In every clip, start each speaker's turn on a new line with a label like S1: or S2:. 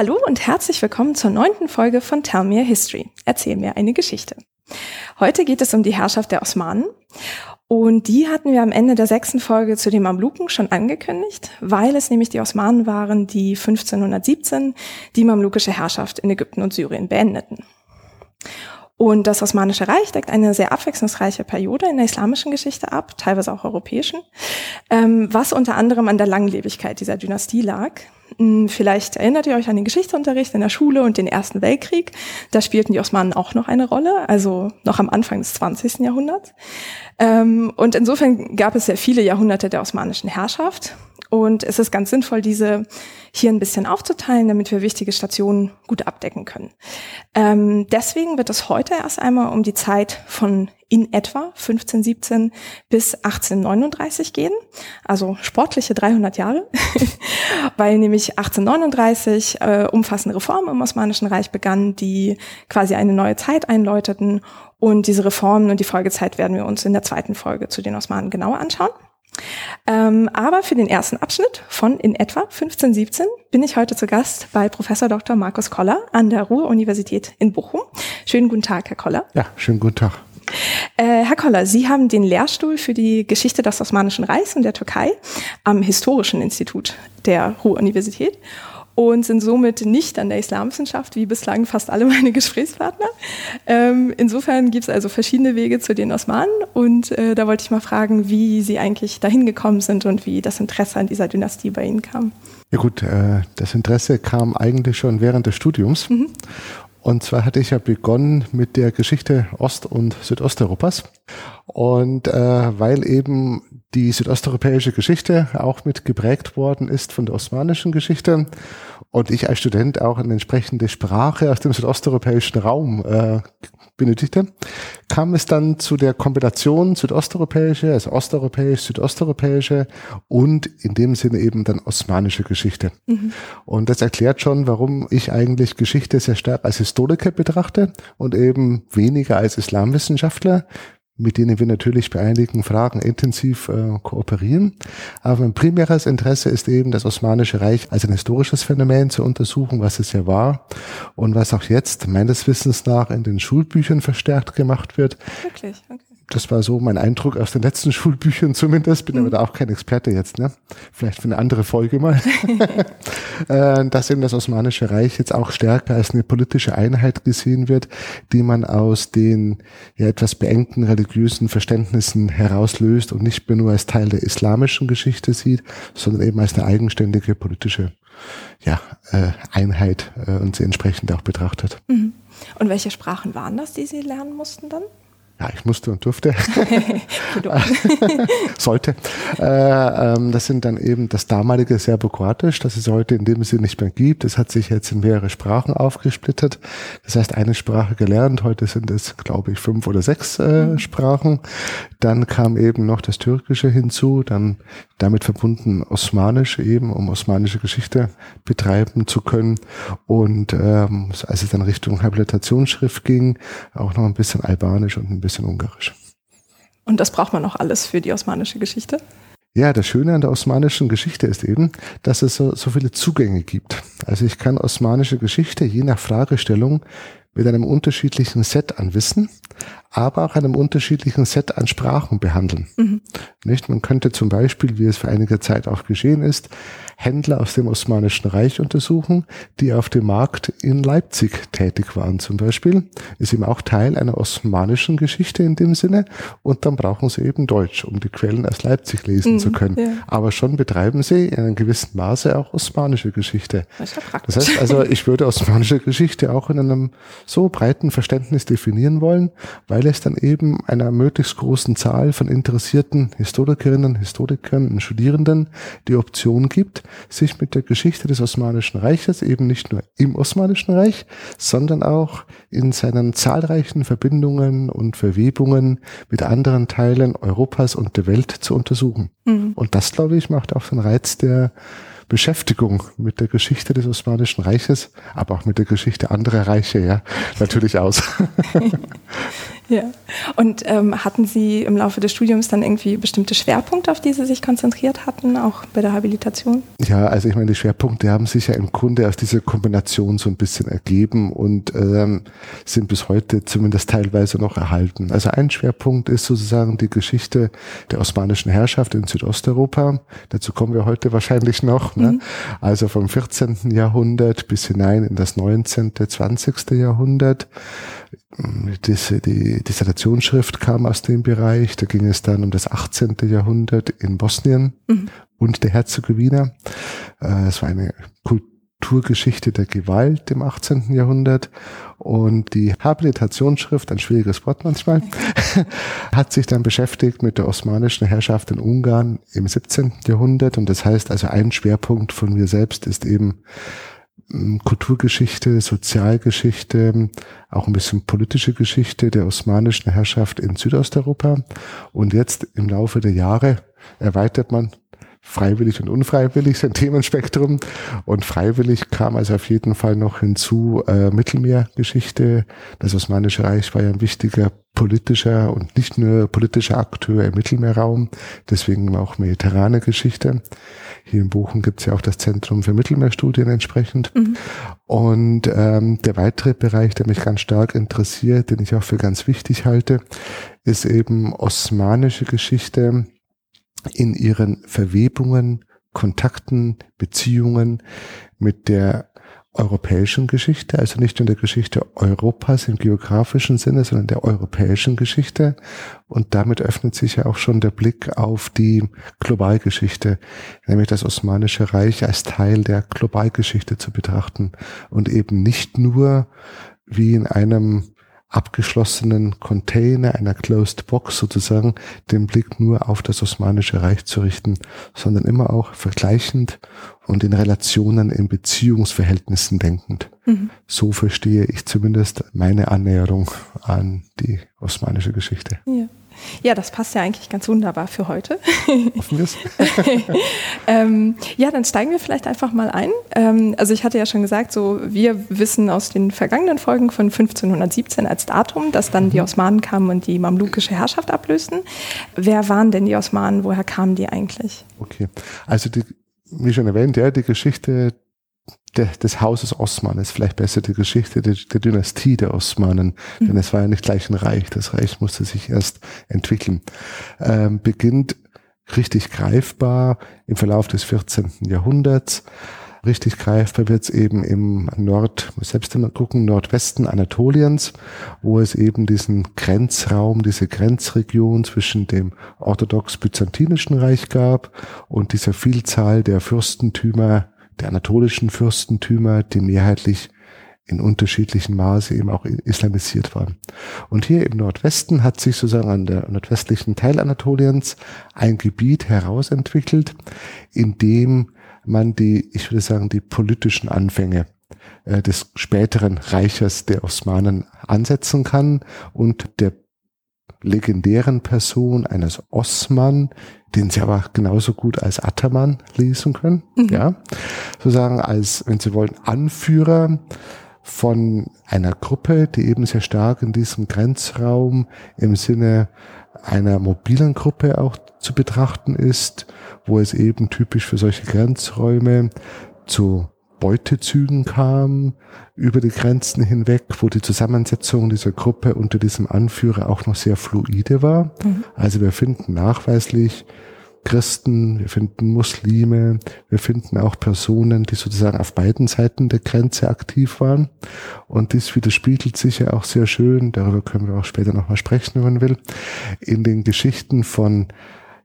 S1: Hallo und herzlich willkommen zur neunten Folge von Tell Me a History. Erzähl mir eine Geschichte. Heute geht es um die Herrschaft der Osmanen. Und die hatten wir am Ende der sechsten Folge zu den Mamluken schon angekündigt, weil es nämlich die Osmanen waren, die 1517 die mamlukische Herrschaft in Ägypten und Syrien beendeten. Und das Osmanische Reich deckt eine sehr abwechslungsreiche Periode in der islamischen Geschichte ab, teilweise auch europäischen, ähm, was unter anderem an der Langlebigkeit dieser Dynastie lag. Hm, vielleicht erinnert ihr euch an den Geschichtsunterricht in der Schule und den Ersten Weltkrieg. Da spielten die Osmanen auch noch eine Rolle, also noch am Anfang des 20. Jahrhunderts. Ähm, und insofern gab es sehr viele Jahrhunderte der osmanischen Herrschaft. Und es ist ganz sinnvoll, diese hier ein bisschen aufzuteilen, damit wir wichtige Stationen gut abdecken können. Ähm, deswegen wird es heute erst einmal um die Zeit von in etwa 1517 bis 1839 gehen, also sportliche 300 Jahre, weil nämlich 1839 äh, umfassende Reformen im Osmanischen Reich begannen, die quasi eine neue Zeit einläuteten. Und diese Reformen und die Folgezeit werden wir uns in der zweiten Folge zu den Osmanen genauer anschauen. Ähm, aber für den ersten Abschnitt von in etwa 1517 bin ich heute zu Gast bei Professor Dr. Markus Koller an der Ruhr-Universität in Bochum. Schönen guten Tag, Herr Koller.
S2: Ja, schönen guten Tag.
S1: Äh, Herr Koller, Sie haben den Lehrstuhl für die Geschichte des Osmanischen Reichs und der Türkei am Historischen Institut der Ruhr-Universität und sind somit nicht an der Islamwissenschaft, wie bislang fast alle meine Gesprächspartner. Ähm, insofern gibt es also verschiedene Wege zu den Osmanen und äh, da wollte ich mal fragen, wie Sie eigentlich dahin gekommen sind und wie das Interesse an dieser Dynastie bei Ihnen kam.
S2: Ja gut, äh, das Interesse kam eigentlich schon während des Studiums. Mhm. Und zwar hatte ich ja begonnen mit der Geschichte Ost- und Südosteuropas. Und äh, weil eben die südosteuropäische Geschichte auch mit geprägt worden ist von der osmanischen Geschichte und ich als Student auch eine entsprechende Sprache aus dem südosteuropäischen Raum äh, benötigte, kam es dann zu der Kombination südosteuropäische, also osteuropäisch, südosteuropäische und in dem Sinne eben dann osmanische Geschichte. Mhm. Und das erklärt schon, warum ich eigentlich Geschichte sehr stark als Historiker betrachte und eben weniger als Islamwissenschaftler, mit denen wir natürlich bei einigen Fragen intensiv äh, kooperieren. Aber mein primäres Interesse ist eben, das Osmanische Reich als ein historisches Phänomen zu untersuchen, was es ja war und was auch jetzt meines Wissens nach in den Schulbüchern verstärkt gemacht wird. Wirklich? Okay. Das war so mein Eindruck aus den letzten Schulbüchern zumindest. Bin mhm. aber da auch kein Experte jetzt, ne? Vielleicht für eine andere Folge mal. Äh, dass eben das Osmanische Reich jetzt auch stärker als eine politische Einheit gesehen wird, die man aus den ja etwas beengten religiösen Verständnissen herauslöst und nicht mehr nur als Teil der islamischen Geschichte sieht, sondern eben als eine eigenständige politische ja, äh, Einheit äh, und sie entsprechend auch betrachtet.
S1: Mhm. Und welche Sprachen waren das, die Sie lernen mussten dann?
S2: Ja, ich musste und durfte, sollte. Äh, ähm, das sind dann eben das damalige Serbo-Kroatisch, das es heute in dem Sinne nicht mehr gibt. Es hat sich jetzt in mehrere Sprachen aufgesplittet. Das heißt, eine Sprache gelernt. Heute sind es, glaube ich, fünf oder sechs äh, mhm. Sprachen. Dann kam eben noch das Türkische hinzu, dann damit verbunden Osmanisch eben, um osmanische Geschichte betreiben zu können. Und ähm, als es dann Richtung Habilitationsschrift ging, auch noch ein bisschen Albanisch und ein bisschen Ungarisch.
S1: Und das braucht man auch alles für die osmanische Geschichte?
S2: Ja, das Schöne an der osmanischen Geschichte ist eben, dass es so, so viele Zugänge gibt. Also ich kann osmanische Geschichte je nach Fragestellung mit einem unterschiedlichen Set an Wissen, aber auch einem unterschiedlichen Set an Sprachen behandeln. Mhm. Nicht? Man könnte zum Beispiel, wie es vor einiger Zeit auch geschehen ist, Händler aus dem Osmanischen Reich untersuchen, die auf dem Markt in Leipzig tätig waren zum Beispiel. Ist eben auch Teil einer osmanischen Geschichte in dem Sinne. Und dann brauchen sie eben Deutsch, um die Quellen aus Leipzig lesen mhm, zu können. Ja. Aber schon betreiben sie in einem gewissen Maße auch osmanische Geschichte. Das, ist ja das heißt also, ich würde osmanische Geschichte auch in einem so breiten Verständnis definieren wollen, weil es dann eben einer möglichst großen Zahl von interessierten Historikerinnen, Historikern und Studierenden die Option gibt, sich mit der Geschichte des Osmanischen Reiches eben nicht nur im Osmanischen Reich, sondern auch in seinen zahlreichen Verbindungen und Verwebungen mit anderen Teilen Europas und der Welt zu untersuchen. Mhm. Und das, glaube ich, macht auch den Reiz der Beschäftigung mit der Geschichte des Osmanischen Reiches, aber auch mit der Geschichte anderer Reiche, ja, natürlich aus.
S1: Ja. Und ähm, hatten Sie im Laufe des Studiums dann irgendwie bestimmte Schwerpunkte, auf die Sie sich konzentriert hatten, auch bei der Habilitation?
S2: Ja, also ich meine, die Schwerpunkte haben sich ja im Grunde aus dieser Kombination so ein bisschen ergeben und ähm, sind bis heute zumindest teilweise noch erhalten. Also ein Schwerpunkt ist sozusagen die Geschichte der osmanischen Herrschaft in Südosteuropa. Dazu kommen wir heute wahrscheinlich noch. Ne? Mhm. Also vom 14. Jahrhundert bis hinein in das 19., 20. Jahrhundert. Diese, die Dissertationsschrift kam aus dem Bereich. Da ging es dann um das 18. Jahrhundert in Bosnien mhm. und der Herzegowina. Äh, es war eine Kulturgeschichte der Gewalt im 18. Jahrhundert. Und die Habilitationsschrift, ein schwieriges Wort manchmal, hat sich dann beschäftigt mit der osmanischen Herrschaft in Ungarn im 17. Jahrhundert. Und das heißt also, ein Schwerpunkt von mir selbst ist eben Kulturgeschichte, Sozialgeschichte, auch ein bisschen politische Geschichte der osmanischen Herrschaft in Südosteuropa. Und jetzt im Laufe der Jahre erweitert man freiwillig und unfreiwillig sein Themenspektrum. Und freiwillig kam also auf jeden Fall noch hinzu äh, Mittelmeergeschichte. Das Osmanische Reich war ja ein wichtiger politischer und nicht nur politischer Akteur im Mittelmeerraum, deswegen auch mediterrane Geschichte. Hier in Bochum gibt es ja auch das Zentrum für Mittelmeerstudien entsprechend. Mhm. Und ähm, der weitere Bereich, der mich ganz stark interessiert, den ich auch für ganz wichtig halte, ist eben osmanische Geschichte in ihren Verwebungen, Kontakten, Beziehungen mit der europäischen Geschichte, also nicht nur der Geschichte Europas im geografischen Sinne, sondern der europäischen Geschichte. Und damit öffnet sich ja auch schon der Blick auf die Globalgeschichte, nämlich das Osmanische Reich als Teil der Globalgeschichte zu betrachten und eben nicht nur wie in einem abgeschlossenen Container, einer Closed Box sozusagen, den Blick nur auf das Osmanische Reich zu richten, sondern immer auch vergleichend und in Relationen, in Beziehungsverhältnissen denkend. Mhm. So verstehe ich zumindest meine Annäherung an die osmanische Geschichte.
S1: Ja. Ja, das passt ja eigentlich ganz wunderbar für heute. Ähm, ja, dann steigen wir vielleicht einfach mal ein. Ähm, also ich hatte ja schon gesagt, so wir wissen aus den vergangenen Folgen von 1517 als Datum, dass dann die mhm. Osmanen kamen und die mamlukische Herrschaft ablösten. Wer waren denn die Osmanen? Woher kamen die eigentlich?
S2: Okay, also die, wie schon erwähnt, ja, die Geschichte der, des Hauses Osman ist vielleicht besser die Geschichte der, der Dynastie der Osmanen, mhm. denn es war ja nicht gleich ein Reich, das Reich musste sich erst entwickeln. Ähm, beginnt richtig greifbar im Verlauf des 14. Jahrhunderts. Richtig greifbar wird es eben im Nord, selbst immer gucken, Nordwesten Anatoliens, wo es eben diesen Grenzraum, diese Grenzregion zwischen dem orthodox-byzantinischen Reich gab und dieser Vielzahl der Fürstentümer der anatolischen Fürstentümer, die mehrheitlich in unterschiedlichem Maße eben auch islamisiert waren. Und hier im Nordwesten hat sich sozusagen an der nordwestlichen Teil Anatoliens ein Gebiet herausentwickelt, in dem man die, ich würde sagen, die politischen Anfänge äh, des späteren Reiches der Osmanen ansetzen kann und der legendären Person eines Osman, den Sie aber genauso gut als Ataman lesen können, mhm. ja, sozusagen als, wenn Sie wollen, Anführer von einer Gruppe, die eben sehr stark in diesem Grenzraum im Sinne einer mobilen Gruppe auch zu betrachten ist, wo es eben typisch für solche Grenzräume zu Beutezügen kam über die Grenzen hinweg, wo die Zusammensetzung dieser Gruppe unter diesem Anführer auch noch sehr fluide war. Mhm. Also wir finden nachweislich Christen, wir finden Muslime, wir finden auch Personen, die sozusagen auf beiden Seiten der Grenze aktiv waren. Und dies widerspiegelt sich ja auch sehr schön, darüber können wir auch später nochmal sprechen, wenn man will, in den Geschichten von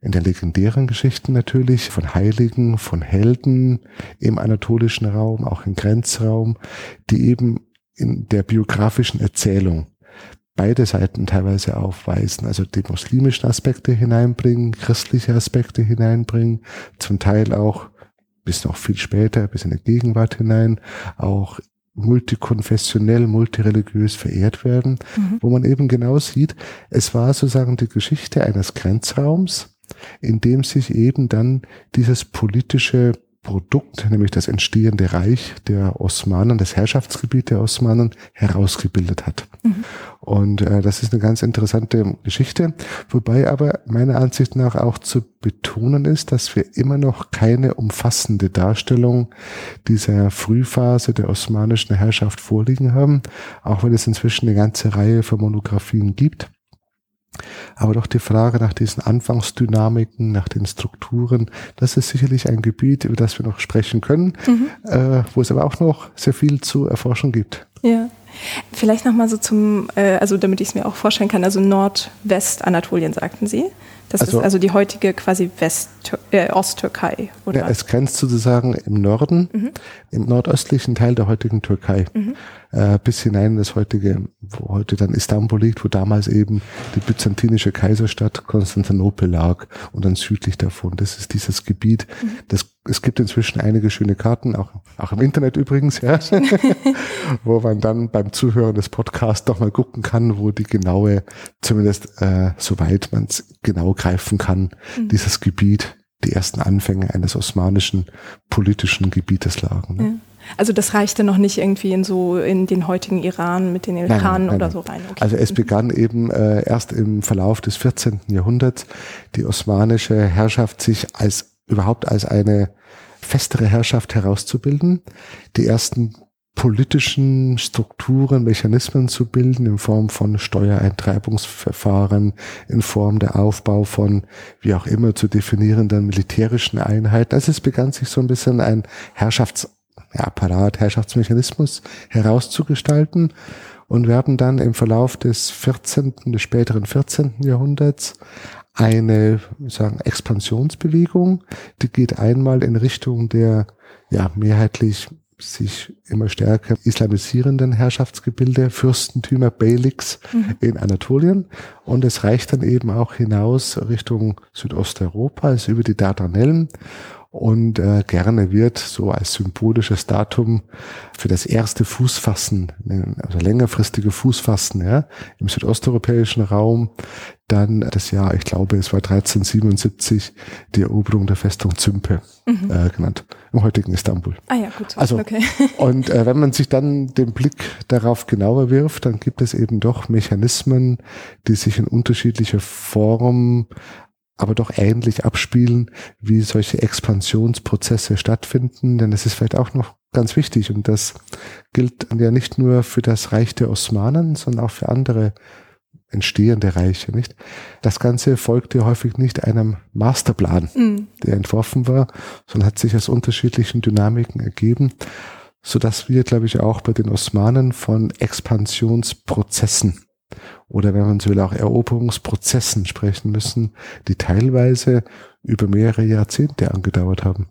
S2: in den legendären Geschichten natürlich, von Heiligen, von Helden im anatolischen Raum, auch im Grenzraum, die eben in der biografischen Erzählung beide Seiten teilweise aufweisen, also die muslimischen Aspekte hineinbringen, christliche Aspekte hineinbringen, zum Teil auch bis noch viel später, bis in die Gegenwart hinein, auch multikonfessionell, multireligiös verehrt werden, mhm. wo man eben genau sieht, es war sozusagen die Geschichte eines Grenzraums, in dem sich eben dann dieses politische Produkt, nämlich das entstehende Reich der Osmanen, das Herrschaftsgebiet der Osmanen herausgebildet hat. Mhm. Und äh, das ist eine ganz interessante Geschichte, wobei aber meiner Ansicht nach auch zu betonen ist, dass wir immer noch keine umfassende Darstellung dieser Frühphase der osmanischen Herrschaft vorliegen haben, auch wenn es inzwischen eine ganze Reihe von Monographien gibt. Aber doch die Frage nach diesen Anfangsdynamiken, nach den Strukturen, das ist sicherlich ein Gebiet, über das wir noch sprechen können, mhm. äh, wo es aber auch noch sehr viel zu erforschen gibt.
S1: Ja. Vielleicht nochmal so zum, äh, also damit ich es mir auch vorstellen kann, also Nordwestanatolien sagten Sie. Das also, ist also die heutige quasi West äh, Osttürkei,
S2: oder? Ja, es grenzt sozusagen im Norden, mhm. im nordöstlichen Teil der heutigen Türkei, mhm. Äh, bis hinein in das heutige, wo heute dann Istanbul liegt, wo damals eben die byzantinische Kaiserstadt Konstantinopel lag und dann südlich davon. Das ist dieses Gebiet. Mhm. Das, es gibt inzwischen einige schöne Karten, auch, auch im Internet übrigens, ja, wo man dann beim Zuhören des Podcasts doch mal gucken kann, wo die genaue, zumindest äh, soweit man es genau greifen kann, mhm. dieses Gebiet die ersten Anfänge eines osmanischen politischen Gebietes lagen. Ne? Ja.
S1: Also das reichte noch nicht irgendwie in so in den heutigen Iran mit den Ilkhanen oder so rein.
S2: Okay. Also es mhm. begann eben äh, erst im Verlauf des 14. Jahrhunderts die osmanische Herrschaft sich als überhaupt als eine festere Herrschaft herauszubilden. Die ersten politischen Strukturen, Mechanismen zu bilden in Form von Steuereintreibungsverfahren, in Form der Aufbau von, wie auch immer, zu definierenden militärischen Einheiten. Also es begann sich so ein bisschen ein Herrschaftsapparat, Herrschaftsmechanismus herauszugestalten. Und wir haben dann im Verlauf des 14., des späteren 14. Jahrhunderts eine, sagen, Expansionsbewegung, die geht einmal in Richtung der, ja, mehrheitlich sich immer stärker islamisierenden Herrschaftsgebilde, Fürstentümer, Beyliks mhm. in Anatolien. Und es reicht dann eben auch hinaus Richtung Südosteuropa, also über die Dardanellen und äh, gerne wird so als symbolisches Datum für das erste Fußfassen, also längerfristige Fußfassen ja, im südosteuropäischen Raum, dann das Jahr, ich glaube, es war 1377, die Eroberung der Festung Zümpe mhm. äh, genannt, im heutigen Istanbul.
S1: Ah ja, gut.
S2: Also, okay. und äh, wenn man sich dann den Blick darauf genauer wirft, dann gibt es eben doch Mechanismen, die sich in unterschiedlicher Form aber doch ähnlich abspielen, wie solche Expansionsprozesse stattfinden. Denn es ist vielleicht auch noch ganz wichtig und das gilt ja nicht nur für das Reich der Osmanen, sondern auch für andere entstehende Reiche, nicht? Das Ganze folgte häufig nicht einem Masterplan, mhm. der entworfen war, sondern hat sich aus unterschiedlichen Dynamiken ergeben, so dass wir, glaube ich, auch bei den Osmanen von Expansionsprozessen oder wenn man so will, auch Eroberungsprozessen sprechen müssen, die teilweise über mehrere Jahrzehnte angedauert haben.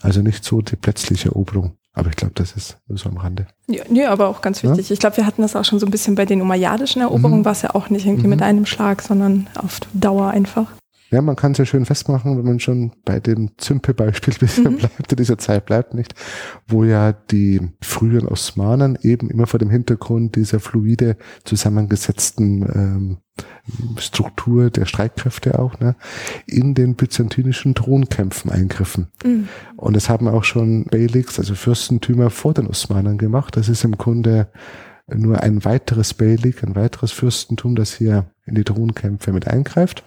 S2: Also nicht so die plötzliche Eroberung. Aber ich glaube, das ist nur so am Rande.
S1: Ja, nee, aber auch ganz wichtig. Ja? Ich glaube, wir hatten das auch schon so ein bisschen bei den umayyadischen Eroberungen, mhm. war es ja auch nicht irgendwie mhm. mit einem Schlag, sondern auf Dauer einfach.
S2: Ja, man kann es ja schön festmachen, wenn man schon bei dem Zümpe-Beispiel bisher mhm. bleibt, in dieser Zeit bleibt, nicht? Wo ja die frühen Osmanen eben immer vor dem Hintergrund dieser fluide zusammengesetzten ähm, Struktur der Streitkräfte auch, ne, in den byzantinischen Thronkämpfen eingriffen. Mhm. Und das haben auch schon Beyliks, also Fürstentümer vor den Osmanen gemacht. Das ist im Grunde nur ein weiteres Beylik, ein weiteres Fürstentum, das hier in die Thronkämpfe mit eingreift.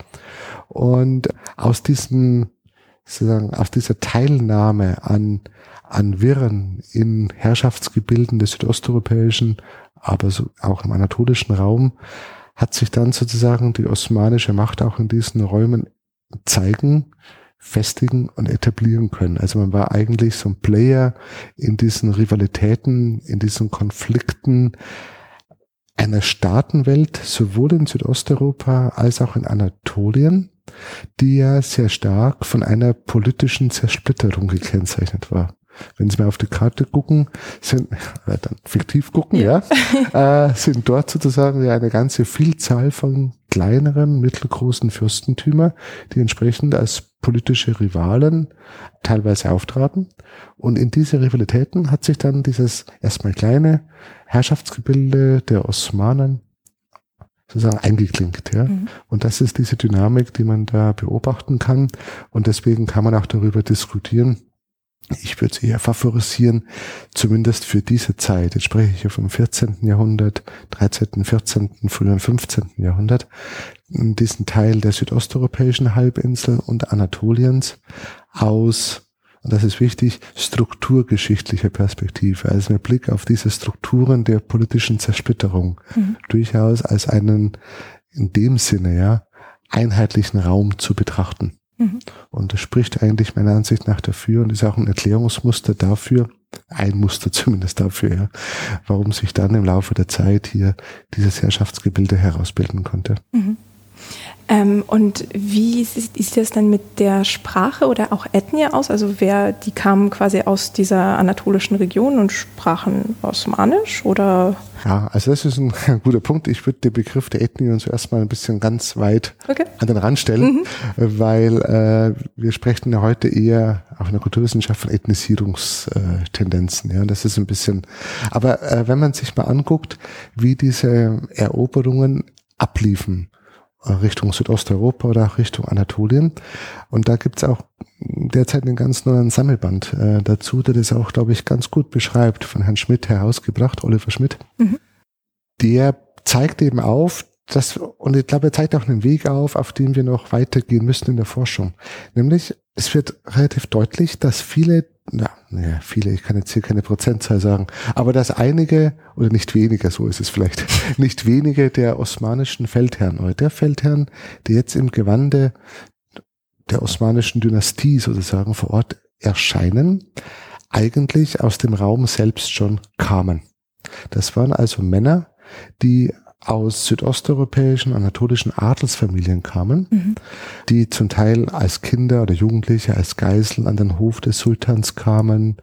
S2: Und aus diesem, sozusagen, aus dieser Teilnahme an, an Wirren in Herrschaftsgebilden des südosteuropäischen, aber so auch im anatolischen Raum, hat sich dann sozusagen die osmanische Macht auch in diesen Räumen zeigen, festigen und etablieren können. Also man war eigentlich so ein Player in diesen Rivalitäten, in diesen Konflikten, einer Staatenwelt, sowohl in Südosteuropa als auch in Anatolien, die ja sehr stark von einer politischen Zersplitterung gekennzeichnet war. Wenn Sie mal auf die Karte gucken, sind, äh, dann fiktiv gucken, ja, ja äh, sind dort sozusagen ja eine ganze Vielzahl von kleineren, mittelgroßen Fürstentümer, die entsprechend als politische Rivalen teilweise auftraten. Und in diese Rivalitäten hat sich dann dieses erstmal kleine Herrschaftsgebilde der Osmanen sozusagen eingeklinkt. Ja? Mhm. Und das ist diese Dynamik, die man da beobachten kann. Und deswegen kann man auch darüber diskutieren, Ich würde sie eher favorisieren, zumindest für diese Zeit. Jetzt spreche ich hier vom 14. Jahrhundert, 13., 14., frühen 15. Jahrhundert, diesen Teil der südosteuropäischen Halbinsel und Anatoliens aus, und das ist wichtig, strukturgeschichtlicher Perspektive, also mit Blick auf diese Strukturen der politischen Zersplitterung, mhm. durchaus als einen, in dem Sinne, ja, einheitlichen Raum zu betrachten. Mhm. Und das spricht eigentlich meiner Ansicht nach dafür und ist auch ein Erklärungsmuster dafür, ein Muster zumindest dafür, ja, warum sich dann im Laufe der Zeit hier dieses Herrschaftsgebilde herausbilden konnte. Mhm.
S1: Ähm, und wie sieht das dann mit der Sprache oder auch Ethnie aus? Also wer, die kamen quasi aus dieser anatolischen Region und sprachen Osmanisch oder?
S2: Ja, also das ist ein, ein guter Punkt. Ich würde den Begriff der Ethnie uns erstmal ein bisschen ganz weit okay. an den Rand stellen, mhm. weil äh, wir sprechen ja heute eher auch in der Kulturwissenschaft von Ethnisierungstendenzen. Ja, das ist ein bisschen. Aber äh, wenn man sich mal anguckt, wie diese Eroberungen abliefen, Richtung Südosteuropa oder Richtung Anatolien. Und da gibt's auch derzeit einen ganz neuen Sammelband äh, dazu, der das auch, glaube ich, ganz gut beschreibt, von Herrn Schmidt herausgebracht, Oliver Schmidt. Mhm. Der zeigt eben auf, dass, und ich glaube, er zeigt auch einen Weg auf, auf den wir noch weitergehen müssen in der Forschung. Nämlich, es wird relativ deutlich, dass viele ja, ja, viele, ich kann jetzt hier keine Prozentzahl sagen, aber dass einige, oder nicht wenige, so ist es vielleicht, nicht wenige der osmanischen Feldherren oder der Feldherren, die jetzt im Gewande der osmanischen Dynastie sozusagen vor Ort erscheinen, eigentlich aus dem Raum selbst schon kamen. Das waren also Männer, die aus südosteuropäischen, anatolischen Adelsfamilien kamen, mhm. die zum Teil als Kinder oder Jugendliche als Geiseln an den Hof des Sultans kamen,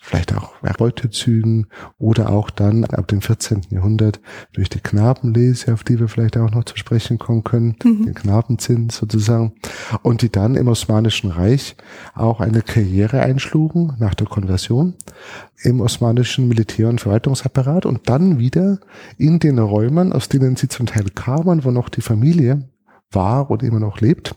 S2: vielleicht auch Beutezügen oder auch dann ab dem 14. Jahrhundert durch die Knabenlese, auf die wir vielleicht auch noch zu sprechen kommen können, mhm. den Knabenzins sozusagen, und die dann im Osmanischen Reich auch eine Karriere einschlugen nach der Konversion im osmanischen Militär- und Verwaltungsapparat und dann wieder in den Räumen, aus denen sie zum Teil kamen, wo noch die Familie war oder immer noch lebt,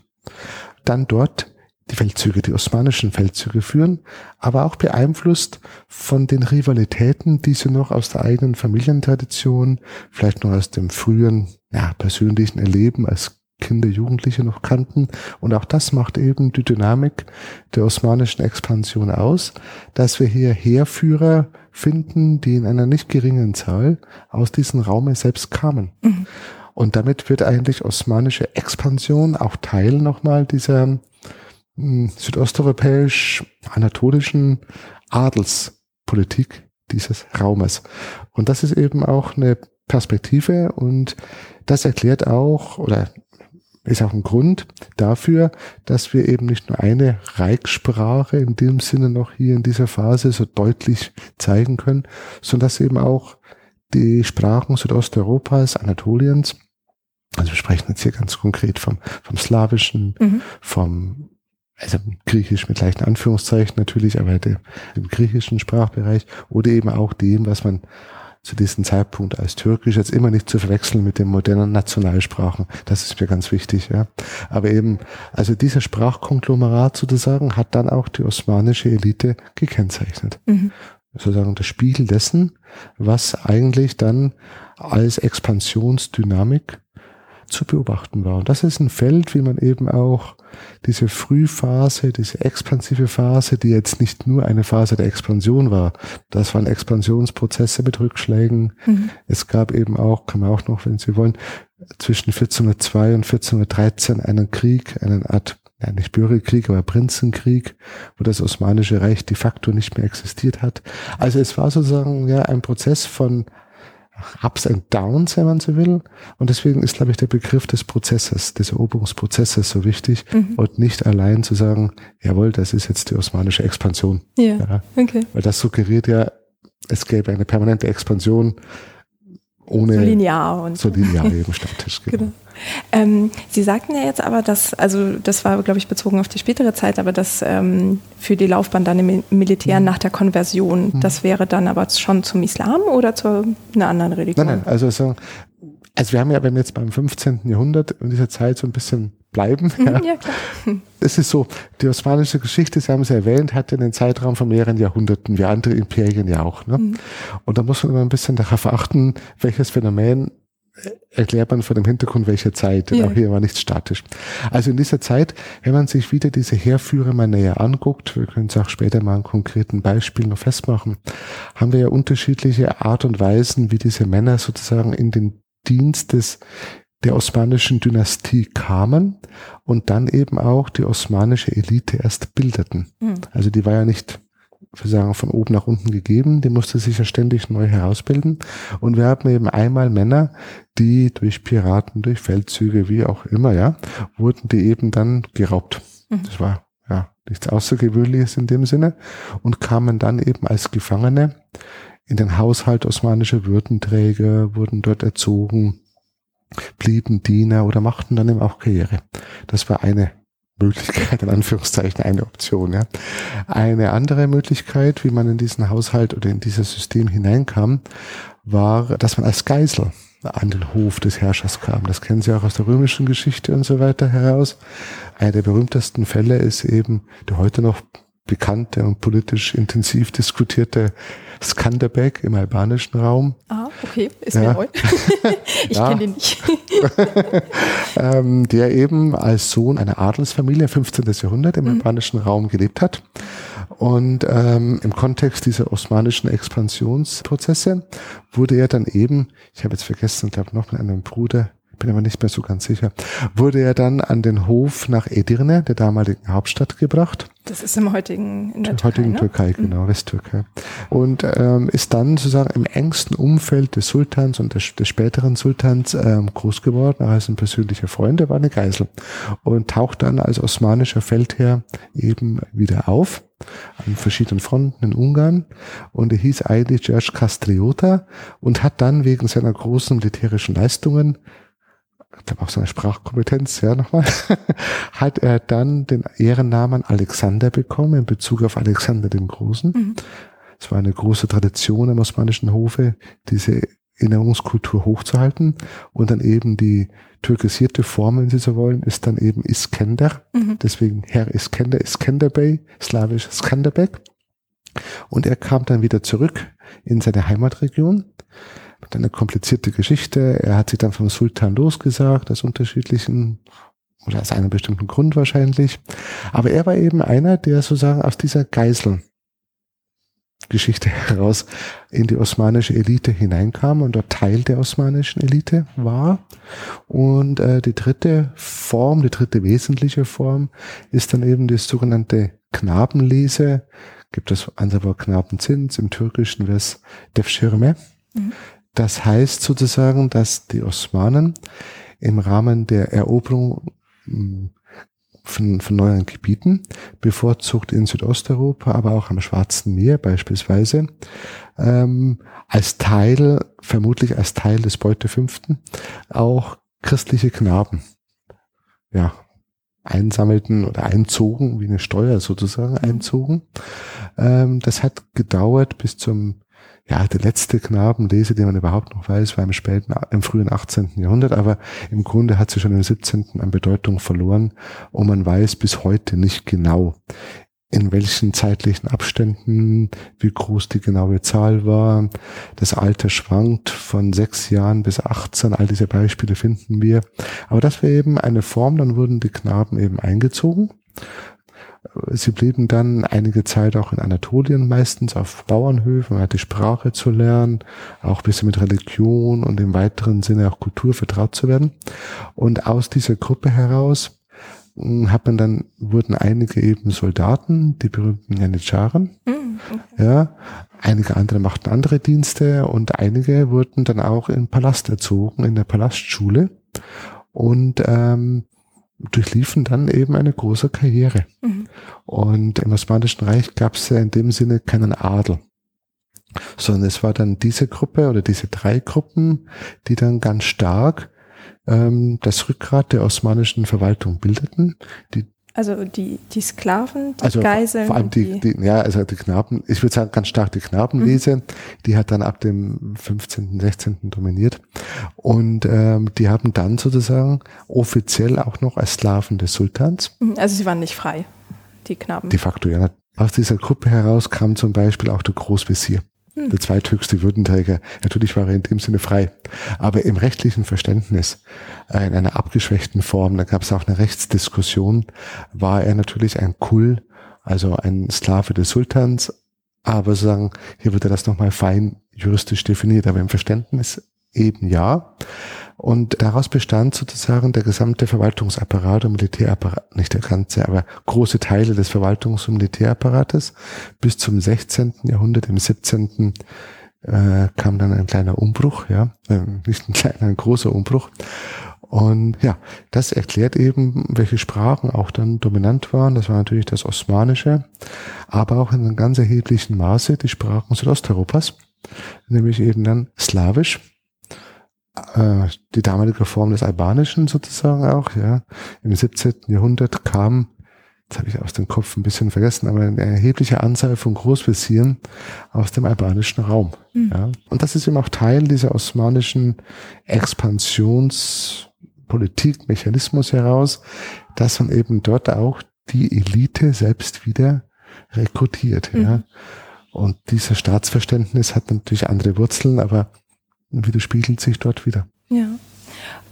S2: dann dort die Feldzüge, die osmanischen Feldzüge führen, aber auch beeinflusst von den Rivalitäten, die sie noch aus der eigenen Familientradition, vielleicht noch aus dem frühen, ja, persönlichen Erleben als Kinder, Jugendliche noch kannten. Und auch das macht eben die Dynamik der osmanischen Expansion aus, dass wir hier Heerführer finden, die in einer nicht geringen Zahl aus diesem Raume selbst kamen. Mhm. Und damit wird eigentlich osmanische Expansion auch Teil nochmal dieser südosteuropäisch-anatolischen Adelspolitik dieses Raumes. Und das ist eben auch eine Perspektive und das erklärt auch oder ist auch ein Grund dafür, dass wir eben nicht nur eine Reichssprache in dem Sinne noch hier in dieser Phase so deutlich zeigen können, sondern dass eben auch die Sprachen Südosteuropas, Anatoliens, also wir sprechen jetzt hier ganz konkret vom, vom Slawischen, mhm. vom also Griechisch mit leichten Anführungszeichen natürlich, aber der, im griechischen Sprachbereich oder eben auch dem, was man zu diesem Zeitpunkt als Türkisch jetzt immer nicht zu verwechseln mit den modernen Nationalsprachen. Das ist mir ganz wichtig, ja. Aber eben, also dieser Sprachkonglomerat sozusagen hat dann auch die osmanische Elite gekennzeichnet. Mhm. Sozusagen der Spiegel dessen, was eigentlich dann als Expansionsdynamik zu beobachten war. Und das ist ein Feld, wie man eben auch diese Frühphase, diese expansive Phase, die jetzt nicht nur eine Phase der Expansion war. Das waren Expansionsprozesse mit Rückschlägen. Mhm. Es gab eben auch, kann man auch noch, wenn Sie wollen, zwischen 1402 und 1413 einen Krieg, einen Art ja, nicht Bürgerkrieg, aber Prinzenkrieg, wo das Osmanische Reich de facto nicht mehr existiert hat. Also es war sozusagen ja ein Prozess von Ups and Downs, wenn man so will. Und deswegen ist, glaube ich, der Begriff des Prozesses, des Eroberungsprozesses so wichtig mhm. und nicht allein zu sagen, jawohl, das ist jetzt die osmanische Expansion. Ja, ja. okay. Weil das suggeriert ja, es gäbe eine permanente Expansion ohne
S1: so linear und
S2: so linear eben statisch. Genau. genau.
S1: Ähm, Sie sagten ja jetzt aber, dass, also das war, glaube ich, bezogen auf die spätere Zeit, aber dass ähm, für die Laufbahn dann im Militär mhm. nach der Konversion, mhm. das wäre dann aber schon zum Islam oder zu einer anderen Religion?
S2: Nein, nein, also, so, also wir haben ja, wenn wir jetzt beim 15. Jahrhundert in dieser Zeit so ein bisschen bleiben. Mhm, ja. ja, klar. Es ist so, die osmanische Geschichte, Sie haben es erwähnt, hat einen Zeitraum von mehreren Jahrhunderten, wie andere Imperien ja auch. Ne? Mhm. Und da muss man immer ein bisschen darauf achten, welches Phänomen erklärt man vor dem Hintergrund welcher Zeit. Denn ja. auch hier war nichts statisch. Also in dieser Zeit, wenn man sich wieder diese Heerführer mal näher anguckt, wir können es auch später mal an konkreten Beispielen noch festmachen, haben wir ja unterschiedliche Art und Weisen, wie diese Männer sozusagen in den Dienst des der osmanischen Dynastie kamen und dann eben auch die osmanische Elite erst bildeten. Mhm. Also die war ja nicht wir sagen, von oben nach unten gegeben. Die musste sich ja ständig neu herausbilden. Und wir haben eben einmal Männer, die durch Piraten, durch Feldzüge, wie auch immer, ja, wurden die eben dann geraubt. Mhm. Das war ja nichts Außergewöhnliches in dem Sinne und kamen dann eben als Gefangene in den Haushalt osmanischer Würdenträger, wurden dort erzogen, blieben Diener oder machten dann eben auch Karriere. Das war eine Möglichkeit, in Anführungszeichen eine Option. Ja. Eine andere Möglichkeit, wie man in diesen Haushalt oder in dieses System hineinkam, war, dass man als Geisel an den Hof des Herrschers kam. Das kennen Sie auch aus der römischen Geschichte und so weiter heraus. Einer der berühmtesten Fälle ist eben der heute noch bekannte und politisch intensiv diskutierte Skanderbeg im albanischen Raum.
S1: Ah, okay, ist ja. mir neu. ich ja. kenne ihn nicht.
S2: ähm, der eben als Sohn einer Adelsfamilie 15. Jahrhundert im mhm. albanischen Raum gelebt hat. Und ähm, im Kontext dieser osmanischen Expansionsprozesse wurde er dann eben, ich habe jetzt vergessen, ich glaube noch mit einem Bruder, bin aber nicht mehr so ganz sicher, wurde er dann an den Hof nach Edirne, der damaligen Hauptstadt, gebracht.
S1: Das ist im heutigen,
S2: in der Türkei, heutigen ne? Türkei, mhm. genau, Westtürkei. Und ähm, ist dann sozusagen im engsten Umfeld des Sultans und des, des späteren Sultans ähm, groß geworden, als ein persönlicher Freund, der war eine Geisel. Und taucht dann als osmanischer Feldherr eben wieder auf an verschiedenen Fronten in Ungarn und er hieß eigentlich George Castriota und hat dann wegen seiner großen militärischen Leistungen ich glaube auch seine Sprachkompetenz, ja nochmal, hat er dann den Ehrennamen Alexander bekommen in Bezug auf Alexander den Großen. Mhm. Es war eine große Tradition im osmanischen Hofe, diese Erinnerungskultur hochzuhalten und dann eben die türkisierte Form, wenn Sie so wollen, ist dann eben Iskender. Mhm. Deswegen Herr Iskender, Iskender Bey, slawisch Skanderbeg. Und er kam dann wieder zurück in seine Heimatregion hat eine komplizierte Geschichte. Er hat sich dann vom Sultan losgesagt, aus unterschiedlichen oder aus einem bestimmten Grund wahrscheinlich. Aber er war eben einer, der sozusagen aus dieser Geisel Geschichte heraus in die osmanische Elite hineinkam und dort Teil der osmanischen Elite war. Und äh, die dritte Form, die dritte wesentliche Form ist dann eben das sogenannte Knabenlese. Gibt es andere Knabenzins, im Türkischen wäre es Defşirme. Mhm. Das heißt sozusagen, dass die Osmanen im Rahmen der Eroberung hm, von, von neuen Gebieten, bevorzugt in Südosteuropa, aber auch am Schwarzen Meer beispielsweise, ähm, als Teil, vermutlich als Teil des Beutefünften, auch christliche Knaben, ja, einsammelten oder einzogen, wie eine Steuer sozusagen einzogen. Ähm, das hat gedauert bis zum ja, der letzte Knabenlese, den man überhaupt noch weiß, war im späten, im frühen 18. Jahrhundert, aber im Grunde hat sie schon im 17. an Bedeutung verloren und man weiß bis heute nicht genau, in welchen zeitlichen Abständen, wie groß die genaue Zahl war. Das Alter schwankt von sechs Jahren bis 18. All diese Beispiele finden wir. Aber das wäre eben eine Form, dann wurden die Knaben eben eingezogen Sie blieben dann einige Zeit auch in Anatolien, meistens auf Bauernhöfen, um die Sprache zu lernen, auch ein bisschen mit Religion und im weiteren Sinne auch Kultur vertraut zu werden. Und aus dieser Gruppe heraus hm, hat man dann, wurden einige eben Soldaten, die berühmten Janitscharen, mhm. ja, einige andere machten andere Dienste und einige wurden dann auch im Palast erzogen, in der Palastschule. Und ähm, durchliefen dann eben eine große Karriere. Mhm. Und im Osmanischen Reich gab es ja in dem Sinne keinen Adel, sondern es war dann diese Gruppe oder diese drei Gruppen, die dann ganz stark ähm, das Rückgrat der osmanischen Verwaltung bildeten, die
S1: Also die, die Sklaven, die
S2: also
S1: Geiseln.
S2: Vor allem die, die, ja, also die Knaben, ich würde sagen ganz stark die Knabenlese, mhm. die hat dann ab dem 15., 16. dominiert. Und ähm, die haben dann sozusagen offiziell auch noch als Sklaven des Sultans.
S1: Mhm, also sie waren nicht frei, die Knaben.
S2: De facto, ja. Aus dieser Gruppe heraus kam zum Beispiel auch der Großvezier. Hm. Der zweithöchste Würdenträger. Natürlich war er in dem Sinne frei. Aber im rechtlichen Verständnis, äh, in einer abgeschwächten Form, da gab es auch eine Rechtsdiskussion, war er natürlich ein Kull, also ein Sklave des Sultans. Aber sozusagen, hier wird er das nochmal fein juristisch definiert. Aber im Verständnis eben ja. Und daraus bestand sozusagen der gesamte Verwaltungsapparat und Militärapparat, nicht der ganze, aber große Teile des Verwaltungs- und Militärapparates. Bis zum 16. Jahrhundert, im 17. Äh, kam dann ein kleiner Umbruch, ja, äh, nicht ein kleiner, ein großer Umbruch. Und ja, das erklärt eben, welche Sprachen auch dann dominant waren. Das war natürlich das Osmanische, aber auch in einem ganz erheblichen Maße die Sprachen Südosteuropas, nämlich eben dann Slawisch äh, die damalige Form des Albanischen sozusagen auch, ja. Im 17. Jahrhundert kam, jetzt habe ich aus dem Kopf ein bisschen vergessen, aber eine erhebliche Anzahl von Großvizieren aus dem albanischen Raum. Mhm. Ja. Und das ist eben auch Teil dieser osmanischen Expansionspolitikmechanismus heraus, dass man eben dort auch die Elite selbst wieder rekrutiert. Mhm. Ja. Und dieses Staatsverständnis hat natürlich andere Wurzeln, aber widerspiegelt sich dort wieder.
S1: Ja.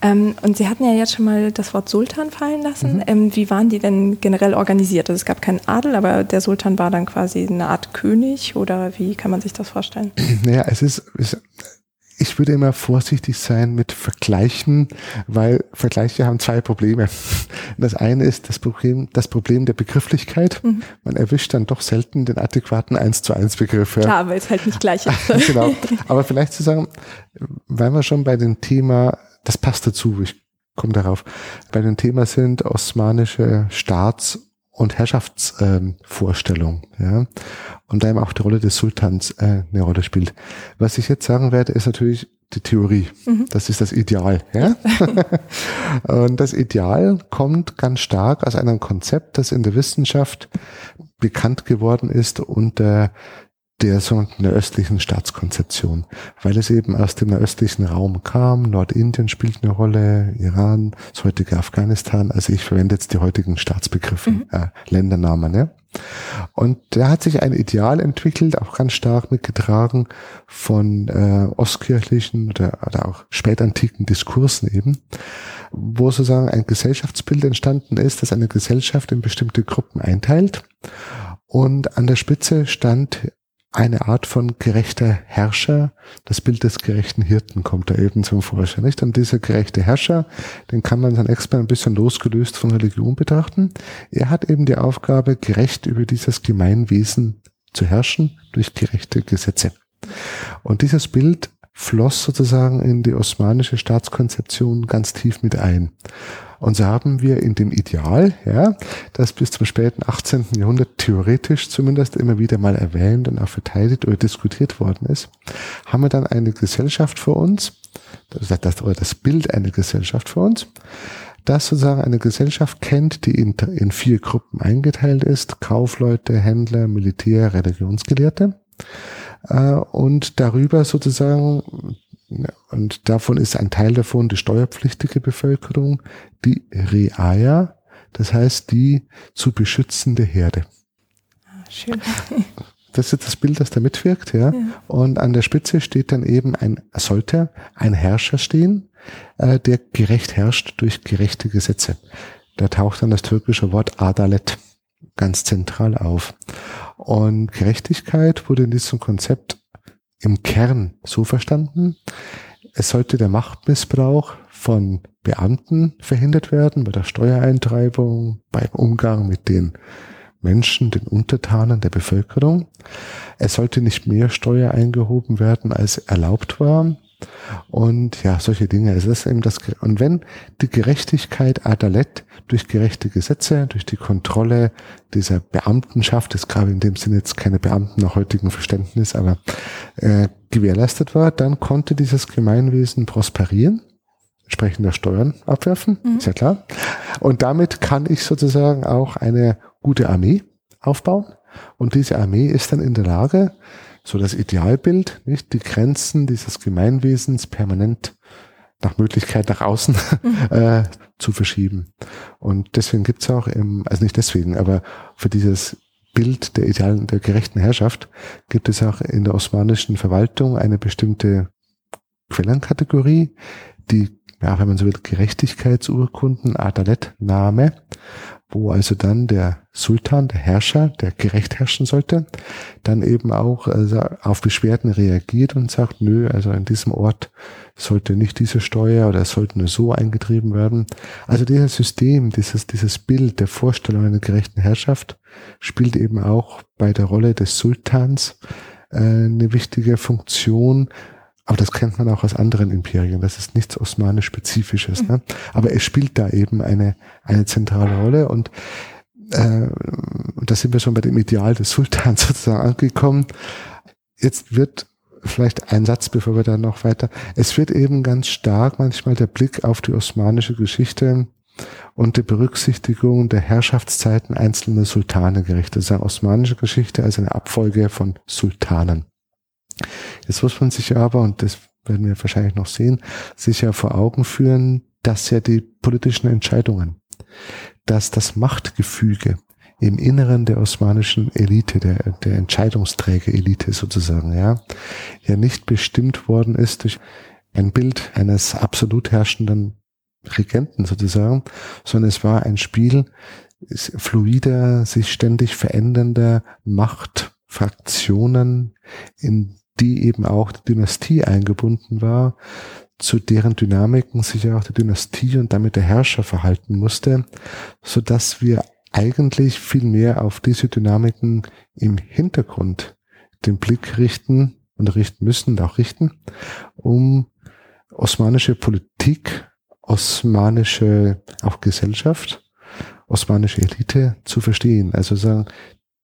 S1: Ähm, und Sie hatten ja jetzt schon mal das Wort Sultan fallen lassen. Mhm. Ähm, wie waren die denn generell organisiert? Also es gab keinen Adel, aber der Sultan war dann quasi eine Art König oder wie kann man sich das vorstellen?
S2: Naja, es ist, es, ich würde immer vorsichtig sein mit Vergleichen, weil Vergleiche haben zwei Probleme. Das eine ist das Problem, das Problem der Begrifflichkeit. Mhm. Man erwischt dann doch selten den adäquaten eins zu eins Begriff.
S1: Ja. Klar, weil es halt nicht gleich ist.
S2: genau. Aber vielleicht zu sagen, weil wir schon bei dem Thema, das passt dazu, ich komme darauf, bei dem Thema sind osmanische Staats- und Herrschaftsvorstellung, ähm, ja, und da eben auch die Rolle des Sultans äh, eine Rolle spielt. Was ich jetzt sagen werde, ist natürlich die Theorie. Mhm. Das ist das Ideal, ja. und das Ideal kommt ganz stark aus einem Konzept, das in der Wissenschaft bekannt geworden ist unter der sogenannten östlichen Staatskonzeption, weil es eben aus dem östlichen Raum kam. Nordindien spielt eine Rolle, Iran, das heutige Afghanistan. Also ich verwende jetzt die heutigen Staatsbegriffe, mhm. äh, Ländernamen. Ja? Und da hat sich ein Ideal entwickelt, auch ganz stark mitgetragen von äh, ostkirchlichen oder, oder auch spätantiken Diskursen eben, wo sozusagen ein Gesellschaftsbild entstanden ist, das eine Gesellschaft in bestimmte Gruppen einteilt. Und an der Spitze stand eine Art von gerechter Herrscher. Das Bild des gerechten Hirten kommt da eben zum Vorschein, nicht? Und dieser gerechte Herrscher, den kann man dann extra ein bisschen losgelöst von Religion betrachten. Er hat eben die Aufgabe, gerecht über dieses Gemeinwesen zu herrschen durch gerechte Gesetze. Und dieses Bild floss sozusagen in die osmanische Staatskonzeption ganz tief mit ein. Und so haben wir in dem Ideal, ja, das bis zum späten 18. Jahrhundert theoretisch zumindest immer wieder mal erwähnt und auch verteidigt oder diskutiert worden ist, haben wir dann eine Gesellschaft vor uns, das, das, oder das Bild einer Gesellschaft vor uns, das sozusagen eine Gesellschaft kennt, die in, in vier Gruppen eingeteilt ist, Kaufleute, Händler, Militär, Religionsgelehrte äh, und darüber sozusagen und davon ist ein Teil davon die steuerpflichtige Bevölkerung, die Reaya, das heißt die zu beschützende Herde.
S1: Ah, schön.
S2: Das ist das Bild, das da mitwirkt, ja. ja. Und an der Spitze steht dann eben ein, sollte ein Herrscher stehen, äh, der gerecht herrscht durch gerechte Gesetze. Da taucht dann das türkische Wort Adalet ganz zentral auf. Und Gerechtigkeit wurde in diesem Konzept im Kern so verstanden, es sollte der Machtmissbrauch von Beamten verhindert werden, bei der Steuereintreibung, beim Umgang mit den Menschen, den Untertanen der Bevölkerung. Es sollte nicht mehr Steuer eingehoben werden, als erlaubt war. Und ja, solche Dinge. Also das ist eben das, und wenn die Gerechtigkeit Adalet durch gerechte Gesetze, durch die Kontrolle dieser Beamtenschaft, das gerade in dem Sinne jetzt keine Beamten nach heutigem Verständnis, aber äh, gewährleistet war, dann konnte dieses Gemeinwesen prosperieren, entsprechender Steuern abwerfen, mhm. ist ja klar. Und damit kann ich sozusagen auch eine gute Armee aufbauen. Und diese Armee ist dann in der Lage, so das Idealbild, nicht die Grenzen dieses Gemeinwesens permanent nach Möglichkeit nach außen mhm. äh, zu verschieben. Und deswegen gibt's auch im, also nicht deswegen, aber für dieses Bild der idealen, der gerechten Herrschaft gibt es auch in der osmanischen Verwaltung eine bestimmte Quellenkategorie, die, ja, wenn man so will, Gerechtigkeitsurkunden, Adalet-Name, wo also dann der Sultan, der Herrscher, der gerecht herrschen sollte, dann eben auch also auf Beschwerden reagiert und sagt, nö, also in diesem Ort sollte nicht diese Steuer oder es sollte nur so eingetrieben werden. Also dieses System, dieses, dieses Bild der Vorstellung einer gerechten Herrschaft spielt eben auch bei der Rolle des Sultans äh, eine wichtige Funktion, aber das kennt man auch aus anderen Imperien. Das ist nichts Osmanisch-Spezifisches. Ne? Aber es spielt da eben eine, eine zentrale Rolle. Und äh, da sind wir schon bei dem Ideal des Sultans sozusagen angekommen. Jetzt wird vielleicht ein Satz, bevor wir dann noch weiter. Es wird eben ganz stark manchmal der Blick auf die osmanische Geschichte und die Berücksichtigung der Herrschaftszeiten einzelner Sultane gerichtet. Das ist eine osmanische Geschichte als eine Abfolge von Sultanen. Jetzt muss man sich aber, und das werden wir wahrscheinlich noch sehen, sich ja vor Augen führen, dass ja die politischen Entscheidungen, dass das Machtgefüge im Inneren der osmanischen Elite, der, der Entscheidungsträger-Elite sozusagen, ja, ja nicht bestimmt worden ist durch ein Bild eines absolut herrschenden Regenten sozusagen, sondern es war ein Spiel fluider, sich ständig verändernder Machtfraktionen, in die eben auch die Dynastie eingebunden war, zu deren Dynamiken sich auch die Dynastie und damit der Herrscher verhalten musste, so dass wir eigentlich viel mehr auf diese Dynamiken im Hintergrund den Blick richten und richten müssen und auch richten, um osmanische Politik, osmanische auch Gesellschaft, osmanische Elite zu verstehen. Also sagen,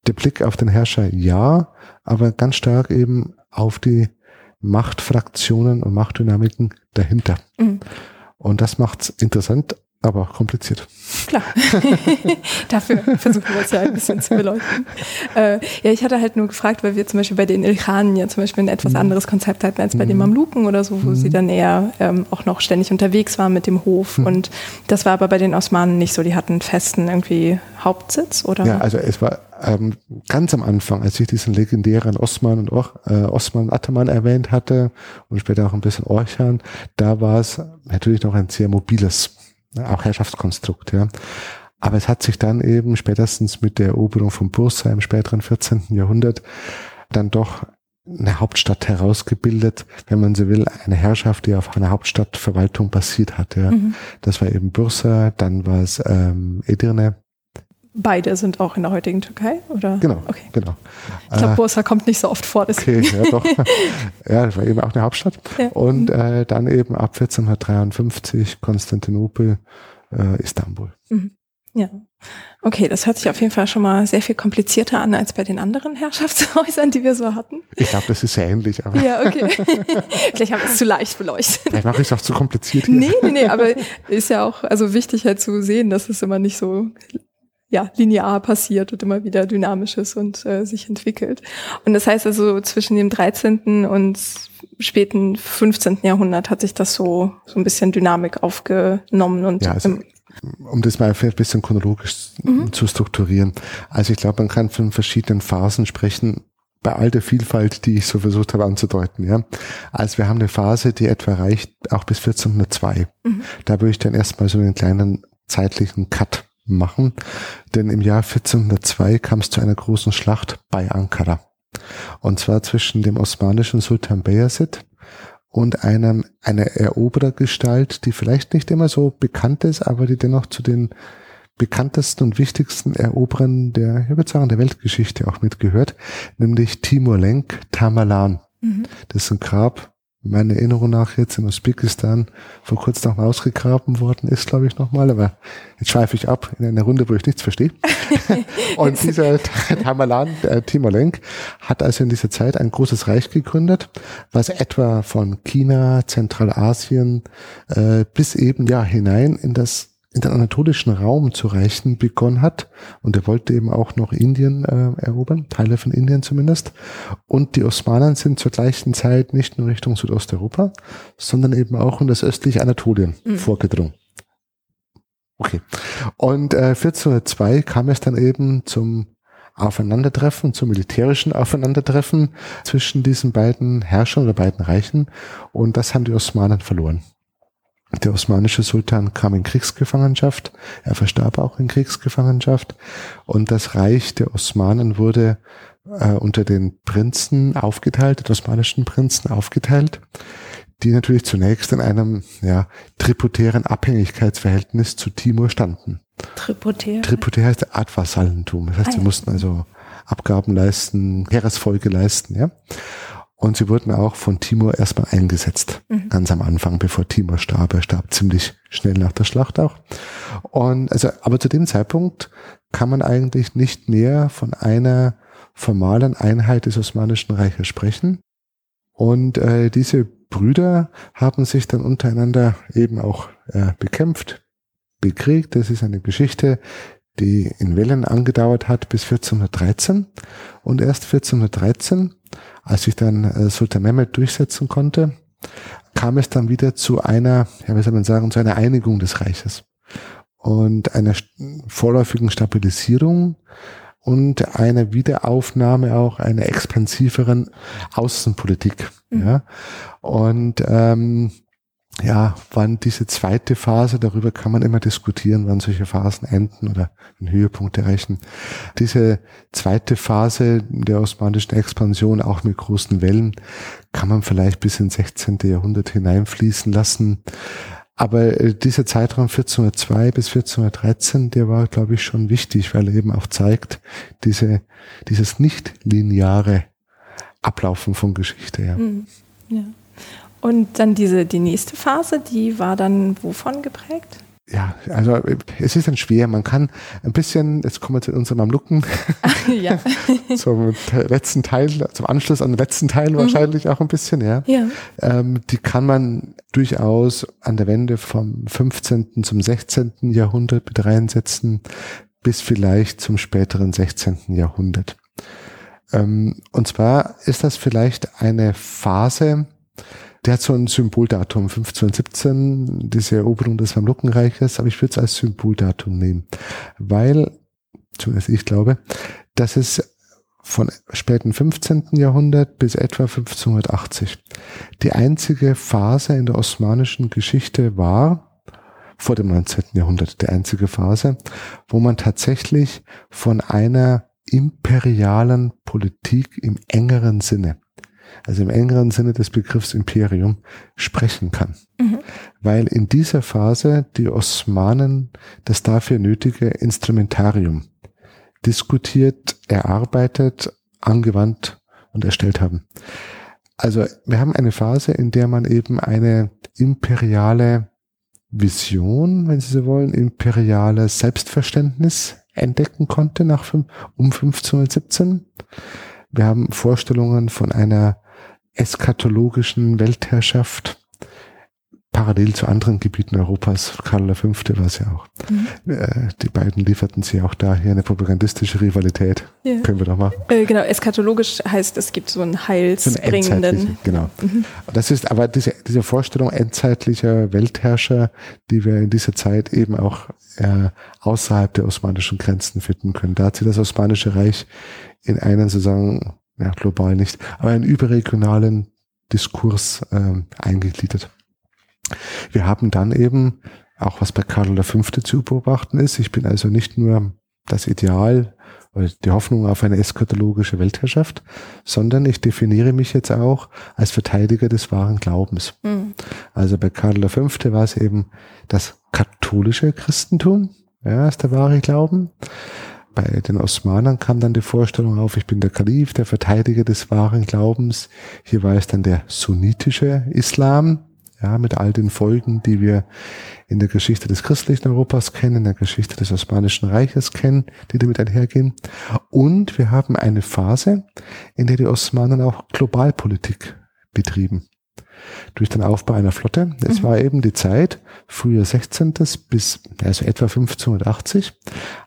S2: der Blick auf den Herrscher ja, aber ganz stark eben auf die Machtfraktionen und Machtdynamiken dahinter. Mhm. Und das macht's interessant, aber kompliziert.
S1: Klar. Dafür versuchen wir es ja ein bisschen zu beleuchten. Äh, ja, ich hatte halt nur gefragt, weil wir zum Beispiel bei den Ilkhanen ja zum Beispiel ein etwas mhm. anderes Konzept hatten als bei mhm. den Mamluken oder so, wo mhm. sie dann eher ähm, auch noch ständig unterwegs waren mit dem Hof. Mhm. Und das war aber bei den Osmanen nicht so. Die hatten festen irgendwie Hauptsitz oder?
S2: Ja, also es war ähm, ganz am Anfang, als ich diesen legendären Osman und auch, äh, Osman Ataman erwähnt hatte und später auch ein bisschen Orchan, da war es natürlich noch ein sehr mobiles Ne, auch Herrschaftskonstrukt, ja. Aber es hat sich dann eben spätestens mit der Eroberung von Bursa im späteren 14. Jahrhundert dann doch eine Hauptstadt herausgebildet, wenn man so will, eine Herrschaft, die auf einer Hauptstadtverwaltung basiert hat. Ja. Mhm. Das war eben Bursa, dann war es ähm, Edirne.
S1: Beide sind auch in der heutigen Türkei, oder?
S2: Genau, okay. genau.
S1: Ich glaube, äh, Bursa kommt nicht so oft vor.
S2: Deswegen. Okay, ja doch. ja, das war eben auch eine Hauptstadt. Ja. Und mhm. äh, dann eben ab 1453 Konstantinopel, äh, Istanbul. Mhm.
S1: Ja. Okay, das hört sich auf jeden Fall schon mal sehr viel komplizierter an als bei den anderen Herrschaftshäusern, die wir so hatten.
S2: Ich glaube, das ist sehr ähnlich.
S1: Aber ja, okay. Vielleicht haben wir es zu leicht beleuchtet.
S2: Vielleicht mache ich es auch zu kompliziert.
S1: Hier. Nee, nee, nee, aber ist ja auch also wichtig halt zu sehen, dass es immer nicht so ja, linear passiert und immer wieder dynamisch ist und äh, sich entwickelt. Und das heißt also, zwischen dem 13. und späten 15. Jahrhundert hat sich das so, so ein bisschen Dynamik aufgenommen und
S2: ja, also, um das mal ein bisschen chronologisch mhm. zu strukturieren. Also ich glaube, man kann von verschiedenen Phasen sprechen, bei all der Vielfalt, die ich so versucht habe anzudeuten, ja. Also wir haben eine Phase, die etwa reicht auch bis 1402. Mhm. Da würde ich dann erstmal so einen kleinen zeitlichen Cut machen, denn im Jahr 1402 kam es zu einer großen Schlacht bei Ankara. Und zwar zwischen dem osmanischen Sultan Bayezid und einem, einer Eroberergestalt, die vielleicht nicht immer so bekannt ist, aber die dennoch zu den bekanntesten und wichtigsten Eroberern der, ich würde sagen, der Weltgeschichte auch mitgehört, nämlich Timur Lenk Tamerlan. Mhm. Das ist ein Grab meiner Erinnerung nach jetzt in Usbekistan vor kurzem noch mal ausgegraben worden ist, glaube ich nochmal. Aber jetzt schweife ich ab in eine Runde, wo ich nichts verstehe. und dieser Tamerlan, äh, Timolenk, hat also in dieser Zeit ein großes Reich gegründet, was etwa von China, Zentralasien äh, bis eben ja hinein in das in den anatolischen Raum zu reichen begonnen hat. Und er wollte eben auch noch Indien äh, erobern, Teile von Indien zumindest. Und die Osmanen sind zur gleichen Zeit nicht nur Richtung Südosteuropa, sondern eben auch in das östliche Anatolien mhm. vorgedrungen. Okay. Und äh, 1402 kam es dann eben zum Aufeinandertreffen, zum militärischen Aufeinandertreffen zwischen diesen beiden Herrschern oder beiden Reichen. Und das haben die Osmanen verloren. Der osmanische Sultan kam in Kriegsgefangenschaft, er verstarb auch in Kriegsgefangenschaft und das Reich der Osmanen wurde äh, unter den Prinzen aufgeteilt, den osmanischen Prinzen aufgeteilt, die natürlich zunächst in einem ja, tributären Abhängigkeitsverhältnis zu Timur standen.
S1: Tributär?
S2: Tributär heißt Art Vasallentum. Das heißt, ah, sie mussten also Abgaben leisten, Heeresfolge leisten, ja. Und sie wurden auch von Timur erstmal eingesetzt, mhm. ganz am Anfang, bevor Timur starb. Er starb ziemlich schnell nach der Schlacht auch. Und also, aber zu dem Zeitpunkt kann man eigentlich nicht mehr von einer formalen Einheit des Osmanischen Reiches sprechen. Und äh, diese Brüder haben sich dann untereinander eben auch äh, bekämpft, bekriegt. Das ist eine Geschichte, die in Wellen angedauert hat bis 1413. Und erst 1413 als sich dann äh, Sultan Mehmed durchsetzen konnte, kam es dann wieder zu einer, ja, wie soll man sagen, zu einer Einigung des Reiches und einer vorläufigen Stabilisierung und einer Wiederaufnahme auch einer expansiveren Außenpolitik. Mhm. Ja. Und ähm, ja, wann diese zweite Phase, darüber kann man immer diskutieren, wann solche Phasen enden oder einen Höhepunkt erreichen. Diese zweite Phase der osmanischen Expansion, auch mit großen Wellen, kann man vielleicht bis ins 16. Jahrhundert hineinfließen lassen. Aber äh, dieser Zeitraum 1402 bis 1413, der war, glaube ich, schon wichtig, weil er eben auch zeigt, diese, dieses nicht lineare Ablaufen von Geschichte. Ja. Mhm. ja.
S1: Und dann diese, die nächste Phase, die war dann wovon geprägt?
S2: Ja, also es ist dann schwer. Man kann ein bisschen, jetzt kommen wir zu unserem Mamluken, ja. zum letzten Teil, zum Anschluss an den letzten Teil mhm. wahrscheinlich auch ein bisschen, ja. ja. Ähm, die kann man durchaus an der Wende vom 15. zum 16. Jahrhundert mit reinsetzen, bis vielleicht zum späteren 16. Jahrhundert. Ähm, und zwar ist das vielleicht eine Phase, der hat so ein Symboldatum, 1517, diese Eroberung des Mamlukenreiches, aber ich würde es als Symboldatum nehmen, weil, zumindest ich glaube, dass es von späten 15. Jahrhundert bis etwa 1580 die einzige Phase in der osmanischen Geschichte war, vor dem 19. Jahrhundert, die einzige Phase, wo man tatsächlich von einer imperialen Politik im engeren Sinne also im engeren Sinne des Begriffs Imperium, sprechen kann. Mhm. Weil in dieser Phase die Osmanen das dafür nötige Instrumentarium diskutiert, erarbeitet, angewandt und erstellt haben. Also wir haben eine Phase, in der man eben eine imperiale Vision, wenn Sie so wollen, imperiales Selbstverständnis entdecken konnte nach um 1517. Wir haben Vorstellungen von einer eskatologischen Weltherrschaft parallel zu anderen Gebieten Europas. Karl V. war es ja auch. Mhm. Äh, die beiden lieferten sie auch daher eine propagandistische Rivalität. Ja. Können wir doch mal.
S1: Äh, genau, eskatologisch heißt, es gibt so einen heilsbringenden. So
S2: genau. Mhm. Das ist aber diese, diese Vorstellung endzeitlicher Weltherrscher, die wir in dieser Zeit eben auch äh, außerhalb der osmanischen Grenzen finden können. Da hat sich das Osmanische Reich in einen sozusagen ja, global nicht, aber einen überregionalen Diskurs ähm, eingegliedert. Wir haben dann eben, auch was bei Karl V. zu beobachten ist, ich bin also nicht nur das Ideal oder die Hoffnung auf eine eskatologische Weltherrschaft, sondern ich definiere mich jetzt auch als Verteidiger des wahren Glaubens. Mhm. Also bei Karl V. war es eben das katholische Christentum, ja, ist der wahre Glauben bei den Osmanen kam dann die Vorstellung auf, ich bin der Kalif, der Verteidiger des wahren Glaubens. Hier war es dann der sunnitische Islam, ja, mit all den Folgen, die wir in der Geschichte des christlichen Europas kennen, in der Geschichte des Osmanischen Reiches kennen, die damit einhergehen. Und wir haben eine Phase, in der die Osmanen auch Globalpolitik betrieben. Durch den Aufbau einer Flotte. Es mhm. war eben die Zeit, früher 16. bis also etwa 1580,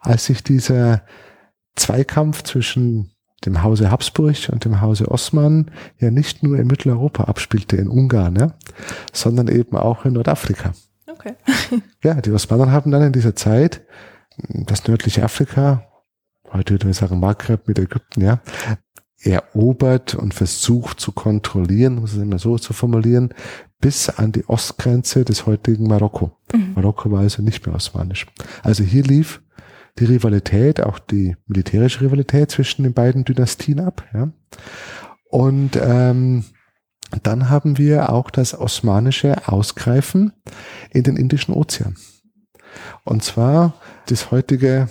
S2: als sich dieser Zweikampf zwischen dem Hause Habsburg und dem Hause Osman ja nicht nur in Mitteleuropa abspielte, in Ungarn, ja, sondern eben auch in Nordafrika. Okay. ja, die Osmanen haben dann in dieser Zeit das nördliche Afrika, heute würde man sagen Maghreb mit Ägypten, ja, erobert und versucht zu kontrollieren, muss es immer so zu formulieren, bis an die Ostgrenze des heutigen Marokko. Mhm. Marokko war also nicht mehr osmanisch. Also hier lief die Rivalität, auch die militärische Rivalität zwischen den beiden Dynastien ab. Ja. Und ähm, dann haben wir auch das osmanische Ausgreifen in den Indischen Ozean. Und zwar das heutige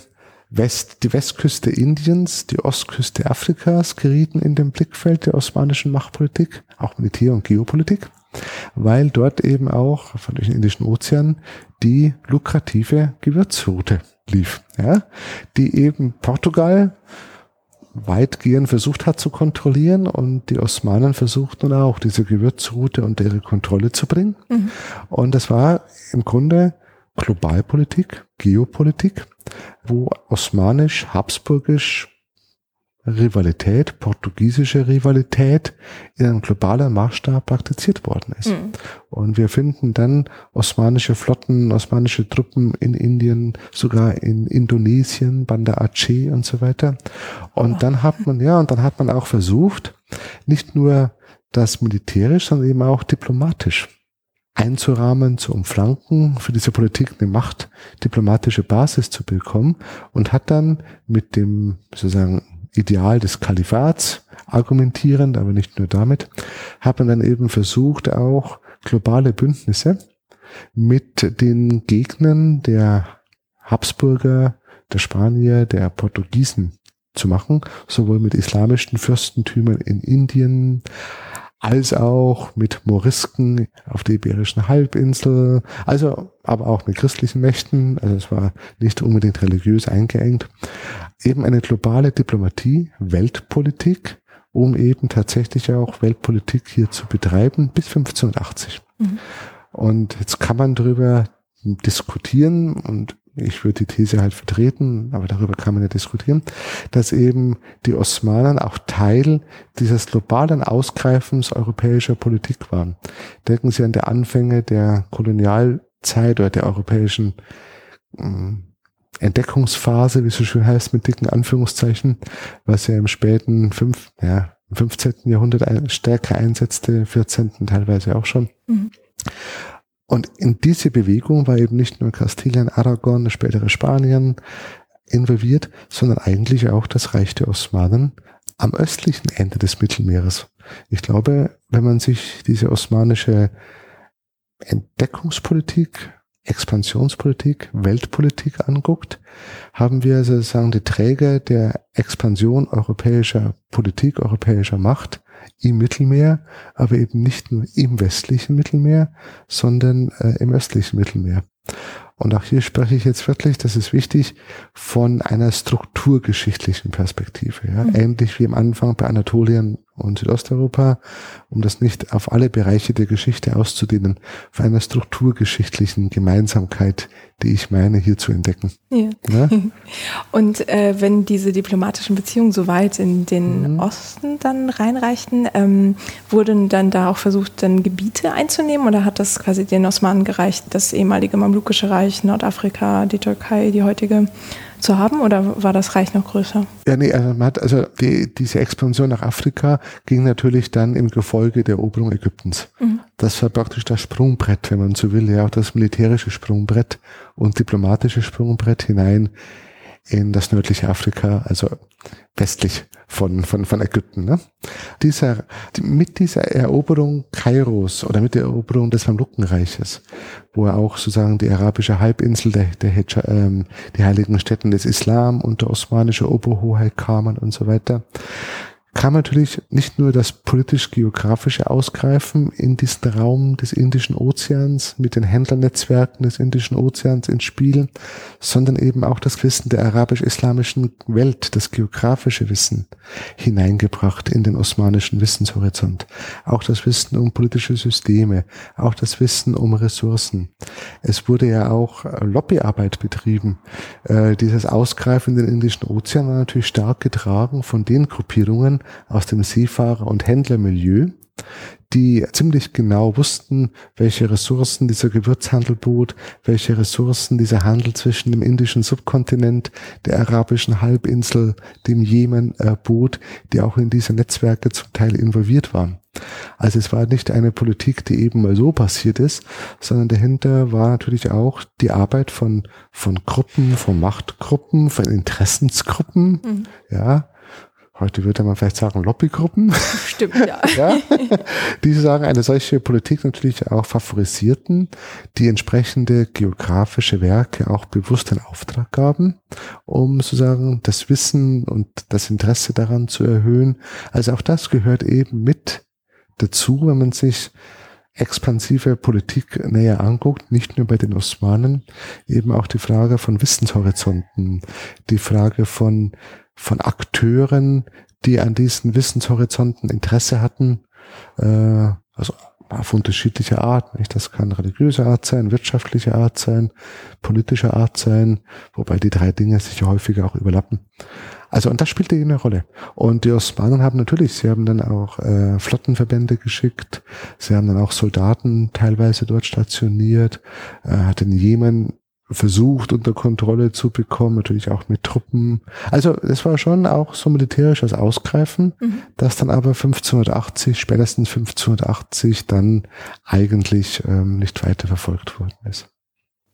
S2: West, die Westküste Indiens, die Ostküste Afrikas gerieten in den Blickfeld der osmanischen Machtpolitik, auch Militär- und Geopolitik, weil dort eben auch von den Indischen Ozean die lukrative Gewürzroute lief, ja, die eben Portugal weitgehend versucht hat zu kontrollieren und die Osmanen versuchten auch diese Gewürzroute unter ihre Kontrolle zu bringen. Mhm. Und das war im Grunde Globalpolitik, Geopolitik, wo osmanisch, habsburgisch Rivalität, portugiesische Rivalität in einem globalen Maßstab praktiziert worden ist. Mhm. Und wir finden dann osmanische Flotten, osmanische Truppen in Indien, sogar in Indonesien, Banda Aceh und so weiter. Und oh. dann hat man, ja, und dann hat man auch versucht, nicht nur das militärisch, sondern eben auch diplomatisch einzurahmen, zu umflanken, für diese Politik eine Macht, diplomatische Basis zu bekommen und hat dann mit dem sozusagen Ideal des Kalifats argumentierend, aber nicht nur damit, hat man dann eben versucht, auch globale Bündnisse mit den Gegnern der Habsburger, der Spanier, der Portugiesen zu machen, sowohl mit islamischen Fürstentümern in Indien, als auch mit Morisken auf der Iberischen Halbinsel, also aber auch mit christlichen Mächten, also es war nicht unbedingt religiös eingeengt, eben eine globale Diplomatie, Weltpolitik, um eben tatsächlich auch Weltpolitik hier zu betreiben bis 1580. Mhm. Und jetzt kann man darüber diskutieren und ich würde die These halt vertreten, aber darüber kann man ja diskutieren, dass eben die Osmanen auch Teil dieses globalen Ausgreifens europäischer Politik waren. Denken Sie an die Anfänge der Kolonialzeit oder der europäischen äh, Entdeckungsphase, wie es so schön heißt, mit dicken Anführungszeichen, was ja im späten fünf, ja, im 15. Jahrhundert stärker einsetzte, 14. teilweise auch schon. Mhm. Und in diese Bewegung war eben nicht nur Kastilien, Aragon, das spätere Spanien involviert, sondern eigentlich auch das Reich der Osmanen am östlichen Ende des Mittelmeeres. Ich glaube, wenn man sich diese osmanische Entdeckungspolitik, Expansionspolitik, Weltpolitik anguckt, haben wir sozusagen die Träger der Expansion europäischer Politik, europäischer Macht im Mittelmeer, aber eben nicht nur im westlichen Mittelmeer, sondern äh, im östlichen Mittelmeer. Und auch hier spreche ich jetzt wirklich, das ist wichtig, von einer strukturgeschichtlichen Perspektive. Ja? Mhm. Ähnlich wie am Anfang bei Anatolien und Südosteuropa, um das nicht auf alle Bereiche der Geschichte auszudehnen, von einer strukturgeschichtlichen Gemeinsamkeit, die ich meine, hier zu entdecken. Ja.
S1: ja? Und äh, wenn diese diplomatischen Beziehungen so weit in den mhm. Osten dann reinreichten, ähm, wurden dann da auch versucht, dann Gebiete einzunehmen oder hat das quasi den Osmanen gereicht, das ehemalige Mamlukische Reich, Nordafrika, die Türkei, die heutige zu haben oder war das Reich noch größer?
S2: Ja, nee, also man hat, also die, diese Expansion nach Afrika ging natürlich dann im Gefolge der Eroberung Ägyptens. Mhm. Das war praktisch das Sprungbrett, wenn man so will, ja, auch das militärische Sprungbrett und diplomatische Sprungbrett hinein in das nördliche Afrika, also westlich von, von, von Ägypten. Ne? Dieser, mit dieser Eroberung Kairos oder mit der Eroberung des Mamlukenreiches, wo er auch sozusagen die arabische Halbinsel, der, der, ähm, die heiligen Städten des Islam unter osmanische Oberhoheit kamen und so weiter, kam natürlich nicht nur das politisch-geografische Ausgreifen in diesen Raum des Indischen Ozeans mit den Händlernetzwerken des Indischen Ozeans ins Spiel, sondern eben auch das Wissen der arabisch-islamischen Welt, das geografische Wissen hineingebracht in den osmanischen Wissenshorizont. Auch das Wissen um politische Systeme, auch das Wissen um Ressourcen. Es wurde ja auch Lobbyarbeit betrieben. Äh, dieses Ausgreifen in den Indischen Ozean war natürlich stark getragen von den Gruppierungen, aus dem Seefahrer- und Händlermilieu, die ziemlich genau wussten, welche Ressourcen dieser Gewürzhandel bot, welche Ressourcen dieser Handel zwischen dem indischen Subkontinent, der arabischen Halbinsel, dem Jemen äh, bot, die auch in diese Netzwerke zum Teil involviert waren. Also es war nicht eine Politik, die eben mal so passiert ist, sondern dahinter war natürlich auch die Arbeit von, von Gruppen, von Machtgruppen, von Interessensgruppen, mhm. ja, heute würde man vielleicht sagen Lobbygruppen.
S1: Stimmt, ja. ja.
S2: Die sagen, eine solche Politik natürlich auch favorisierten, die entsprechende geografische Werke auch bewusst in Auftrag gaben, um sozusagen das Wissen und das Interesse daran zu erhöhen. Also auch das gehört eben mit dazu, wenn man sich expansive Politik näher anguckt, nicht nur bei den Osmanen, eben auch die Frage von Wissenshorizonten, die Frage von von Akteuren, die an diesen Wissenshorizonten Interesse hatten, äh, also auf unterschiedliche Art. Nicht? Das kann religiöse Art sein, wirtschaftliche Art sein, politische Art sein, wobei die drei Dinge sich häufiger auch überlappen. Also und das spielte eine Rolle. Und die Osmanen haben natürlich, sie haben dann auch äh, Flottenverbände geschickt, sie haben dann auch Soldaten teilweise dort stationiert, äh, hat in Jemen versucht unter Kontrolle zu bekommen, natürlich auch mit Truppen. Also es war schon auch so militärisches Ausgreifen, mhm. das dann aber 1580, spätestens 1580 dann eigentlich ähm, nicht weiter verfolgt worden ist.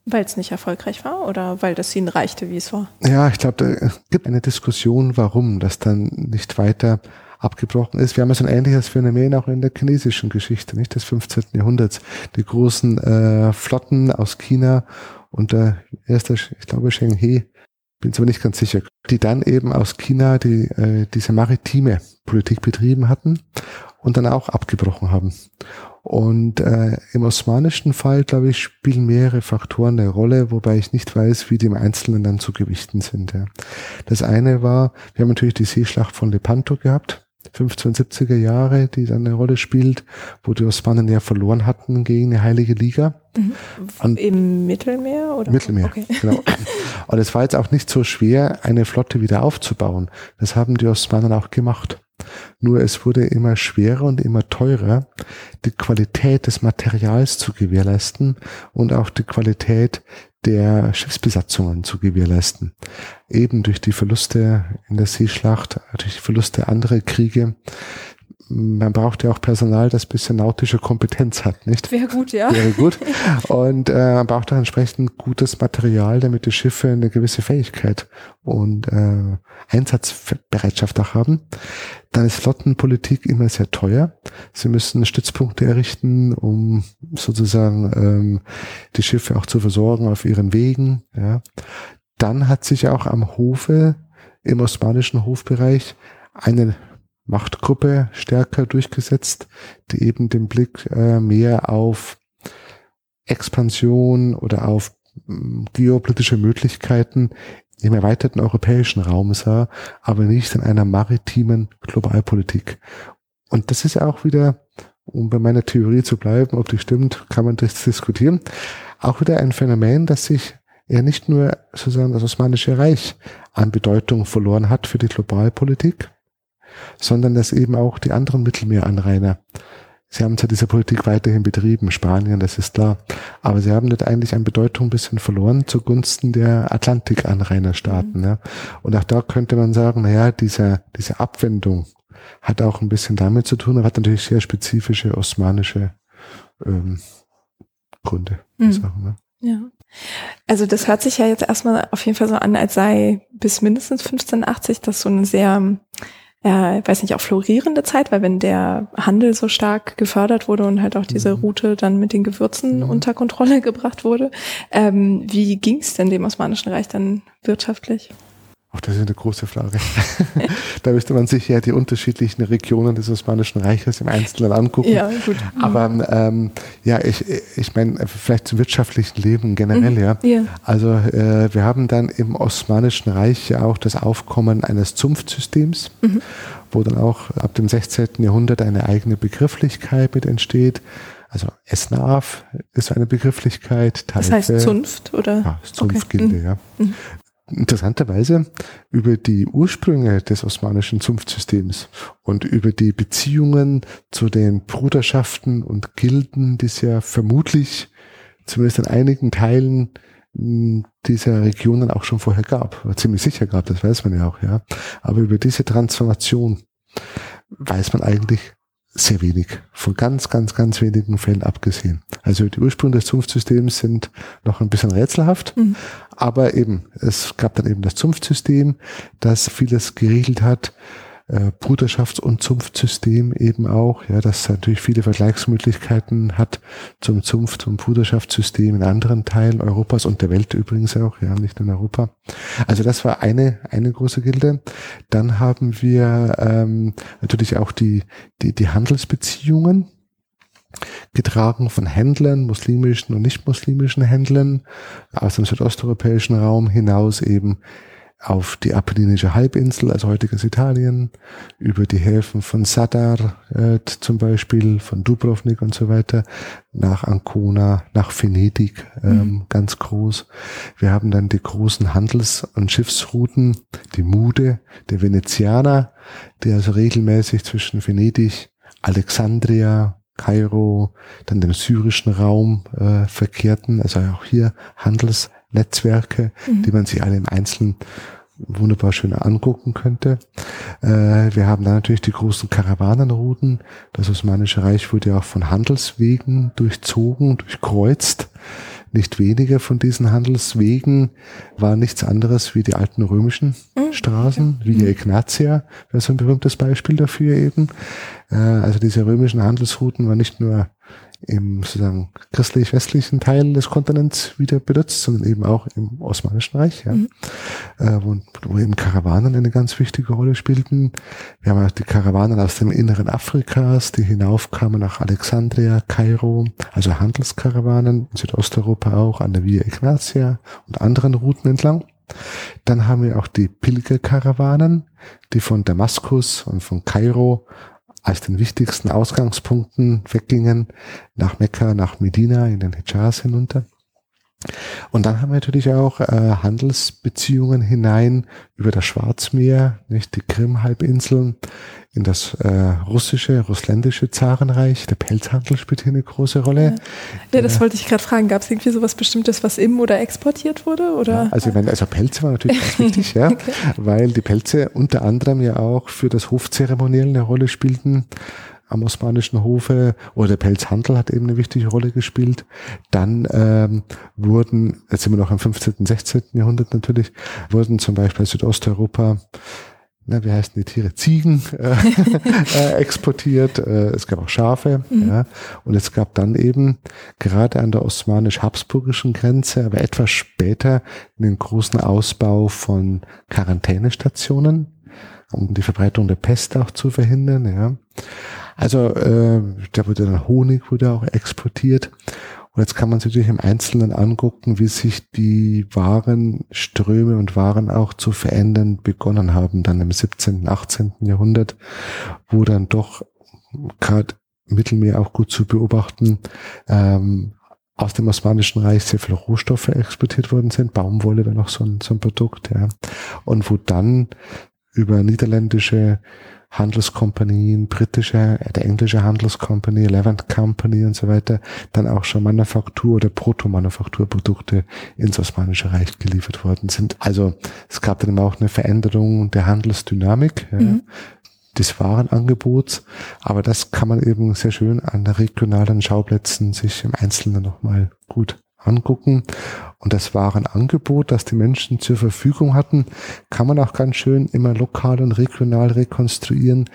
S1: Weil es nicht erfolgreich war oder weil das ihnen reichte, wie es war?
S2: Ja, ich glaube, da gibt eine Diskussion, warum das dann nicht weiter abgebrochen ist. Wir haben ja so ein ähnliches Phänomen auch in der chinesischen Geschichte, nicht des 15. Jahrhunderts. Die großen äh, Flotten aus China unter erster, ich glaube, Sheng He, bin zwar nicht ganz sicher, die dann eben aus China die, äh, diese maritime Politik betrieben hatten und dann auch abgebrochen haben. Und äh, im osmanischen Fall, glaube ich, spielen mehrere Faktoren eine Rolle, wobei ich nicht weiß, wie die im Einzelnen dann zu gewichten sind. Ja. Das eine war, wir haben natürlich die Seeschlacht von Lepanto gehabt, 1570er Jahre, die dann eine Rolle spielt, wo die Osmanen ja verloren hatten gegen die Heilige Liga.
S1: Mhm. Im Mittelmeer oder?
S2: Mittelmeer, okay. genau. Und es war jetzt auch nicht so schwer, eine Flotte wieder aufzubauen. Das haben die Osmanen auch gemacht. Nur es wurde immer schwerer und immer teurer, die Qualität des Materials zu gewährleisten und auch die Qualität der Schiffsbesatzungen zu gewährleisten. Eben durch die Verluste in der Seeschlacht, durch die Verluste anderer Kriege. Man braucht ja auch Personal, das bisschen nautische Kompetenz hat, nicht?
S1: Wäre gut, ja.
S2: Wäre gut. Und äh, man braucht auch entsprechend gutes Material, damit die Schiffe eine gewisse Fähigkeit und äh, Einsatzbereitschaft auch haben. Dann ist Flottenpolitik immer sehr teuer. Sie müssen Stützpunkte errichten, um sozusagen ähm, die Schiffe auch zu versorgen auf ihren Wegen. Ja. Dann hat sich auch am Hofe, im osmanischen Hofbereich, eine Machtgruppe stärker durchgesetzt, die eben den Blick äh, mehr auf Expansion oder auf geopolitische Möglichkeiten im erweiterten europäischen Raum sah, aber nicht in einer maritimen Globalpolitik. Und das ist auch wieder, um bei meiner Theorie zu bleiben, ob die stimmt, kann man das diskutieren, auch wieder ein Phänomen, das sich ja nicht nur sozusagen das Osmanische Reich an Bedeutung verloren hat für die Globalpolitik, sondern dass eben auch die anderen Mittelmeeranrainer Sie haben zwar diese Politik weiterhin betrieben, Spanien, das ist klar, aber sie haben dort eigentlich an Bedeutung ein bisschen verloren zugunsten der Atlantikanrainerstaaten. Mhm. Ja. Und auch da könnte man sagen, naja, diese, diese Abwendung hat auch ein bisschen damit zu tun, aber hat natürlich sehr spezifische osmanische ähm, Gründe.
S1: Mhm. Sagen, ne? Ja. Also das hört sich ja jetzt erstmal auf jeden Fall so an, als sei bis mindestens 1580 das so eine sehr, äh, weiß nicht, auch florierende Zeit, weil wenn der Handel so stark gefördert wurde und halt auch diese mhm. Route dann mit den Gewürzen mhm. unter Kontrolle gebracht wurde, ähm, wie ging es denn dem Osmanischen Reich dann wirtschaftlich?
S2: Auch das ist eine große Frage. da müsste man sich ja die unterschiedlichen Regionen des Osmanischen Reiches im Einzelnen angucken. Ja, gut. Aber ähm, ja, ich, ich meine, vielleicht zum wirtschaftlichen Leben generell, mhm. ja. ja. Also äh, wir haben dann im Osmanischen Reich ja auch das Aufkommen eines Zunftsystems, mhm. wo dann auch ab dem 16. Jahrhundert eine eigene Begrifflichkeit mit entsteht. Also Esnaf ist eine Begrifflichkeit.
S1: Teife, das heißt Zunft oder?
S2: Ja, Zunftgilde, okay. ja. Mhm interessanterweise über die Ursprünge des osmanischen Zunftsystems und über die Beziehungen zu den Bruderschaften und Gilden, die es ja vermutlich zumindest in einigen Teilen hm, dieser Regionen auch schon vorher gab, ziemlich sicher gab, das weiß man ja auch, ja. Aber über diese Transformation weiß man eigentlich sehr wenig, von ganz, ganz, ganz wenigen Fällen abgesehen. Also die Ursprünge des Zunftsystems sind noch ein bisschen rätselhaft, mhm. aber eben, es gab dann eben das Zunftsystem, das vieles geregelt hat, äh, Bruderschafts- und Zunftsystem eben auch, ja, das natürlich viele Vergleichsmöglichkeiten hat zum Zunft- und Bruderschaftssystem in anderen Teilen Europas und der Welt übrigens auch, ja, nicht in Europa. Also das war eine, eine große Gilde. Dann haben wir ähm, natürlich auch die, die, die Handelsbeziehungen, getragen von Händlern, muslimischen und nicht muslimischen Händlern aus dem südosteuropäischen Raum hinaus eben auf die Apenninische Halbinsel, also heutiges Italien, über die Häfen von Sadar äh, zum Beispiel, von Dubrovnik und so weiter, nach Ancona, nach Venedig, ähm, mhm. ganz groß. Wir haben dann die großen Handels- und Schiffsrouten, die Mude der Venezianer, die also regelmäßig zwischen Venedig, Alexandria, Kairo, dann dem syrischen Raum äh, verkehrten, also auch hier Handels- Netzwerke, mhm. die man sich alle im Einzelnen wunderbar schön angucken könnte. Äh, wir haben dann natürlich die großen Karawanenrouten. Das Osmanische Reich wurde ja auch von Handelswegen durchzogen, durchkreuzt. Nicht weniger von diesen Handelswegen war nichts anderes wie die alten römischen mhm. Straßen, wie die Ignatia, wäre so ein berühmtes Beispiel dafür eben. Äh, also diese römischen Handelsrouten waren nicht nur im sozusagen christlich-westlichen Teil des Kontinents wieder benutzt, sondern eben auch im Osmanischen Reich, ja, mhm. äh, wo, wo eben Karawanen eine ganz wichtige Rolle spielten. Wir haben auch die Karawanen aus dem Inneren Afrikas, die hinaufkamen nach Alexandria, Kairo, also Handelskarawanen in Südosteuropa auch, an der Via Ignatia und anderen Routen entlang. Dann haben wir auch die Pilgerkarawanen, die von Damaskus und von Kairo als den wichtigsten Ausgangspunkten weggingen, nach Mekka, nach Medina, in den Hijaz hinunter. Und dann haben wir natürlich auch äh, Handelsbeziehungen hinein über das Schwarzmeer, nicht die Krim-Halbinseln, in das äh, russische, russländische Zarenreich. Der Pelzhandel spielt hier eine große Rolle.
S1: Ja, ja das wollte ich gerade fragen. Gab es irgendwie sowas Bestimmtes, was im oder exportiert wurde? Oder?
S2: Ja, also, meine, also Pelze war natürlich ganz wichtig, ja, okay. weil die Pelze unter anderem ja auch für das Hofzeremoniell eine Rolle spielten am osmanischen Hofe oder der Pelzhandel hat eben eine wichtige Rolle gespielt. Dann ähm, wurden, jetzt sind wir noch im 15., 16. Jahrhundert natürlich, wurden zum Beispiel Südosteuropa na, wie heißen die Tiere? Ziegen äh, äh, exportiert. Äh, es gab auch Schafe. Mhm. Ja, und es gab dann eben gerade an der osmanisch-habsburgischen Grenze, aber etwas später einen großen Ausbau von Quarantänestationen, um die Verbreitung der Pest auch zu verhindern. Ja. Also äh, da wurde dann Honig wurde auch exportiert. Und jetzt kann man sich natürlich im Einzelnen angucken, wie sich die Warenströme und Waren auch zu verändern begonnen haben, dann im 17., 18. Jahrhundert, wo dann doch gerade Mittelmeer auch gut zu beobachten, ähm, aus dem Osmanischen Reich sehr viele Rohstoffe exportiert worden sind. Baumwolle war noch so ein, so ein Produkt, ja. Und wo dann über niederländische Handelskompanien, britische, der englische Handelskompanie, Levant Company und so weiter, dann auch schon Manufaktur- oder Proto-Manufakturprodukte ins Osmanische Reich geliefert worden sind. Also es gab dann auch eine Veränderung der Handelsdynamik. Ja. Mhm des Warenangebots, aber das kann man eben sehr schön an regionalen Schauplätzen sich im Einzelnen nochmal gut angucken. Und das Warenangebot, das die Menschen zur Verfügung hatten, kann man auch ganz schön immer lokal und regional rekonstruieren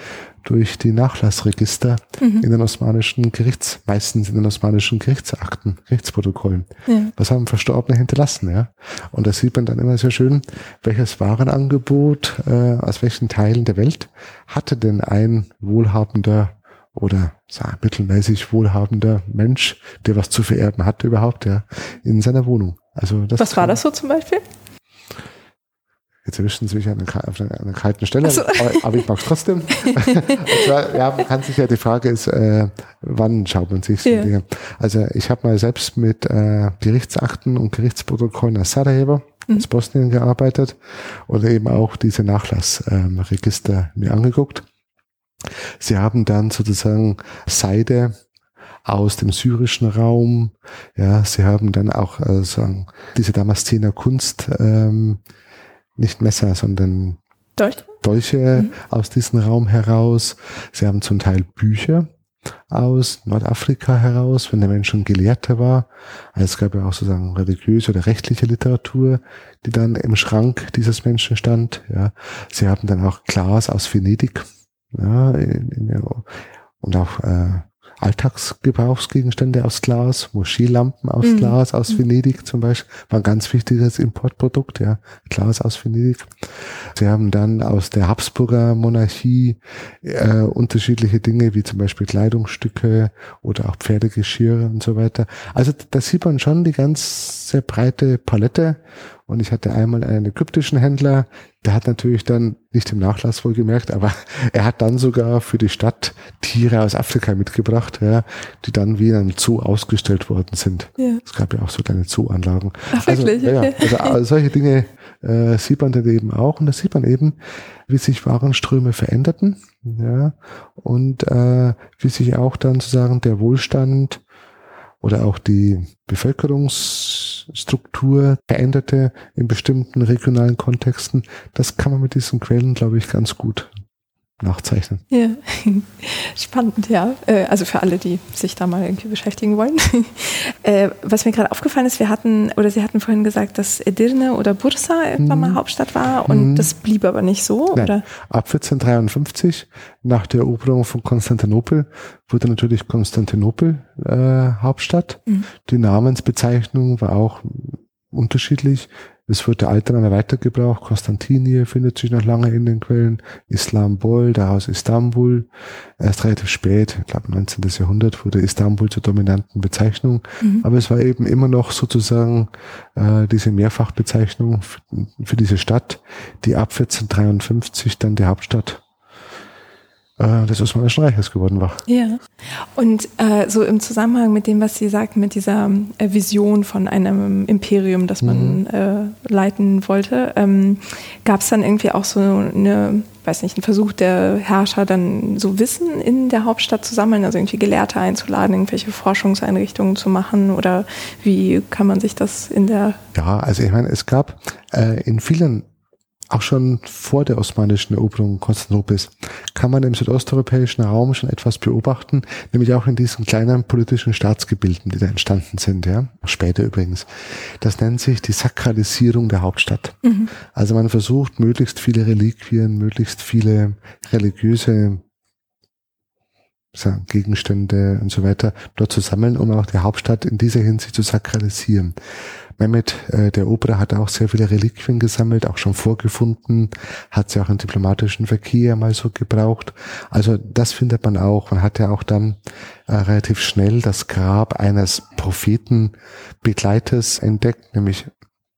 S2: durch die Nachlassregister mhm. in den osmanischen Gerichts, meistens in den osmanischen Gerichtsakten, Gerichtsprotokollen. Ja. Was haben Verstorbene hinterlassen, ja? Und da sieht man dann immer sehr schön, welches Warenangebot äh, aus welchen Teilen der Welt hatte denn ein wohlhabender oder sagen, mittelmäßig wohlhabender Mensch, der was zu vererben hatte überhaupt, ja, in seiner Wohnung. Also das
S1: was war das so zum Beispiel?
S2: Jetzt erwischen Sie mich an einer, auf einer kalten Stelle, so. aber, aber, ich mag es trotzdem. zwar, ja, man kann sich ja, die Frage ist, äh, wann schaut man sich so ja. Dinge. Also ich habe mal selbst mit äh, Gerichtsakten und Gerichtsprotokollen aus Sarajevo, mhm. aus Bosnien gearbeitet oder eben auch diese Nachlassregister ähm, mir angeguckt. Sie haben dann sozusagen Seide aus dem syrischen Raum. Ja, sie haben dann auch äh, sagen, diese Damaszener Kunst, ähm, nicht Messer, sondern Dolche, Dolche mhm. aus diesem Raum heraus. Sie haben zum Teil Bücher aus Nordafrika heraus, wenn der Mensch schon Gelehrter war. Also es gab ja auch sozusagen religiöse oder rechtliche Literatur, die dann im Schrank dieses Menschen stand. Ja, sie haben dann auch Glas aus Venedig ja, in, in, und auch äh, Alltagsgebrauchsgegenstände aus Glas, Moscheelampen aus mhm. Glas, aus mhm. Venedig zum Beispiel, war ein ganz wichtiges Importprodukt, ja, Glas aus Venedig. Sie haben dann aus der Habsburger Monarchie äh, unterschiedliche Dinge, wie zum Beispiel Kleidungsstücke oder auch Pferdegeschirre und so weiter. Also da sieht man schon die ganz sehr breite Palette und ich hatte einmal einen ägyptischen Händler, der hat natürlich dann nicht im Nachlass wohl gemerkt, aber er hat dann sogar für die Stadt Tiere aus Afrika mitgebracht, ja, die dann wie in einem Zoo ausgestellt worden sind. Ja. Es gab ja auch so kleine Zooanlagen. Ach, also, wirklich? Ja, also, also solche Dinge äh, sieht man dann eben auch und da sieht man eben, wie sich Warenströme veränderten, ja, und äh, wie sich auch dann sozusagen der Wohlstand oder auch die Bevölkerungsstruktur veränderte in bestimmten regionalen Kontexten. Das kann man mit diesen Quellen, glaube ich, ganz gut nachzeichnen.
S1: Ja, spannend, ja. Äh, also für alle, die sich da mal irgendwie beschäftigen wollen. Äh, was mir gerade aufgefallen ist, wir hatten, oder Sie hatten vorhin gesagt, dass Edirne oder Bursa irgendwann mhm. mal Hauptstadt war und mhm. das blieb aber nicht so, Nein. oder?
S2: Ab 1453, nach der Eroberung von Konstantinopel, wurde natürlich Konstantinopel äh, Hauptstadt. Mhm. Die Namensbezeichnung war auch unterschiedlich. Es wird der alte Name weitergebraucht. Konstantinie findet sich noch lange in den Quellen. Islambol, daraus Istanbul. Erst relativ spät, ich glaube 19. Jahrhundert, wurde Istanbul zur dominanten Bezeichnung. Mhm. Aber es war eben immer noch sozusagen äh, diese Mehrfachbezeichnung für, für diese Stadt, die ab 1453 dann die Hauptstadt äh, des Osmanischen Reiches geworden war.
S1: Ja. Und äh, so im Zusammenhang mit dem, was Sie sagten, mit dieser äh, Vision von einem Imperium, das man mhm. äh, leiten wollte, ähm, gab es dann irgendwie auch so eine, weiß nicht, einen Versuch der Herrscher, dann so Wissen in der Hauptstadt zu sammeln, also irgendwie Gelehrte einzuladen, irgendwelche Forschungseinrichtungen zu machen oder wie kann man sich das in der...
S2: Ja, also ich meine, es gab äh, in vielen auch schon vor der osmanischen Eroberung Konstantinopels kann man im südosteuropäischen Raum schon etwas beobachten, nämlich auch in diesen kleinen politischen Staatsgebilden, die da entstanden sind, ja, später übrigens. Das nennt sich die Sakralisierung der Hauptstadt. Mhm. Also man versucht, möglichst viele Reliquien, möglichst viele religiöse Gegenstände und so weiter dort zu sammeln, um auch die Hauptstadt in dieser Hinsicht zu sakralisieren. Mehmet, äh, der Opera, hat auch sehr viele Reliquien gesammelt, auch schon vorgefunden, hat sie auch im diplomatischen Verkehr mal so gebraucht. Also das findet man auch. Man hat ja auch dann äh, relativ schnell das Grab eines Prophetenbegleiters entdeckt, nämlich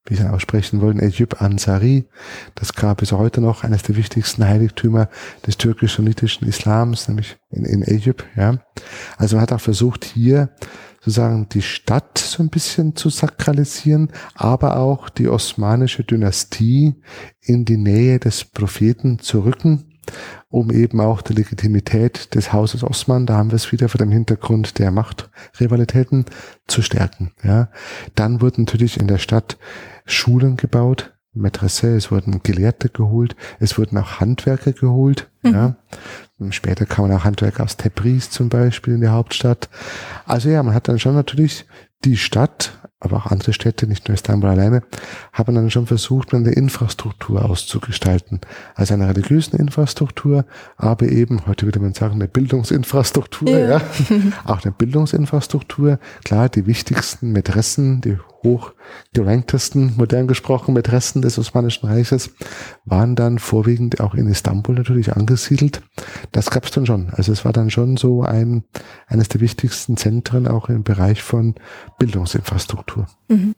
S2: wie sie aussprechen wollen, Ejüp Ansari. Das Grab ist heute noch eines der wichtigsten Heiligtümer des türkisch-sunnitischen Islams, nämlich in, in Ägypten. Ja. Also man hat auch versucht, hier sozusagen die Stadt so ein bisschen zu sakralisieren, aber auch die osmanische Dynastie in die Nähe des Propheten zu rücken, um eben auch die Legitimität des Hauses Osman, da haben wir es wieder vor dem Hintergrund der Machtrivalitäten, zu stärken. Ja. Dann wurden natürlich in der Stadt Schulen gebaut, Maîtresse, es wurden Gelehrte geholt, es wurden auch Handwerker geholt, Mhm. Ja. Später kam man auch Handwerker aus Tabriz zum Beispiel in der Hauptstadt. Also ja, man hat dann schon natürlich die Stadt aber auch andere Städte, nicht nur Istanbul alleine, haben dann schon versucht, eine Infrastruktur auszugestalten. Also eine religiöse Infrastruktur, aber eben, heute würde man sagen, eine Bildungsinfrastruktur, ja. ja. auch eine Bildungsinfrastruktur. Klar, die wichtigsten Mätressen, die hochgeranktesten, modern gesprochen, Mätressen des Osmanischen Reiches waren dann vorwiegend auch in Istanbul natürlich angesiedelt. Das gab es dann schon. Also es war dann schon so ein, eines der wichtigsten Zentren auch im Bereich von Bildungsinfrastruktur. Mhm.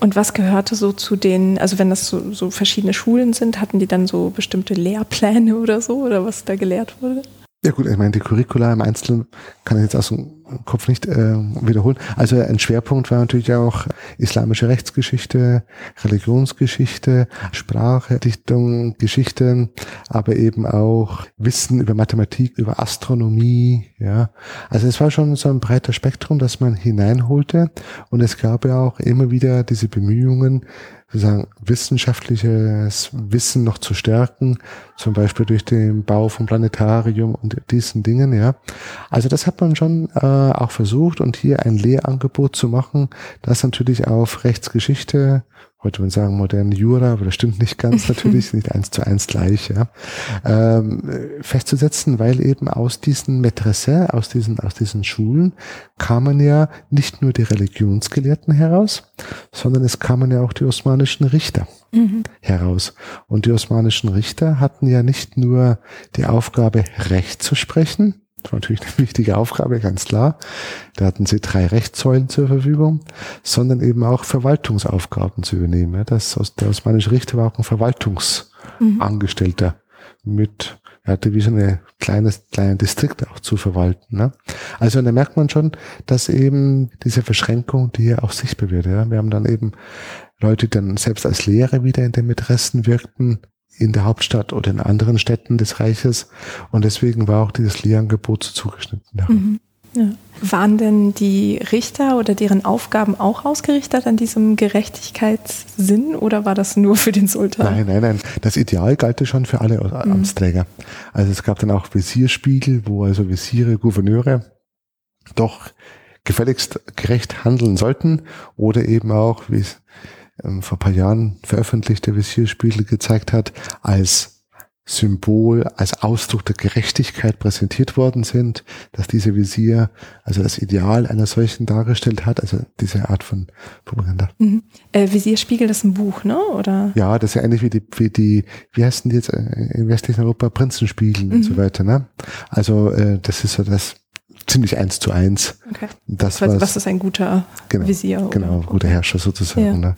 S1: Und was gehörte so zu den, also wenn das so, so verschiedene Schulen sind, hatten die dann so bestimmte Lehrpläne oder so, oder was da gelehrt wurde?
S2: Ja gut, ich meine, die Curricula im Einzelnen kann ich jetzt aus dem Kopf nicht äh, wiederholen. Also ein Schwerpunkt war natürlich auch islamische Rechtsgeschichte, Religionsgeschichte, Sprache, Dichtung, Geschichte, aber eben auch Wissen über Mathematik, über Astronomie. Ja, also es war schon so ein breiter Spektrum, das man hineinholte und es gab ja auch immer wieder diese Bemühungen, sozusagen wissenschaftliches Wissen noch zu stärken, zum Beispiel durch den Bau vom Planetarium und diesen Dingen, ja. Also das hat man schon äh, auch versucht und hier ein Lehrangebot zu machen, das natürlich auf Rechtsgeschichte, heute würde man sagen modernen Jura, aber das stimmt nicht ganz natürlich, nicht eins zu eins gleich, ja, ähm, festzusetzen, weil eben aus diesen Mätresse, aus diesen, aus diesen Schulen kamen ja nicht nur die Religionsgelehrten heraus, sondern es kamen ja auch die osmanischen Richter mhm. heraus. Und die osmanischen Richter hatten ja nicht nur die Aufgabe, Recht zu sprechen, das war natürlich eine wichtige Aufgabe, ganz klar. Da hatten sie drei Rechtssäulen zur Verfügung, sondern eben auch Verwaltungsaufgaben zu übernehmen. Das aus der osmanische Richter war auch ein Verwaltungsangestellter mhm. mit, er hatte wie so eine kleines, kleine Distrikt auch zu verwalten. Ne? Also da merkt man schon, dass eben diese Verschränkung, die hier auch sichtbar wird. Ja? Wir haben dann eben Leute, die dann selbst als Lehrer wieder in den Mätressen wirkten, in der Hauptstadt oder in anderen Städten des Reiches. Und deswegen war auch dieses Lehrangebot so zugeschnitten. Ja. Mhm.
S1: Ja. Waren denn die Richter oder deren Aufgaben auch ausgerichtet an diesem Gerechtigkeitssinn oder war das nur für den Sultan?
S2: Nein, nein, nein. Das Ideal galt schon für alle mhm. Amtsträger. Also es gab dann auch Visierspiegel, wo also Visiere, Gouverneure doch gefälligst gerecht handeln sollten oder eben auch, wie es ähm, vor paar Jahren veröffentlichte Visierspiegel gezeigt hat, als Symbol, als Ausdruck der Gerechtigkeit präsentiert worden sind, dass diese Visier also das Ideal einer solchen dargestellt hat, also diese Art von Propaganda.
S1: Mhm. Äh, Visierspiegel, das ist ein Buch, ne? Oder?
S2: Ja, das ist ja ähnlich wie die, wie die, wie heißen die jetzt äh, im westlichen Europa, Prinzenspiegel mhm. und so weiter, ne? Also äh, das ist so das ziemlich eins zu eins.
S1: Okay. Das was, was ist ein guter
S2: genau,
S1: Visier?
S2: Genau, okay. guter Herrscher sozusagen. Ja. Ne?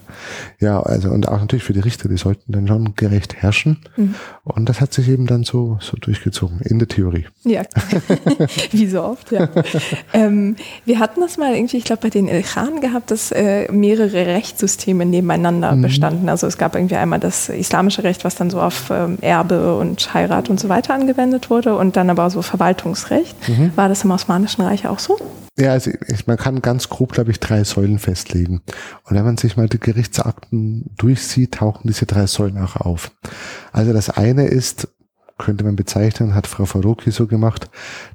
S2: ja, also und auch natürlich für die Richter, die sollten dann schon gerecht herrschen. Mhm. Und das hat sich eben dann so, so durchgezogen, in der Theorie.
S1: Ja, wie so oft, ja. ähm, wir hatten das mal irgendwie, ich glaube, bei den Ilkhan gehabt, dass äh, mehrere Rechtssysteme nebeneinander mhm. bestanden. Also es gab irgendwie einmal das islamische Recht, was dann so auf ähm, Erbe und Heirat und so weiter angewendet wurde und dann aber so Verwaltungsrecht. Mhm. War das im Osmanischen Reich auch so?
S2: Ja, also ich, man kann ganz grob, glaube ich, drei Säulen festlegen. Und wenn man sich mal die Gerichtsakten durchsieht, tauchen diese drei Säulen auch auf. Also das eine ist, könnte man bezeichnen, hat Frau Faruqi so gemacht,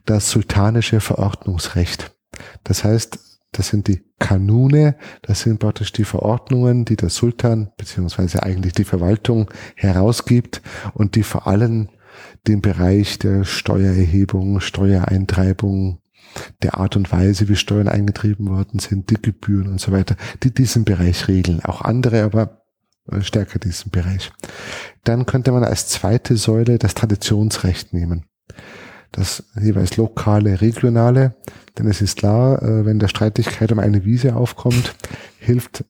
S2: das sultanische Verordnungsrecht. Das heißt, das sind die Kanune, das sind praktisch die Verordnungen, die der Sultan beziehungsweise eigentlich die Verwaltung herausgibt und die vor allem den Bereich der Steuererhebung, Steuereintreibung, der Art und Weise, wie Steuern eingetrieben worden sind, die Gebühren und so weiter, die diesen Bereich regeln. Auch andere, aber äh, stärker diesen Bereich. Dann könnte man als zweite Säule das Traditionsrecht nehmen. Das jeweils lokale, regionale, denn es ist klar, äh, wenn der Streitigkeit um eine Wiese aufkommt, hilft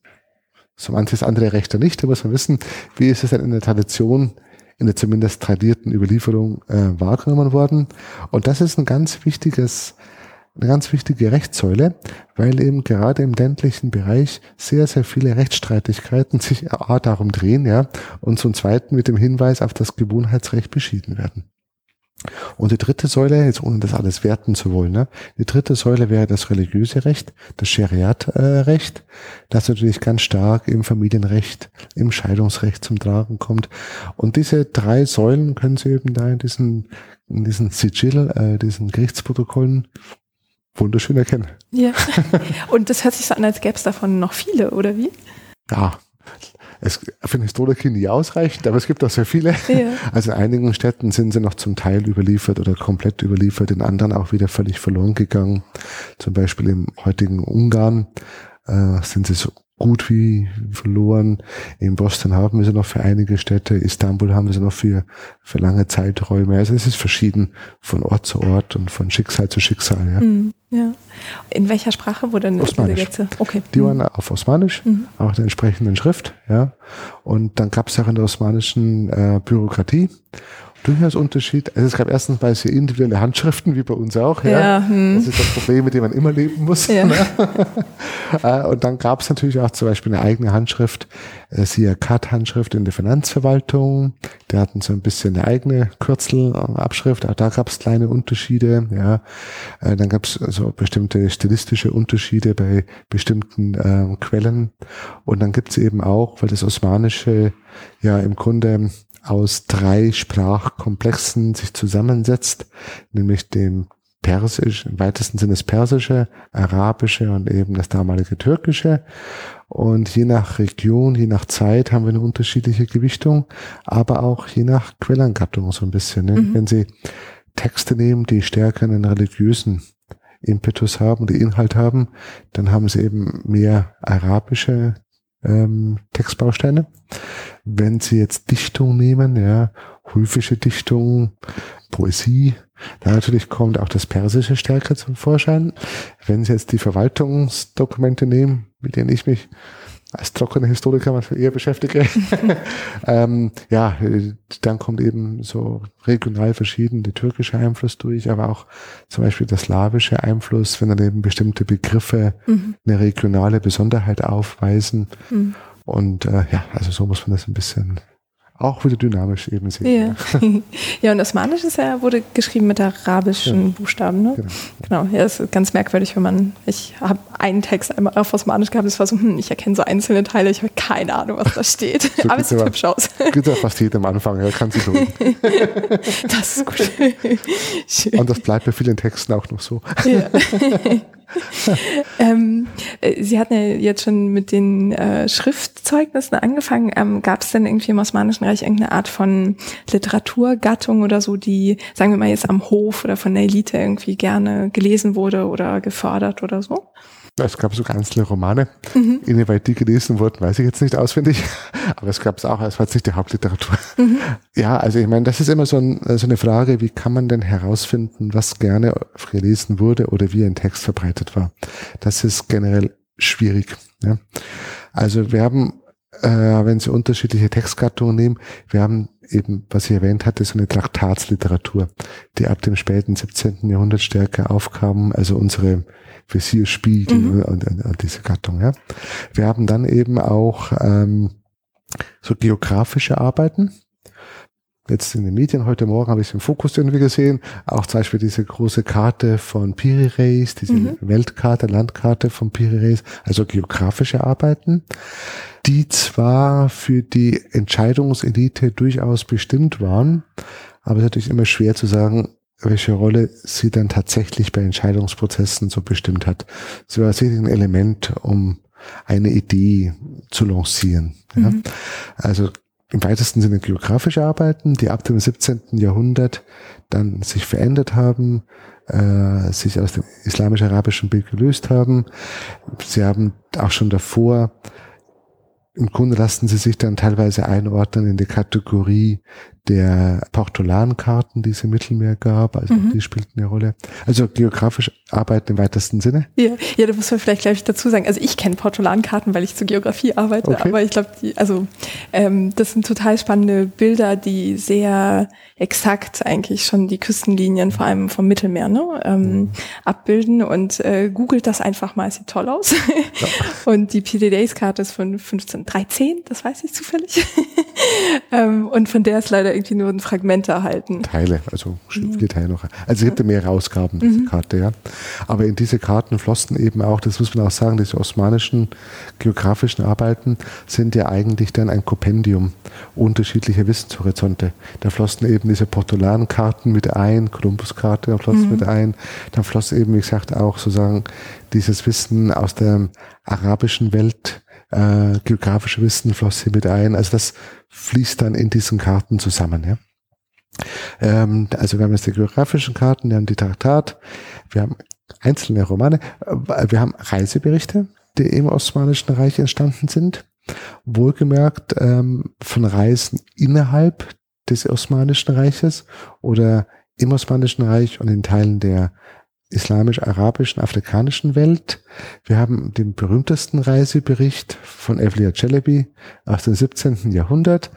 S2: so manches andere Rechte nicht. Da muss man wissen, wie ist es denn in der Tradition in der zumindest tradierten Überlieferung äh, wahrgenommen worden. Und das ist ein ganz wichtiges eine ganz wichtige Rechtssäule, weil eben gerade im ländlichen Bereich sehr, sehr viele Rechtsstreitigkeiten sich A darum drehen, ja, und zum Zweiten mit dem Hinweis auf das Gewohnheitsrecht beschieden werden. Und die dritte Säule, jetzt ohne das alles werten zu wollen, ne? die dritte Säule wäre das religiöse Recht, das Scheriat-Recht, das natürlich ganz stark im Familienrecht, im Scheidungsrecht zum Tragen kommt. Und diese drei Säulen können Sie eben da in diesen, in diesen Sigil, äh, diesen Gerichtsprotokollen wunderschön erkennen.
S1: Ja. Und das hört sich so an, als gäbe es davon noch viele, oder wie?
S2: Ja, es für einen Historiker nie ausreichend, aber es gibt auch sehr viele. Ja. Also in einigen Städten sind sie noch zum Teil überliefert oder komplett überliefert, in anderen auch wieder völlig verloren gegangen. Zum Beispiel im heutigen Ungarn äh, sind sie so gut wie verloren. In Boston haben wir sie noch für einige Städte, Istanbul haben wir sie noch für, für lange Zeiträume. Also es ist verschieden von Ort zu Ort und von Schicksal zu Schicksal. Ja.
S1: Mhm, ja. In welcher Sprache wurde denn
S2: Osmanisch.
S1: diese Gesetze?
S2: Okay. Die waren auf Osmanisch, mhm. auch der entsprechenden Schrift. Ja. Und dann gab es auch in der osmanischen äh, Bürokratie durchaus Unterschied. Also es gab erstens mal sehr individuelle Handschriften, wie bei uns auch. Ja. ja hm. Das ist das Problem, mit dem man immer leben muss. Ja. Ne? Äh, und dann gab es natürlich auch zum Beispiel eine eigene Handschrift, äh, siehe CAT-Handschrift in der Finanzverwaltung. Die hatten so ein bisschen eine eigene Kürzelabschrift. Auch da gab es kleine Unterschiede. Ja. Äh, dann gab es so bestimmte stilistische Unterschiede bei bestimmten äh, Quellen. Und dann gibt es eben auch, weil das Osmanische ja im Grunde aus drei Sprachkomplexen sich zusammensetzt, nämlich dem Persisch, im weitesten Sinne das Persische, Arabische und eben das damalige Türkische. Und je nach Region, je nach Zeit haben wir eine unterschiedliche Gewichtung, aber auch je nach Quellengattung so ein bisschen. Ne? Mhm. Wenn Sie Texte nehmen, die stärker einen religiösen Impetus haben, die Inhalt haben, dann haben sie eben mehr arabische ähm, Textbausteine. Wenn Sie jetzt Dichtung nehmen, ja, höfische Dichtung, Poesie, da natürlich kommt auch das Persische stärker zum Vorschein. Wenn Sie jetzt die Verwaltungsdokumente nehmen, mit denen ich mich als trockener Historiker manchmal eher beschäftige. ähm, ja, dann kommt eben so regional verschieden der türkische Einfluss durch, aber auch zum Beispiel der slawische Einfluss, wenn dann eben bestimmte Begriffe mhm. eine regionale Besonderheit aufweisen. Mhm. Und äh, ja, also so muss man das ein bisschen auch wieder dynamisch eben
S1: sehen. Ja, ja und Osmanisch ist ja, wurde geschrieben mit arabischen ja. Buchstaben, ne? Genau. genau. Ja, das ist ganz merkwürdig, wenn man, ich habe einen Text einmal auf Osmanisch gehabt, das war so, hm, ich erkenne so einzelne Teile, ich habe keine Ahnung, was da steht. So aber es sieht hübsch aus.
S2: Geht ja fast jedem Anfang, ja, kann sich lohnen.
S1: das ist gut.
S2: Schön. Und das bleibt bei vielen Texten auch noch so. Ja.
S1: ähm, äh, Sie hatten ja jetzt schon mit den äh, Schriftzeugnissen angefangen. Ähm, Gab es denn irgendwie im Osmanischen Reich irgendeine Art von Literaturgattung oder so, die, sagen wir mal jetzt am Hof oder von der Elite irgendwie gerne gelesen wurde oder gefördert oder so?
S2: Es gab so einzelne Romane. Mhm. Inwieweit die gelesen wurden, weiß ich jetzt nicht auswendig. Aber es gab es auch, es war jetzt nicht die Hauptliteratur. Mhm. Ja, also ich meine, das ist immer so, ein, so, eine Frage, wie kann man denn herausfinden, was gerne gelesen wurde oder wie ein Text verbreitet war. Das ist generell schwierig. Ja. Also wir haben, äh, wenn Sie unterschiedliche Textgattungen nehmen, wir haben eben, was ich erwähnt hatte, so eine Traktatsliteratur, die ab dem späten 17. Jahrhundert stärker aufkam, also unsere Visierspiegel mhm. und, und, und, diese Gattung. Ja. Wir haben dann eben auch ähm, so geografische Arbeiten. Jetzt in den Medien heute Morgen habe ich es im Fokus irgendwie gesehen, auch zum Beispiel diese große Karte von Piri-Reis, diese mhm. Weltkarte, Landkarte von Piri-Reis, also geografische Arbeiten, die zwar für die Entscheidungselite durchaus bestimmt waren, aber es ist natürlich immer schwer zu sagen, welche Rolle sie dann tatsächlich bei Entscheidungsprozessen so bestimmt hat. Sie war sicherlich ein Element, um eine Idee zu lancieren. Ja. Mhm. Also im weitesten Sinne geografische Arbeiten, die ab dem 17. Jahrhundert dann sich verändert haben, äh, sich aus dem islamisch-arabischen Bild gelöst haben. Sie haben auch schon davor im Grunde lassen sie sich dann teilweise einordnen in die Kategorie der Portolankarten, die es im Mittelmeer gab. Also mhm. die spielten eine Rolle. Also geografisch arbeiten im weitesten Sinne.
S1: Ja, ja da muss man vielleicht gleich dazu sagen. Also ich kenne Portolankarten, weil ich zur Geografie arbeite. Okay. Aber ich glaube, also ähm, das sind total spannende Bilder, die sehr exakt eigentlich schon die Küstenlinien, vor allem vom Mittelmeer, ne, ähm, mhm. abbilden. Und äh, googelt das einfach mal, es sieht toll aus. Ja. Und die PD Days Karte ist von 1513, das weiß ich zufällig. ähm, Und von der ist leider irgendwie nur ein Fragment erhalten.
S2: Teile, also viele Teile noch. Also es gibt ja mehrere Ausgaben dieser mhm. Karte, ja. Aber in diese Karten flossen eben auch, das muss man auch sagen, diese osmanischen geografischen Arbeiten sind ja eigentlich dann ein Kompendium unterschiedlicher Wissenshorizonte. Da flossen eben diese Portolankarten mit ein, Kolumbuskarte floss mhm. mit ein. Dann floss eben, wie gesagt, auch sozusagen dieses Wissen aus der arabischen Welt äh, geografische Wissen floss hier mit ein. Also das fließt dann in diesen Karten zusammen. Ja. Ähm, also wir haben jetzt die geografischen Karten, wir haben die Traktat, wir haben einzelne Romane, äh, wir haben Reiseberichte, die im Osmanischen Reich entstanden sind. Wohlgemerkt ähm, von Reisen innerhalb des Osmanischen Reiches oder im Osmanischen Reich und in Teilen der islamisch-arabischen, afrikanischen Welt. Wir haben den berühmtesten Reisebericht von Evliya Celebi aus dem 17. Jahrhundert.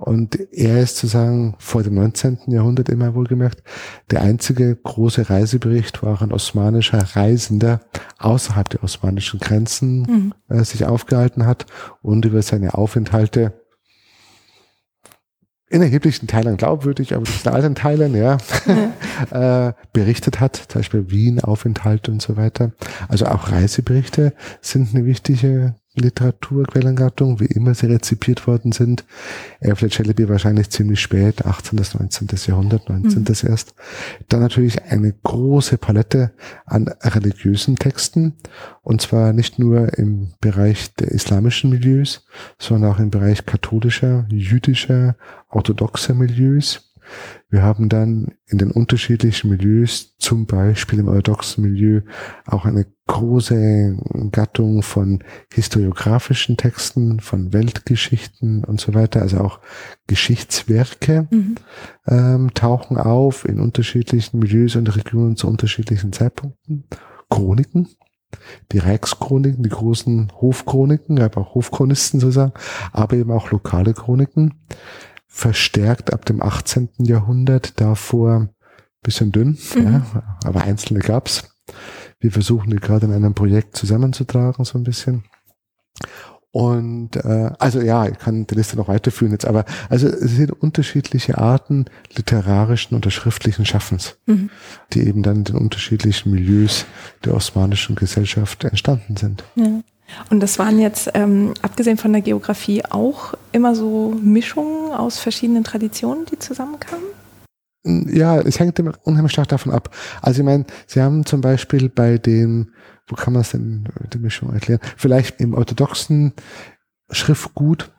S2: Und er ist sozusagen vor dem 19. Jahrhundert immer wohlgemerkt der einzige große Reisebericht, wo auch ein osmanischer Reisender außerhalb der osmanischen Grenzen mhm. äh, sich aufgehalten hat und über seine Aufenthalte in erheblichen Teilen glaubwürdig, aber in allen Teilen, ja, äh, berichtet hat, zum Beispiel Wien, Aufenthalt und so weiter. Also auch Reiseberichte sind eine wichtige Literaturquellengattung, wie immer sie rezipiert worden sind. Alfred Shelley wahrscheinlich ziemlich spät, 18. bis 19. Jahrhundert, 19. Mhm. erst. Dann natürlich eine große Palette an religiösen Texten, und zwar nicht nur im Bereich der islamischen Milieus, sondern auch im Bereich katholischer, jüdischer, orthodoxer Milieus. Wir haben dann in den unterschiedlichen Milieus, zum Beispiel im orthodoxen Milieu, auch eine große Gattung von historiografischen Texten, von Weltgeschichten und so weiter, also auch Geschichtswerke mhm. ähm, tauchen auf in unterschiedlichen Milieus und Regionen zu unterschiedlichen Zeitpunkten. Chroniken, die Reichschroniken, die großen Hofchroniken, aber auch Hofchronisten sozusagen, aber eben auch lokale Chroniken verstärkt ab dem 18. Jahrhundert, davor bisschen dünn, mhm. ja, aber einzelne gab's. Wir versuchen die gerade in einem Projekt zusammenzutragen, so ein bisschen. Und äh, also ja, ich kann die Liste noch weiterführen jetzt, aber also es sind unterschiedliche Arten literarischen oder schriftlichen Schaffens, mhm. die eben dann in den unterschiedlichen Milieus der osmanischen Gesellschaft entstanden sind.
S1: Ja. Und das waren jetzt, ähm, abgesehen von der Geografie, auch immer so Mischungen aus verschiedenen Traditionen, die zusammenkamen?
S2: Ja, es hängt unheimlich stark davon ab. Also ich meine, Sie haben zum Beispiel bei dem, wo kann man es denn die Mischung erklären? Vielleicht im orthodoxen Schriftgut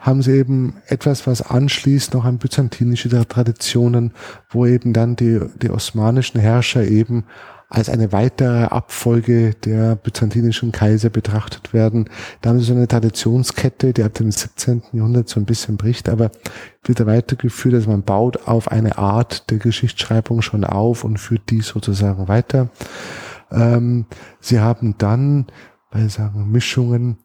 S2: haben sie eben etwas, was anschließt noch an byzantinische Traditionen, wo eben dann die, die osmanischen Herrscher eben als eine weitere Abfolge der byzantinischen Kaiser betrachtet werden. Da haben sie so eine Traditionskette, die ab dem 17. Jahrhundert so ein bisschen bricht, aber wird weitergeführt, also man baut auf eine Art der Geschichtsschreibung schon auf und führt die sozusagen weiter. Ähm, sie haben dann, weil sagen Mischungen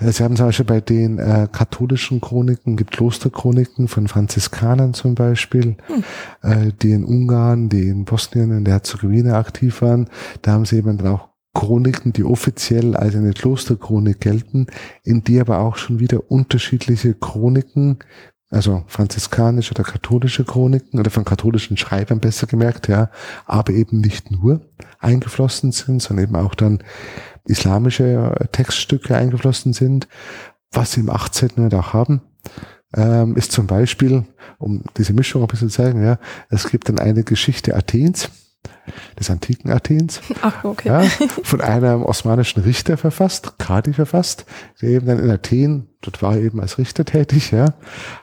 S2: Sie haben zum Beispiel bei den äh, katholischen Chroniken, gibt Klosterchroniken von Franziskanern zum Beispiel, hm. äh, die in Ungarn, die in Bosnien, in der Herzegowina aktiv waren. Da haben sie eben dann auch Chroniken, die offiziell als eine Klosterchronik gelten, in die aber auch schon wieder unterschiedliche Chroniken, also franziskanische oder katholische Chroniken oder von katholischen Schreibern besser gemerkt, ja, aber eben nicht nur eingeflossen sind, sondern eben auch dann islamische Textstücke eingeflossen sind. Was sie im 18. Jahrhundert auch haben, ähm, ist zum Beispiel, um diese Mischung ein bisschen zu zeigen, ja, es gibt dann eine Geschichte Athens, des antiken Athens.
S1: Ach, okay.
S2: Ja, von einem osmanischen Richter verfasst, Kadi verfasst, der eben dann in Athen, dort war er eben als Richter tätig, ja,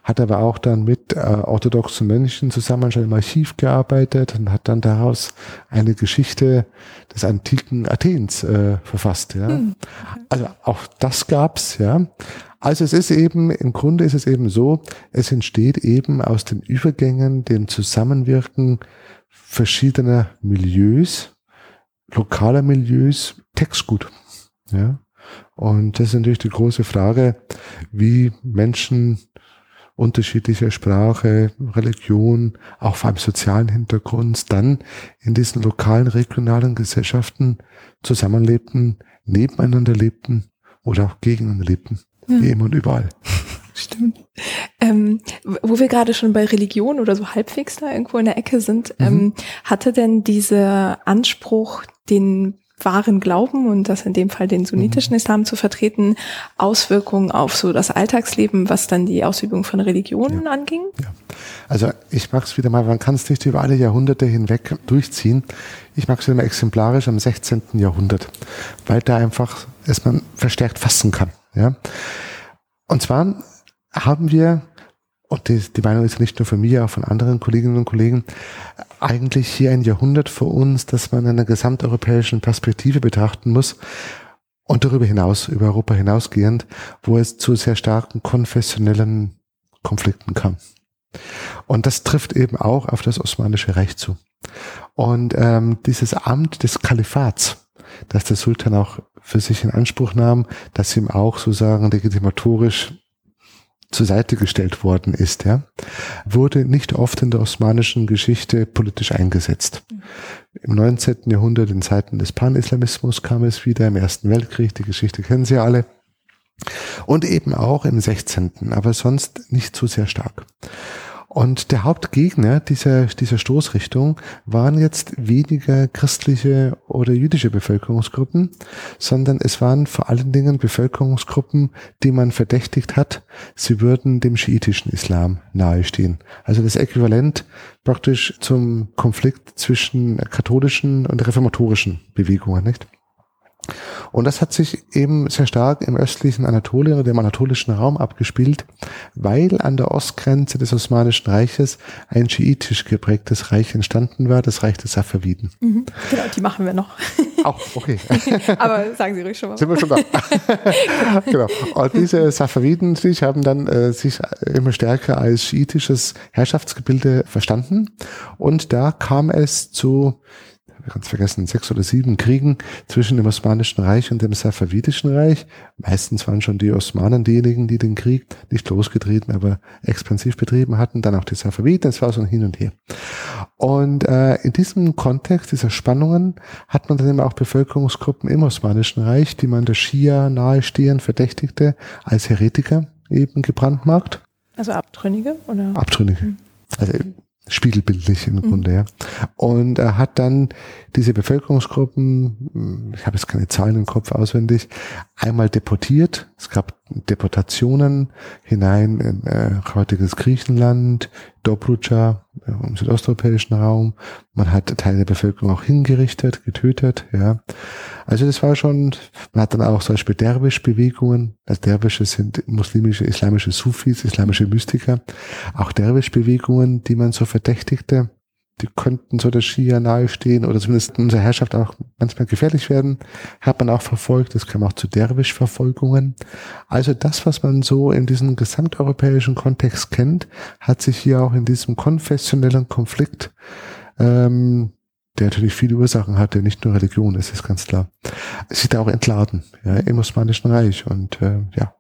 S2: hat aber auch dann mit äh, orthodoxen Mönchen zusammen schon im Archiv gearbeitet und hat dann daraus eine Geschichte des antiken Athens äh, verfasst, ja. Hm. Also auch das gab's, ja. Also es ist eben, im Grunde ist es eben so, es entsteht eben aus den Übergängen, dem Zusammenwirken verschiedener Milieus, lokaler Milieus, Textgut. Ja. Und das ist natürlich die große Frage, wie Menschen unterschiedlicher Sprache, Religion, auch vor allem sozialen Hintergrund, dann in diesen lokalen, regionalen Gesellschaften zusammenlebten, nebeneinander lebten oder auch gegeneinander lebten, ja. wie immer und überall.
S1: Stimmt. Ähm, wo wir gerade schon bei Religion oder so halbwegs da irgendwo in der Ecke sind, mhm. ähm, hatte denn dieser Anspruch, den wahren Glauben und das in dem Fall den sunnitischen mhm. Islam zu vertreten, Auswirkungen auf so das Alltagsleben, was dann die Ausübung von Religionen ja. anging? Ja.
S2: Also ich mag es wieder mal, man kann es nicht über alle Jahrhunderte hinweg durchziehen. Ich mag es wieder mal exemplarisch am 16. Jahrhundert, weil da einfach es man verstärkt fassen kann. Ja? Und zwar haben wir und die, die Meinung ist nicht nur von mir, auch von anderen Kolleginnen und Kollegen, eigentlich hier ein Jahrhundert vor uns, das man in einer gesamteuropäischen Perspektive betrachten muss und darüber hinaus, über Europa hinausgehend, wo es zu sehr starken konfessionellen Konflikten kam. Und das trifft eben auch auf das Osmanische Reich zu. Und ähm, dieses Amt des Kalifats, das der Sultan auch für sich in Anspruch nahm, das ihm auch sozusagen legitimatorisch zur Seite gestellt worden ist, ja, wurde nicht oft in der osmanischen Geschichte politisch eingesetzt. Im 19. Jahrhundert, in Zeiten des Pan-Islamismus, kam es wieder, im Ersten Weltkrieg, die Geschichte kennen Sie alle, und eben auch im 16., aber sonst nicht so sehr stark. Und der Hauptgegner dieser, dieser Stoßrichtung waren jetzt weniger christliche oder jüdische Bevölkerungsgruppen, sondern es waren vor allen Dingen Bevölkerungsgruppen, die man verdächtigt hat, sie würden dem schiitischen Islam nahestehen. Also das Äquivalent praktisch zum Konflikt zwischen katholischen und reformatorischen Bewegungen, nicht? Und das hat sich eben sehr stark im östlichen Anatolien oder dem anatolischen Raum abgespielt, weil an der Ostgrenze des Osmanischen Reiches ein schiitisch geprägtes Reich entstanden war, das Reich der Safaviden.
S1: Mhm. Genau, die machen wir noch.
S2: Auch, okay.
S1: Aber sagen Sie ruhig schon mal.
S2: Sind wir schon da? genau. Und diese Safaviden sich haben dann äh, sich immer stärker als schiitisches Herrschaftsgebilde verstanden. Und da kam es zu ganz vergessen, sechs oder sieben Kriegen zwischen dem Osmanischen Reich und dem Safavidischen Reich. Meistens waren schon die Osmanen diejenigen, die den Krieg nicht losgetreten, aber expansiv betrieben hatten. Dann auch die Safaviden. Es war so ein Hin und Her. Und äh, in diesem Kontext dieser Spannungen hat man dann eben auch Bevölkerungsgruppen im Osmanischen Reich, die man der Schia nahestehen verdächtigte, als Heretiker eben gebrandmarkt.
S1: Also Abtrünnige oder?
S2: Abtrünnige. Hm. Also spiegelbildlich im mhm. Grunde, ja. Und er hat dann diese Bevölkerungsgruppen, ich habe jetzt keine Zahlen im Kopf auswendig, einmal deportiert. Es gab Deportationen hinein in äh, heutiges Griechenland, Dobruja äh, im südosteuropäischen Raum. Man hat Teile der Bevölkerung auch hingerichtet, getötet, ja. Also das war schon, man hat dann auch zum Beispiel Derwisch-Bewegungen. Also Derwische sind muslimische, islamische Sufis, islamische Mystiker. Auch Derwisch-Bewegungen, die man so verdächtigte die könnten so der Schia nahestehen oder zumindest unserer Herrschaft auch manchmal gefährlich werden, hat man auch verfolgt. Es kam auch zu Derwisch-Verfolgungen. Also das, was man so in diesem gesamteuropäischen Kontext kennt, hat sich hier auch in diesem konfessionellen Konflikt, ähm, der natürlich viele Ursachen hatte, nicht nur Religion, das ist ganz klar, sich da auch entladen ja, im Osmanischen Reich und äh, ja.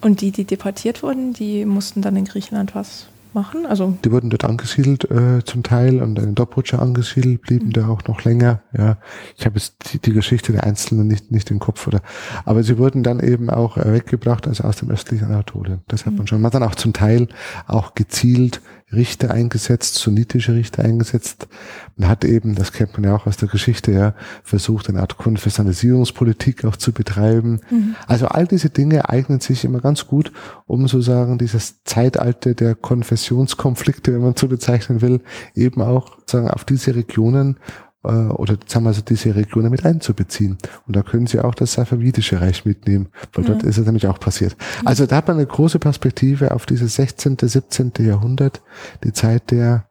S1: Und die, die deportiert wurden, die mussten dann in Griechenland was machen? Also
S2: die wurden dort angesiedelt äh, zum Teil und in Dobrudscha angesiedelt, blieben mhm. da auch noch länger. Ja, ich habe jetzt die, die, Geschichte der Einzelnen nicht nicht im Kopf oder, aber sie wurden dann eben auch äh, weggebracht, also aus dem östlichen Anatolien. Das hat mhm. man schon. Man hat dann auch zum Teil auch gezielt Richter eingesetzt, sunnitische Richter eingesetzt. Man hat eben, das kennt man ja auch aus der Geschichte, ja, versucht, eine Art Konfessionalisierungspolitik auch zu betreiben. Mhm. Also all diese Dinge eignen sich immer ganz gut, um sozusagen dieses Zeitalter der Konfessionskonflikte, wenn man so bezeichnen will, eben auch sagen, auf diese Regionen äh, oder sagen wir so diese Regionen mit einzubeziehen. Und da können Sie auch das Safavidische Reich mitnehmen, weil mhm. dort ist es nämlich auch passiert. Also da hat man eine große Perspektive auf dieses 16., 17. Jahrhundert, die Zeit der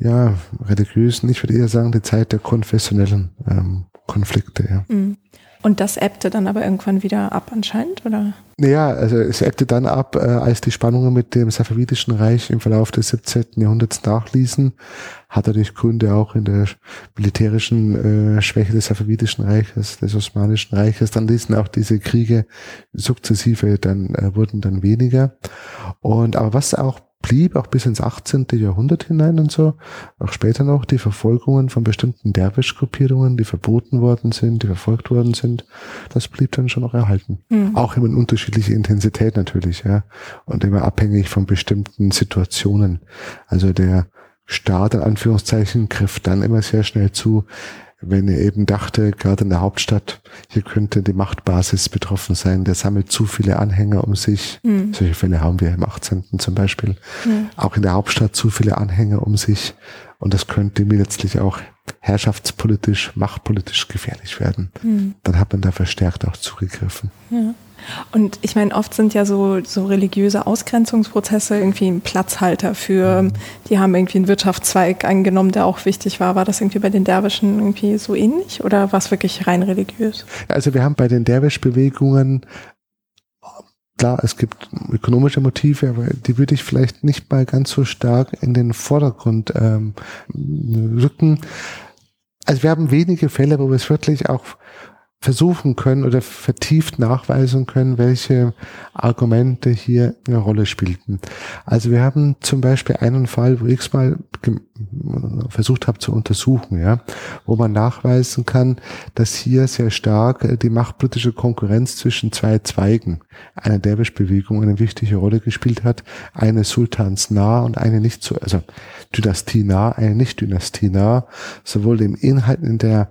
S2: ja, religiösen, ich würde eher sagen, die Zeit der konfessionellen ähm, Konflikte. Ja. Mhm.
S1: Und das ebbte dann aber irgendwann wieder ab anscheinend, oder?
S2: Naja, also es ebbte dann ab, äh, als die Spannungen mit dem Safavidischen Reich im Verlauf des 17. Jahrhunderts nachließen. Hat natürlich Gründe auch in der militärischen äh, Schwäche des Safavidischen Reiches, des Osmanischen Reiches. Dann ließen auch diese Kriege sukzessive, dann äh, wurden dann weniger. Und aber was auch blieb auch bis ins 18. Jahrhundert hinein und so, auch später noch die Verfolgungen von bestimmten Derwisch-Gruppierungen, die verboten worden sind, die verfolgt worden sind, das blieb dann schon noch erhalten. Mhm. Auch immer in unterschiedlicher Intensität natürlich, ja, und immer abhängig von bestimmten Situationen. Also der Staat, in Anführungszeichen, griff dann immer sehr schnell zu, wenn er eben dachte, gerade in der Hauptstadt, hier könnte die Machtbasis betroffen sein, der sammelt zu viele Anhänger um sich. Mhm. Solche Fälle haben wir im 18. zum Beispiel. Mhm. Auch in der Hauptstadt zu viele Anhänger um sich. Und das könnte mir letztlich auch herrschaftspolitisch, machtpolitisch gefährlich werden. Mhm. Dann hat man da verstärkt auch zugegriffen.
S1: Ja. Und ich meine, oft sind ja so, so religiöse Ausgrenzungsprozesse irgendwie ein Platzhalter für, die haben irgendwie einen Wirtschaftszweig eingenommen, der auch wichtig war. War das irgendwie bei den Derwischen irgendwie so ähnlich oder war es wirklich rein religiös?
S2: Also wir haben bei den Derwisch-Bewegungen klar, es gibt ökonomische Motive, aber die würde ich vielleicht nicht mal ganz so stark in den Vordergrund ähm, rücken. Also wir haben wenige Fälle, wo wir es wirklich auch versuchen können oder vertieft nachweisen können, welche Argumente hier eine Rolle spielten. Also wir haben zum Beispiel einen Fall, wo ich es mal versucht habe zu untersuchen, ja, wo man nachweisen kann, dass hier sehr stark äh, die machtpolitische Konkurrenz zwischen zwei Zweigen einer Derwisch-Bewegung eine wichtige Rolle gespielt hat, eine Sultans nah und eine nicht so, also Dynastie nah, eine nicht Dynastie nah, sowohl im Inhalt in der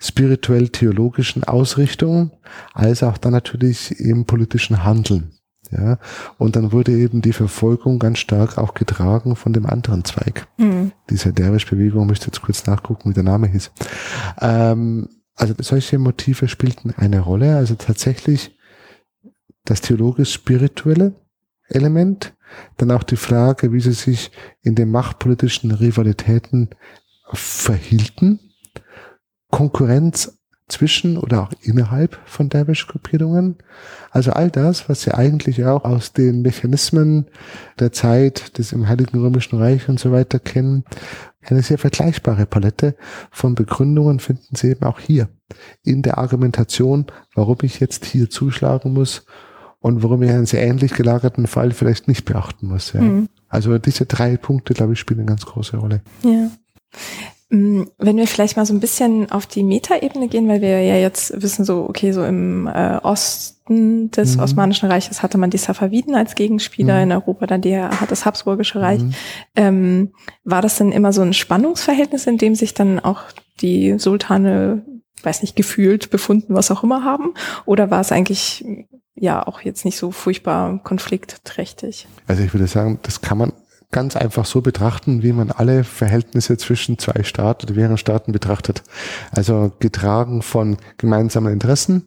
S2: spirituell-theologischen Ausrichtung, als auch dann natürlich im politischen Handeln. Ja, und dann wurde eben die Verfolgung ganz stark auch getragen von dem anderen Zweig. Mhm. Dieser Derwisch-Bewegung, müsste jetzt kurz nachgucken, wie der Name hieß. Ähm, also solche Motive spielten eine Rolle. Also tatsächlich das theologisch-spirituelle Element, dann auch die Frage, wie sie sich in den machtpolitischen Rivalitäten verhielten Konkurrenz zwischen oder auch innerhalb von Derwisch-Gruppierungen. Also all das, was Sie eigentlich auch aus den Mechanismen der Zeit des im Heiligen Römischen Reich und so weiter kennen, eine sehr vergleichbare Palette von Begründungen finden Sie eben auch hier in der Argumentation, warum ich jetzt hier zuschlagen muss und warum ich einen sehr ähnlich gelagerten Fall vielleicht nicht beachten muss. Ja. Mhm. Also diese drei Punkte, glaube ich, spielen eine ganz große Rolle.
S1: Ja. Mm, wenn wir vielleicht mal so ein bisschen auf die Metaebene gehen, weil wir ja jetzt wissen, so, okay, so im äh, Osten des mhm. Osmanischen Reiches hatte man die Safaviden als Gegenspieler, mhm. in Europa dann die, hat das Habsburgische Reich. Mhm. Ähm, war das denn immer so ein Spannungsverhältnis, in dem sich dann auch die Sultane, weiß nicht, gefühlt, befunden, was auch immer haben? Oder war es eigentlich ja auch jetzt nicht so furchtbar konfliktträchtig?
S2: Also ich würde sagen, das kann man ganz einfach so betrachten, wie man alle Verhältnisse zwischen zwei Staaten oder mehreren Staaten betrachtet. Also getragen von gemeinsamen Interessen,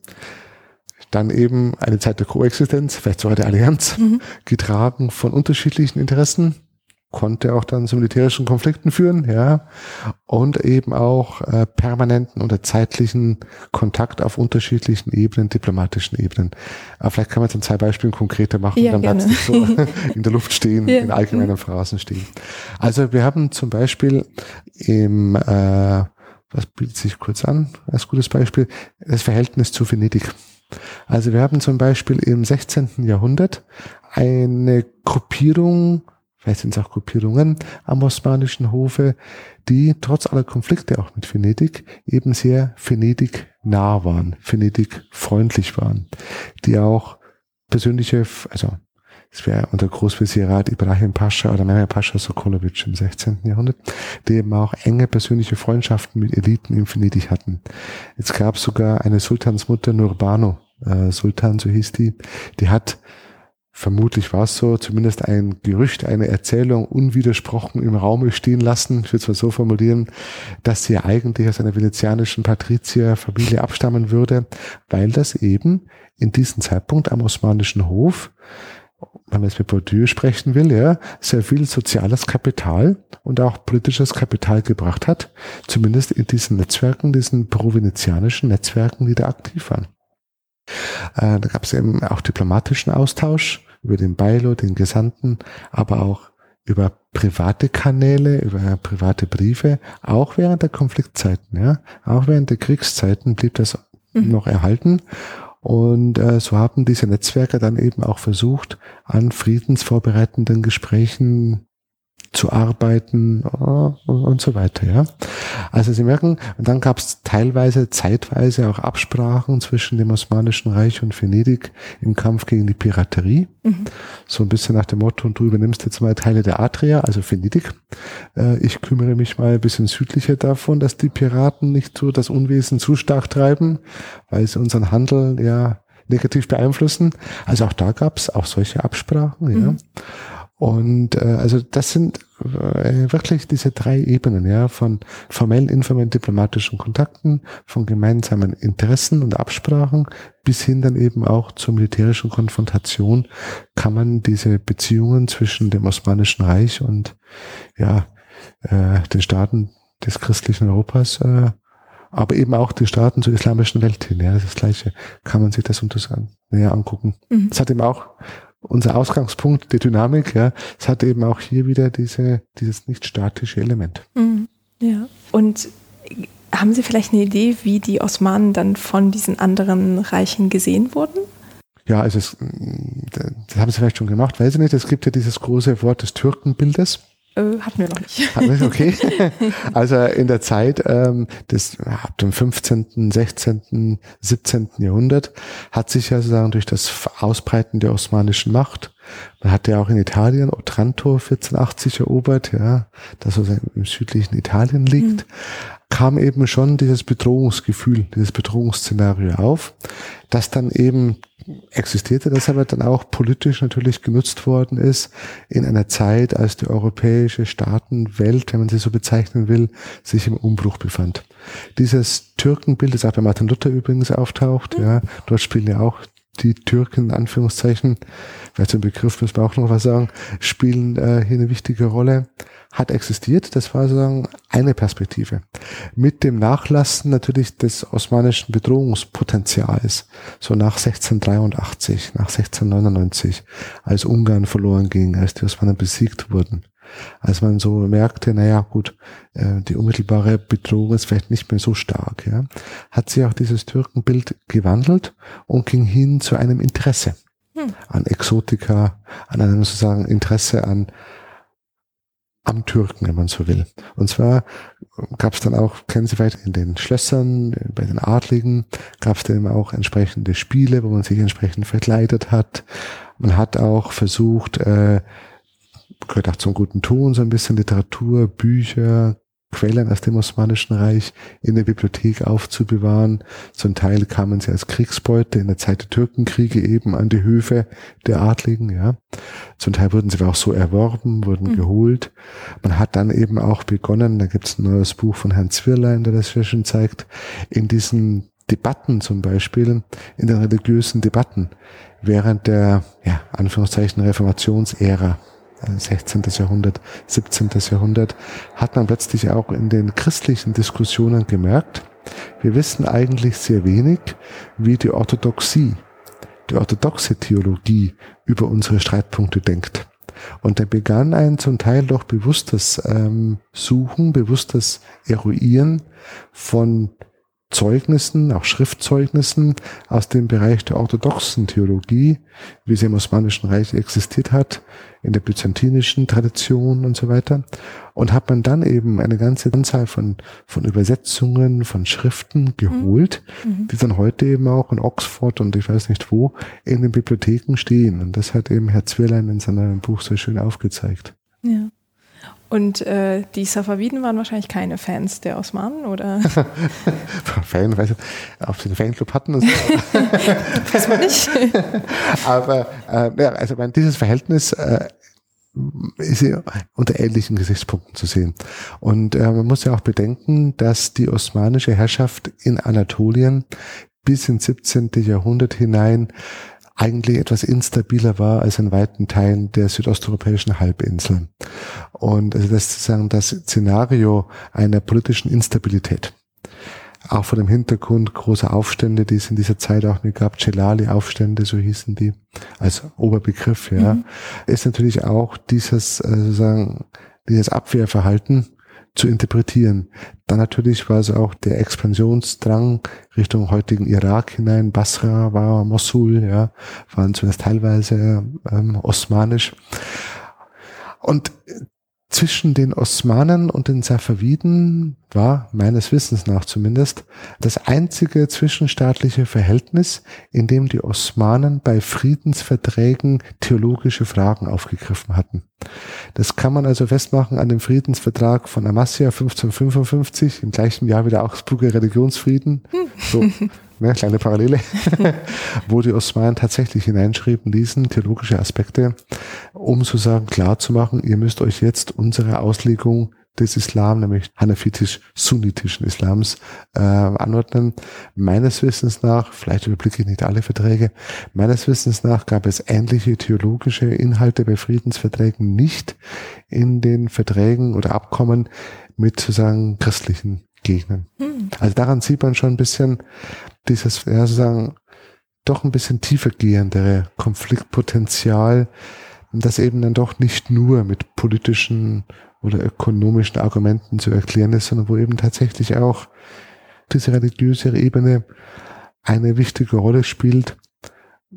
S2: dann eben eine Zeit der Koexistenz, vielleicht sogar der Allianz, mhm. getragen von unterschiedlichen Interessen, konnte auch dann zu militärischen Konflikten führen, ja, und eben auch äh, permanenten oder zeitlichen Kontakt auf unterschiedlichen Ebenen, diplomatischen Ebenen. Aber vielleicht kann man dann zwei Beispiele konkreter machen, ja, dann bleibt es nicht so in der Luft stehen, ja. in allgemeinen Phrasen stehen. Also wir haben zum Beispiel im, äh, was bietet sich kurz an, als gutes Beispiel, das Verhältnis zu Venedig. Also wir haben zum Beispiel im 16. Jahrhundert eine Gruppierung vielleicht sind es auch Gruppierungen am osmanischen Hofe, die trotz aller Konflikte auch mit Venedig eben sehr Venedig nah waren, Venedig freundlich waren, die auch persönliche, also es wäre unter Großvizierat Ibrahim Pascha oder Mehmet Pascha Sokolovic im 16. Jahrhundert, die eben auch enge persönliche Freundschaften mit Eliten in Venedig hatten. Es gab sogar eine Sultansmutter Nurbano, äh, Sultan, so hieß die, die hat vermutlich war es so, zumindest ein Gerücht, eine Erzählung unwidersprochen im Raume stehen lassen, ich würde es mal so formulieren, dass sie eigentlich aus einer venezianischen Patrizierfamilie abstammen würde, weil das eben in diesem Zeitpunkt am osmanischen Hof, wenn man jetzt mit Bourdieu sprechen will, ja, sehr viel soziales Kapital und auch politisches Kapital gebracht hat, zumindest in diesen Netzwerken, diesen provenezianischen Netzwerken, die da aktiv waren. Äh, da gab es eben auch diplomatischen Austausch über den Bailo, den Gesandten, aber auch über private Kanäle, über private Briefe, auch während der Konfliktzeiten, ja, auch während der Kriegszeiten blieb das mhm. noch erhalten. Und äh, so haben diese Netzwerke dann eben auch versucht, an friedensvorbereitenden Gesprächen zu arbeiten und so weiter. Ja. Also Sie merken, und dann gab es teilweise, zeitweise auch Absprachen zwischen dem Osmanischen Reich und Venedig im Kampf gegen die Piraterie. Mhm. So ein bisschen nach dem Motto, du übernimmst jetzt mal Teile der Adria, also Venedig. Äh, ich kümmere mich mal ein bisschen südlicher davon, dass die Piraten nicht so das Unwesen zu stark treiben, weil sie unseren Handel ja negativ beeinflussen. Also auch da gab es auch solche Absprachen. Mhm. Und äh, also das sind äh, wirklich diese drei Ebenen, ja, von formellen, informellen diplomatischen Kontakten, von gemeinsamen Interessen und Absprachen bis hin dann eben auch zur militärischen Konfrontation kann man diese Beziehungen zwischen dem Osmanischen Reich und ja, äh, den Staaten des christlichen Europas äh, aber eben auch die Staaten zur islamischen Welt hin. Ja, das Gleiche kann man sich das unter näher angucken. Mhm. Das hat eben auch unser Ausgangspunkt, die Dynamik, ja, es hat eben auch hier wieder diese, dieses nicht statische Element.
S1: Mhm. Ja. Und haben Sie vielleicht eine Idee, wie die Osmanen dann von diesen anderen Reichen gesehen wurden?
S2: Ja, also es, das haben Sie vielleicht schon gemacht, weiß ich nicht. Es gibt ja dieses große Wort des Türkenbildes.
S1: Äh, hatten wir noch nicht.
S2: Hatten wir, okay. also in der Zeit ähm, des ab dem 15., 16., 17. Jahrhundert hat sich ja sozusagen durch das Ausbreiten der osmanischen Macht, man hat ja auch in Italien Otranto 1480 erobert, ja, das also im südlichen Italien liegt, mhm. Kam eben schon dieses Bedrohungsgefühl, dieses Bedrohungsszenario auf, das dann eben existierte, das aber dann auch politisch natürlich genutzt worden ist in einer Zeit, als die europäische Staatenwelt, wenn man sie so bezeichnen will, sich im Umbruch befand. Dieses Türkenbild, das auch bei Martin Luther übrigens auftaucht, mhm. ja, dort spielen ja auch die Türken, in Anführungszeichen, weil zum Begriff müssen wir auch noch was sagen, spielen äh, hier eine wichtige Rolle hat existiert. Das war sozusagen eine Perspektive. Mit dem Nachlassen natürlich des osmanischen Bedrohungspotenzials, so nach 1683, nach 1699, als Ungarn verloren ging, als die Osmanen besiegt wurden. Als man so merkte, naja, gut, äh, die unmittelbare Bedrohung ist vielleicht nicht mehr so stark, ja, hat sich auch dieses Türkenbild gewandelt und ging hin zu einem Interesse hm. an Exotika, an einem sozusagen Interesse an am Türken, wenn man so will. Und zwar gab es dann auch, kennen Sie vielleicht in den Schlössern, bei den Adligen, gab es dann auch entsprechende Spiele, wo man sich entsprechend verkleidet hat. Man hat auch versucht, äh, gehört auch zum guten Ton, so ein bisschen Literatur, Bücher, Quellen aus dem Osmanischen Reich in der Bibliothek aufzubewahren. Zum Teil kamen sie als Kriegsbeute in der Zeit der Türkenkriege eben an die Höfe der Adligen, ja. Zum Teil wurden sie auch so erworben, wurden mhm. geholt. Man hat dann eben auch begonnen, da gibt es ein neues Buch von Herrn Zwirlein, der das hier schon zeigt, in diesen Debatten zum Beispiel, in den religiösen Debatten während der, ja, Anführungszeichen Reformationsära 16. Jahrhundert, 17. Jahrhundert, hat man plötzlich auch in den christlichen Diskussionen gemerkt, wir wissen eigentlich sehr wenig, wie die Orthodoxie, die orthodoxe Theologie über unsere Streitpunkte denkt. Und da begann ein zum Teil doch bewusstes ähm, Suchen, bewusstes Eruieren von Zeugnissen, auch Schriftzeugnissen aus dem Bereich der orthodoxen Theologie, wie sie im Osmanischen Reich existiert hat, in der byzantinischen Tradition und so weiter. Und hat man dann eben eine ganze Anzahl von, von Übersetzungen, von Schriften geholt, mhm. mhm. die dann heute eben auch in Oxford und ich weiß nicht wo in den Bibliotheken stehen. Und das hat eben Herr Zwirlein in seinem Buch sehr schön aufgezeigt.
S1: Ja. Und äh, die Safaviden waren wahrscheinlich keine Fans der Osmanen, oder?
S2: Fan, weiß ich, ob sie einen Fanclub hatten. So.
S1: weiß man nicht.
S2: Aber äh, ja, also mein, dieses Verhältnis äh, ist ja unter ähnlichen Gesichtspunkten zu sehen. Und äh, man muss ja auch bedenken, dass die osmanische Herrschaft in Anatolien bis ins 17. Jahrhundert hinein eigentlich etwas instabiler war als in weiten Teilen der südosteuropäischen Halbinsel. Und also das ist sozusagen das Szenario einer politischen Instabilität. Auch vor dem Hintergrund großer Aufstände, die es in dieser Zeit auch nicht gab, Celali-Aufstände, so hießen die, als Oberbegriff, ja, mhm. ist natürlich auch dieses, äh, sozusagen, dieses Abwehrverhalten zu interpretieren. Dann natürlich war es auch der Expansionsdrang Richtung heutigen Irak hinein. Basra war Mosul, ja, waren zumindest teilweise ähm, osmanisch. Und zwischen den Osmanen und den Safaviden war, meines Wissens nach zumindest, das einzige zwischenstaatliche Verhältnis, in dem die Osmanen bei Friedensverträgen theologische Fragen aufgegriffen hatten. Das kann man also festmachen an dem Friedensvertrag von Amasya 1555, im gleichen Jahr wieder Augsburger Religionsfrieden. So, ne, kleine Parallele, wo die Osmanen tatsächlich hineinschreiben ließen, theologische Aspekte, um sozusagen klar zu machen, ihr müsst euch jetzt unsere Auslegung des Islam, nämlich hanafitisch-sunnitischen Islams, äh, anordnen. Meines Wissens nach, vielleicht überblicke ich nicht alle Verträge, meines Wissens nach gab es ähnliche theologische Inhalte bei Friedensverträgen nicht in den Verträgen oder Abkommen mit sozusagen christlichen Gegnern. Hm. Also daran sieht man schon ein bisschen dieses, ja, sozusagen, doch ein bisschen tiefer gehendere Konfliktpotenzial, das eben dann doch nicht nur mit politischen oder ökonomischen Argumenten zu erklären ist, sondern wo eben tatsächlich auch diese religiöse Ebene eine wichtige Rolle spielt.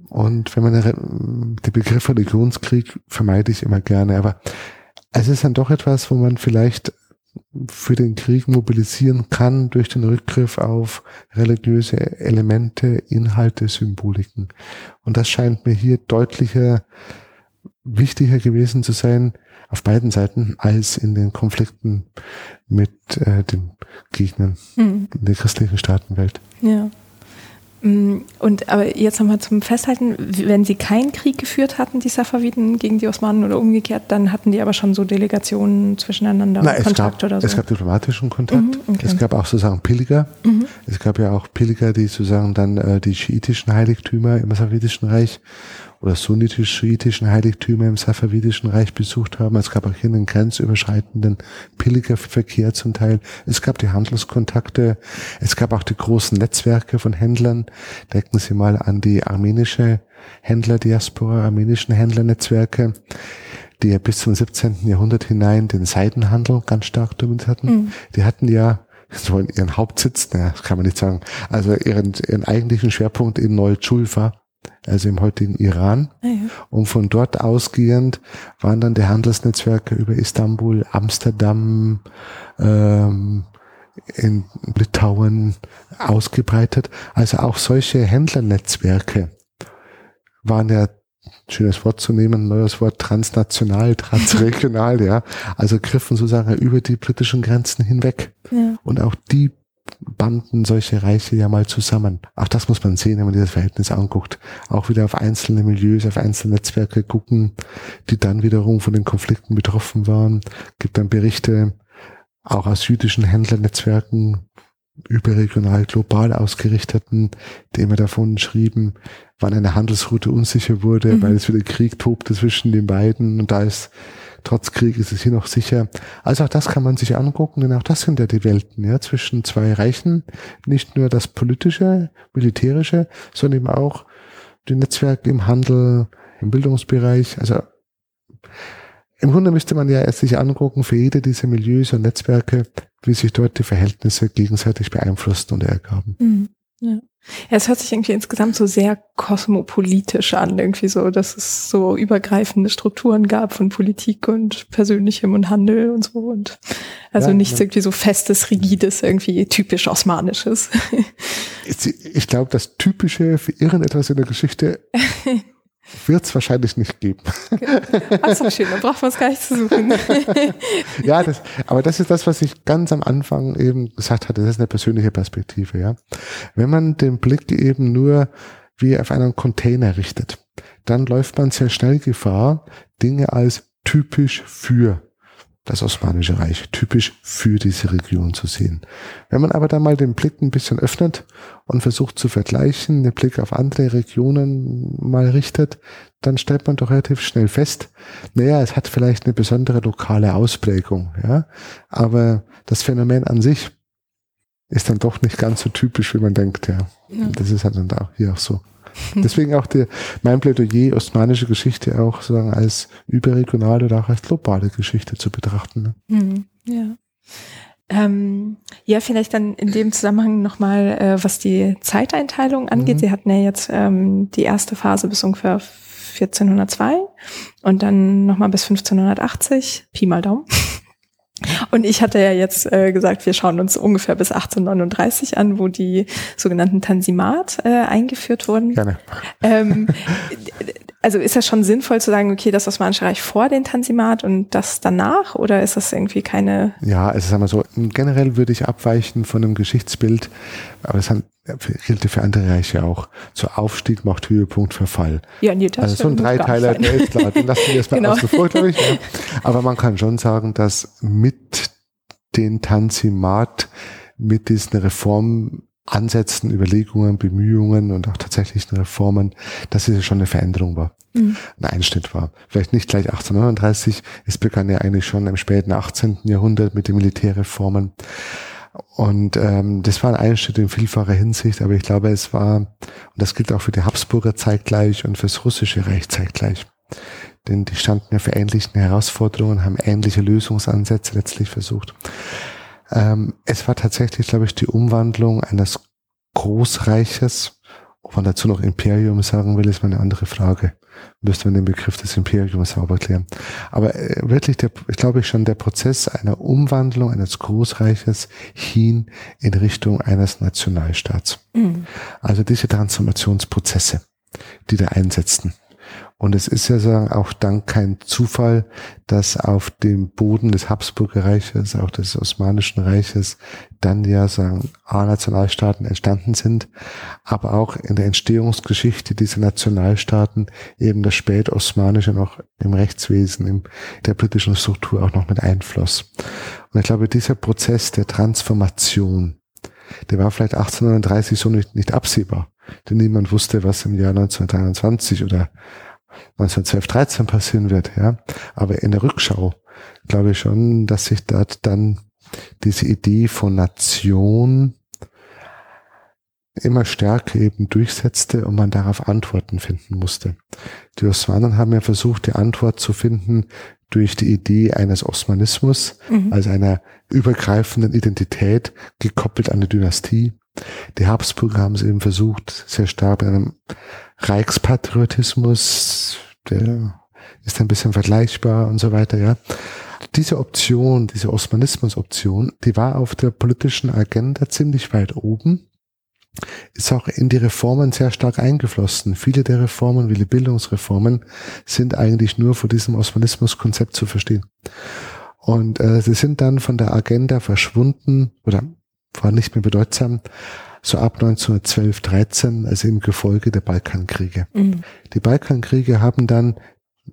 S2: Und wenn man den Begriff Religionskrieg vermeide ich immer gerne, aber es ist dann doch etwas, wo man vielleicht für den Krieg mobilisieren kann durch den Rückgriff auf religiöse Elemente, Inhalte, Symboliken. Und das scheint mir hier deutlicher, wichtiger gewesen zu sein auf beiden Seiten als in den Konflikten mit äh, den Gegnern mhm. in der christlichen Staatenwelt.
S1: Ja. Mm, und aber jetzt nochmal zum Festhalten, wenn sie keinen Krieg geführt hatten, die Safaviden gegen die Osmanen oder umgekehrt, dann hatten die aber schon so Delegationen zwischeneinander,
S2: Na, Kontakt gab, oder so. Es gab diplomatischen Kontakt. Mhm, okay. Es gab auch sozusagen Pilger. Mhm. Es gab ja auch Pilger, die sozusagen dann äh, die schiitischen Heiligtümer im Safavidischen Reich oder sunnitisch-schiitischen Heiligtümer im Safavidischen Reich besucht haben. Es gab auch hier einen grenzüberschreitenden Pilgerverkehr zum Teil. Es gab die Handelskontakte. Es gab auch die großen Netzwerke von Händlern. Denken Sie mal an die armenische Händlerdiaspora, armenischen Händlernetzwerke, die ja bis zum 17. Jahrhundert hinein den Seidenhandel ganz stark dominiert hatten. Mhm. Die hatten ja so ihren Hauptsitz, naja, das kann man nicht sagen, also ihren, ihren eigentlichen Schwerpunkt in Neu-Julfa also im heutigen Iran. Ah, ja. Und von dort ausgehend waren dann die Handelsnetzwerke über Istanbul, Amsterdam, ähm, in Litauen ausgebreitet. Also auch solche Händlernetzwerke waren ja schönes Wort zu nehmen, neues Wort transnational, transregional, ja. Also griffen sozusagen über die britischen Grenzen hinweg. Ja. Und auch die banden solche Reiche ja mal zusammen. Auch das muss man sehen, wenn man dieses Verhältnis anguckt. Auch wieder auf einzelne Milieus, auf einzelne Netzwerke gucken, die dann wiederum von den Konflikten betroffen waren. Gibt dann Berichte auch aus jüdischen Händlernetzwerken, überregional, global ausgerichteten, die immer davon schrieben, wann eine Handelsroute unsicher wurde, mhm. weil es wieder Krieg tobte zwischen den beiden und da ist Trotz Krieg ist es hier noch sicher. Also auch das kann man sich angucken, denn auch das sind ja die Welten, ja, zwischen zwei Reichen. Nicht nur das politische, militärische, sondern eben auch die Netzwerke im Handel, im Bildungsbereich. Also im Grunde müsste man ja erst sich angucken für jede dieser Milieus und Netzwerke, wie sich dort die Verhältnisse gegenseitig beeinflussten und ergaben. Mhm.
S1: Ja. Ja, es hört sich irgendwie insgesamt so sehr kosmopolitisch an, irgendwie so, dass es so übergreifende Strukturen gab von Politik und Persönlichem und Handel und so und also ja, nichts ja. irgendwie so festes, rigides, irgendwie typisch Osmanisches.
S2: Ich glaube, das Typische für irgendetwas in der Geschichte wird es wahrscheinlich nicht geben.
S1: Ach so, schön, dann braucht man es gar nicht zu suchen.
S2: ja, das, aber das ist das, was ich ganz am Anfang eben gesagt hatte. Das ist eine persönliche Perspektive, ja. Wenn man den Blick eben nur wie auf einen Container richtet, dann läuft man sehr schnell Gefahr, Dinge als typisch für das Osmanische Reich, typisch für diese Region zu sehen. Wenn man aber dann mal den Blick ein bisschen öffnet und versucht zu vergleichen, den Blick auf andere Regionen mal richtet, dann stellt man doch relativ schnell fest, naja, es hat vielleicht eine besondere lokale Ausprägung, ja, aber das Phänomen an sich ist dann doch nicht ganz so typisch, wie man denkt, ja. ja. Das ist halt dann auch hier auch so. Deswegen auch die, mein Plädoyer, osmanische Geschichte auch sozusagen als überregionale oder auch als globale Geschichte zu betrachten. Ne?
S1: Mhm, ja. Ähm, ja, vielleicht dann in dem Zusammenhang nochmal, äh, was die Zeiteinteilung angeht. Mhm. Sie hatten ja jetzt ähm, die erste Phase bis ungefähr 1402 und dann nochmal bis 1580, Pi mal Daumen. Und ich hatte ja jetzt äh, gesagt, wir schauen uns ungefähr bis 1839 an, wo die sogenannten Tansimat äh, eingeführt wurden.
S2: Gerne.
S1: Ähm, also ist das schon sinnvoll zu sagen, okay, das Osmanische Reich vor den Tansimat und das danach? Oder ist das irgendwie keine...
S2: Ja, also sagen wir so, generell würde ich abweichen von einem Geschichtsbild, aber das gilt für andere Reiche auch. So Aufstieg macht Höhepunkt Verfall.
S1: Ja, nee, das
S2: also so ein Dreiteiler, der ist klar, den lassen wir erstmal genau. außen vor, glaube ich. Ja. Aber man kann schon sagen, dass mit den Tanzimat, mit diesen Reformansätzen, Überlegungen, Bemühungen und auch tatsächlichen Reformen, dass es schon eine Veränderung war. Mhm. Ein Einschnitt war. Vielleicht nicht gleich 1839, es begann ja eigentlich schon im späten 18. Jahrhundert mit den Militärreformen. Und ähm, das war ein Einschnitt in vielfacher Hinsicht, aber ich glaube, es war, und das gilt auch für die Habsburger zeitgleich und fürs russische Reich zeitgleich. Denn die standen ja für ähnliche Herausforderungen, haben ähnliche Lösungsansätze letztlich versucht. Ähm, es war tatsächlich, glaube ich, die Umwandlung eines Großreiches ob man dazu noch Imperium sagen will, ist mal eine andere Frage. Müsste man den Begriff des Imperiums sauber klären. Aber äh, wirklich, der, ich glaube schon, der Prozess einer Umwandlung eines Großreiches hin in Richtung eines Nationalstaats. Mhm. Also diese Transformationsprozesse, die da einsetzten. Und es ist ja sagen, auch dann kein Zufall, dass auf dem Boden des Habsburger Reiches, auch des Osmanischen Reiches, dann ja sagen, A-Nationalstaaten entstanden sind, aber auch in der Entstehungsgeschichte dieser Nationalstaaten eben das Spätosmanische noch im Rechtswesen, in der politischen Struktur auch noch mit einfloss. Und ich glaube, dieser Prozess der Transformation, der war vielleicht 1830 so nicht, nicht absehbar. Denn niemand wusste, was im Jahr 1923 oder 1912, 13 passieren wird, ja. Aber in der Rückschau glaube ich schon, dass sich dort dann diese Idee von Nation immer stärker eben durchsetzte und man darauf Antworten finden musste. Die Osmanen haben ja versucht, die Antwort zu finden durch die Idee eines Osmanismus, mhm. also einer übergreifenden Identität, gekoppelt an die Dynastie. Die Habsburger haben es eben versucht, sehr stark mit einem Reichspatriotismus, der ist ein bisschen vergleichbar und so weiter, ja. Diese Option, diese Osmanismus-Option, die war auf der politischen Agenda ziemlich weit oben, ist auch in die Reformen sehr stark eingeflossen. Viele der Reformen, wie die Bildungsreformen, sind eigentlich nur vor diesem Osmanismus-Konzept zu verstehen. Und äh, sie sind dann von der Agenda verschwunden oder war nicht mehr bedeutsam, so ab 1912, 13, also im Gefolge der Balkankriege. Mhm. Die Balkankriege haben dann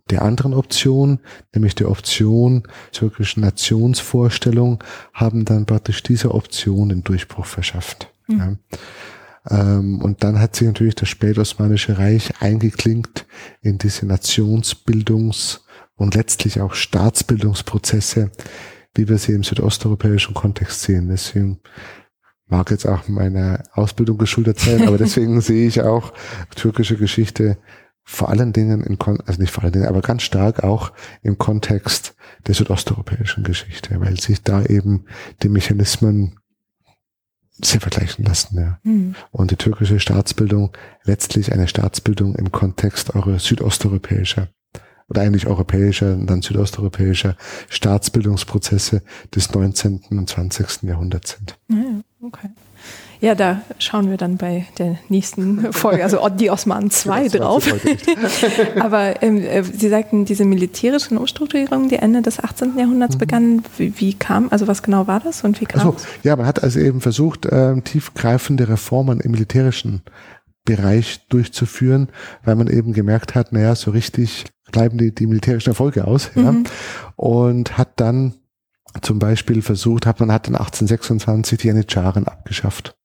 S2: der anderen Option, nämlich der Option türkischen Nationsvorstellung, haben dann praktisch diese Option den Durchbruch verschafft. Mhm. Ja. Ähm, und dann hat sich natürlich das spätosmanische Reich eingeklinkt in diese Nationsbildungs- und letztlich auch Staatsbildungsprozesse, wie wir sie im südosteuropäischen Kontext sehen. Deswegen mag jetzt auch meiner Ausbildung geschuldet sein, aber deswegen sehe ich auch türkische Geschichte vor allen Dingen, in, also nicht vor allen Dingen, aber ganz stark auch im Kontext der südosteuropäischen Geschichte, weil sich da eben die Mechanismen sehr vergleichen lassen. Ja. Mhm. Und die türkische Staatsbildung letztlich eine Staatsbildung im Kontext eurer südosteuropäischer oder eigentlich europäischer und dann südosteuropäischer Staatsbildungsprozesse des 19. und 20. Jahrhunderts sind.
S1: Ja, okay. Ja, da schauen wir dann bei der nächsten Folge, also die Osmanen 2 drauf. Aber ähm, äh, Sie sagten, diese militärischen Umstrukturierungen, die Ende des 18. Jahrhunderts mhm. begannen. Wie, wie, kam, also was genau war das und wie kam also,
S2: Ja, man hat also eben versucht, ähm, tiefgreifende Reformen im militärischen Bereich durchzuführen, weil man eben gemerkt hat, naja, so richtig bleiben die, die militärischen Erfolge aus. Mhm. Ja, und hat dann zum Beispiel versucht, hat man hat dann 1826 die Janitscharen abgeschafft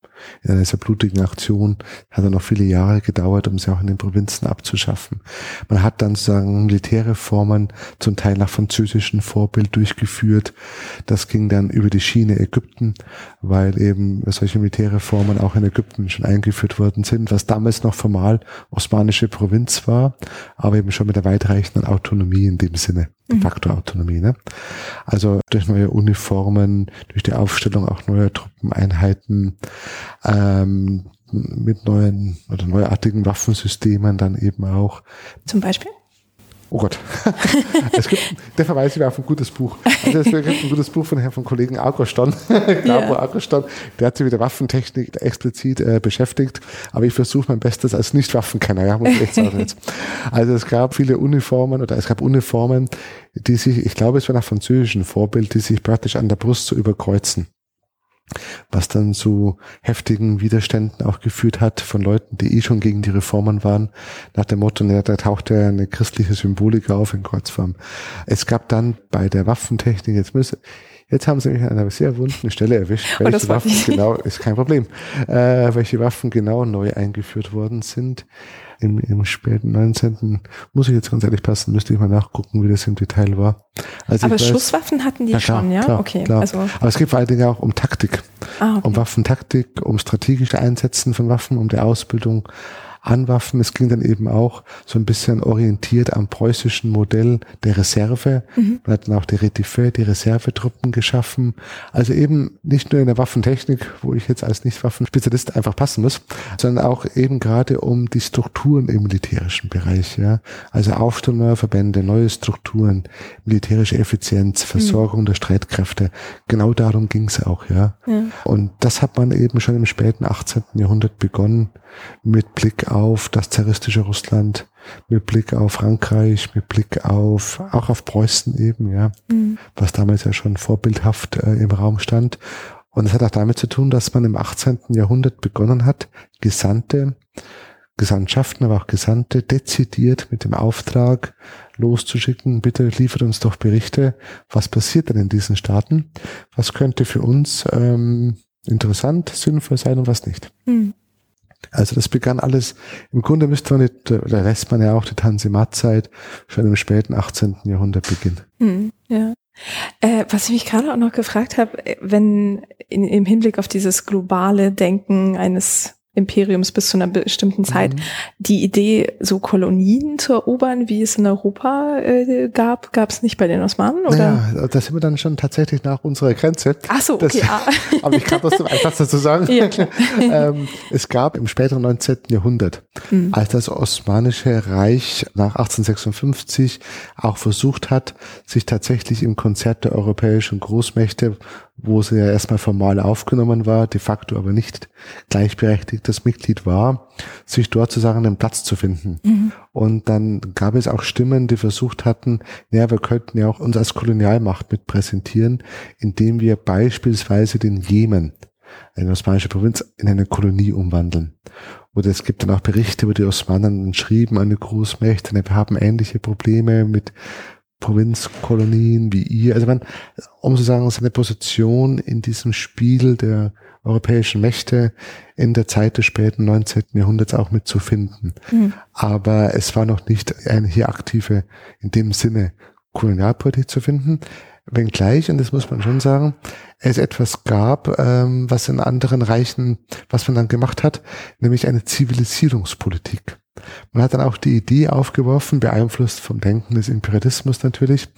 S2: in einer sehr blutigen Aktion. Hat dann noch viele Jahre gedauert, um sie auch in den Provinzen abzuschaffen. Man hat dann sozusagen Militärreformen zum Teil nach französischem Vorbild durchgeführt. Das ging dann über die Schiene Ägypten, weil eben solche Militärreformen auch in Ägypten schon eingeführt worden sind, was damals noch formal osmanische Provinz war, aber eben schon mit der weitreichenden Autonomie in dem Sinne. De facto Autonomie. Ne? Also durch neue Uniformen, durch die Aufstellung auch neuer Truppeneinheiten, ähm, mit neuen oder neuartigen Waffensystemen dann eben auch.
S1: Zum Beispiel?
S2: Oh Gott. es gibt, der verweist mir auf ein gutes Buch. Also es gibt ein gutes Buch von Herrn von Kollegen Auguston, Gabo yeah. Auguston. Der hat sich mit der Waffentechnik explizit äh, beschäftigt. Aber ich versuche mein Bestes als Nicht-Waffenkenner. Ja, muss ich echt sagen jetzt. Also es gab viele Uniformen oder es gab Uniformen, die sich, ich glaube, es war nach französischen Vorbild, die sich praktisch an der Brust so überkreuzen was dann zu heftigen Widerständen auch geführt hat von Leuten, die eh schon gegen die Reformen waren, nach dem Motto, ja, da taucht ja eine christliche Symbolik auf in Kreuzform. Es gab dann bei der Waffentechnik, jetzt müssen, jetzt haben sie mich an einer sehr wunden Stelle erwischt, welche Waffen genau, ist kein Problem, äh, welche Waffen genau neu eingeführt worden sind im, im späten 19. Muss ich jetzt ganz ehrlich passen, müsste ich mal nachgucken, wie das im Detail war.
S1: Also Aber Schusswaffen hatten die ja, klar, schon, ja?
S2: Klar, okay. Klar. Also Aber es geht vor allen Dingen auch um Taktik. Ah, okay. Um Waffentaktik, um strategische Einsetzen von Waffen, um die Ausbildung Anwaffen. Es ging dann eben auch so ein bisschen orientiert am preußischen Modell der Reserve. Mhm. Man hat dann auch die Retifeu, die Reservetruppen geschaffen. Also eben nicht nur in der Waffentechnik, wo ich jetzt als Nicht-Waffenspezialist einfach passen muss, sondern auch eben gerade um die Strukturen im militärischen Bereich. Ja, also Aufstellung neuer Verbände, neue Strukturen, militärische Effizienz, mhm. Versorgung mhm. der Streitkräfte. Genau darum ging es auch. Ja. ja. Und das hat man eben schon im späten 18. Jahrhundert begonnen mit Blick auf das zaristische Russland, mit Blick auf Frankreich, mit Blick auf, auch auf Preußen eben, ja, mhm. was damals ja schon vorbildhaft äh, im Raum stand. Und es hat auch damit zu tun, dass man im 18. Jahrhundert begonnen hat, Gesandte, Gesandtschaften, aber auch Gesandte dezidiert mit dem Auftrag loszuschicken, bitte liefert uns doch Berichte, was passiert denn in diesen Staaten, was könnte für uns ähm, interessant, sinnvoll sein und was nicht. Mhm. Also das begann alles, im Grunde müsste man nicht, oder lässt man ja auch die Tanzimat-Zeit schon im späten 18. Jahrhundert beginnen.
S1: Hm, ja. Äh, was ich mich gerade auch noch gefragt habe, äh, wenn in, im Hinblick auf dieses globale Denken eines Imperiums bis zu einer bestimmten Zeit. Mhm. Die Idee, so Kolonien zu erobern, wie es in Europa äh, gab, gab es nicht bei den Osmanen, oder?
S2: Ja, da sind wir dann schon tatsächlich nach unserer Grenze.
S1: Ach so, okay. Das,
S2: ah. aber ich kann trotzdem etwas dazu sagen. Ja, ähm, es gab im späteren 19. Jahrhundert, mhm. als das Osmanische Reich nach 1856 auch versucht hat, sich tatsächlich im Konzert der europäischen Großmächte wo sie ja erstmal formal aufgenommen war, de facto aber nicht gleichberechtigtes Mitglied war, sich dort sozusagen einen Platz zu finden. Mhm. Und dann gab es auch Stimmen, die versucht hatten, ja, wir könnten ja auch uns als Kolonialmacht mit präsentieren, indem wir beispielsweise den Jemen, eine osmanische Provinz, in eine Kolonie umwandeln. Oder es gibt dann auch Berichte, wo die Osmanen schrieben an die Großmächte, wir haben ähnliche Probleme mit Provinzkolonien wie ihr. Also man, um sozusagen seine Position in diesem Spiel der europäischen Mächte in der Zeit des späten 19. Jahrhunderts auch mitzufinden. Mhm. Aber es war noch nicht eine hier aktive, in dem Sinne, Kolonialpolitik zu finden. Wenngleich, und das muss man schon sagen, es etwas gab, ähm, was in anderen Reichen, was man dann gemacht hat, nämlich eine Zivilisierungspolitik. Man hat dann auch die Idee aufgeworfen, beeinflusst vom Denken des Imperialismus natürlich,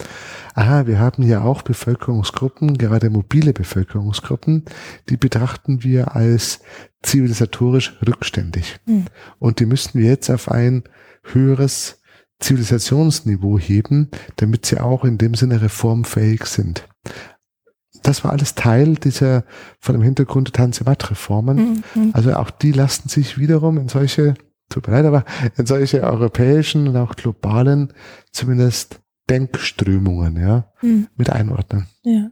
S2: aha, wir haben hier auch Bevölkerungsgruppen, gerade mobile Bevölkerungsgruppen, die betrachten wir als zivilisatorisch rückständig. Mhm. Und die müssten wir jetzt auf ein höheres Zivilisationsniveau heben, damit sie auch in dem Sinne reformfähig sind. Das war alles Teil dieser von dem Hintergrund der Tanzimat-Reformen. Mhm. Also auch die lasten sich wiederum in solche tut mir leid, aber in solche europäischen und auch globalen zumindest Denkströmungen, ja, mhm. mit einordnen.
S1: Ja.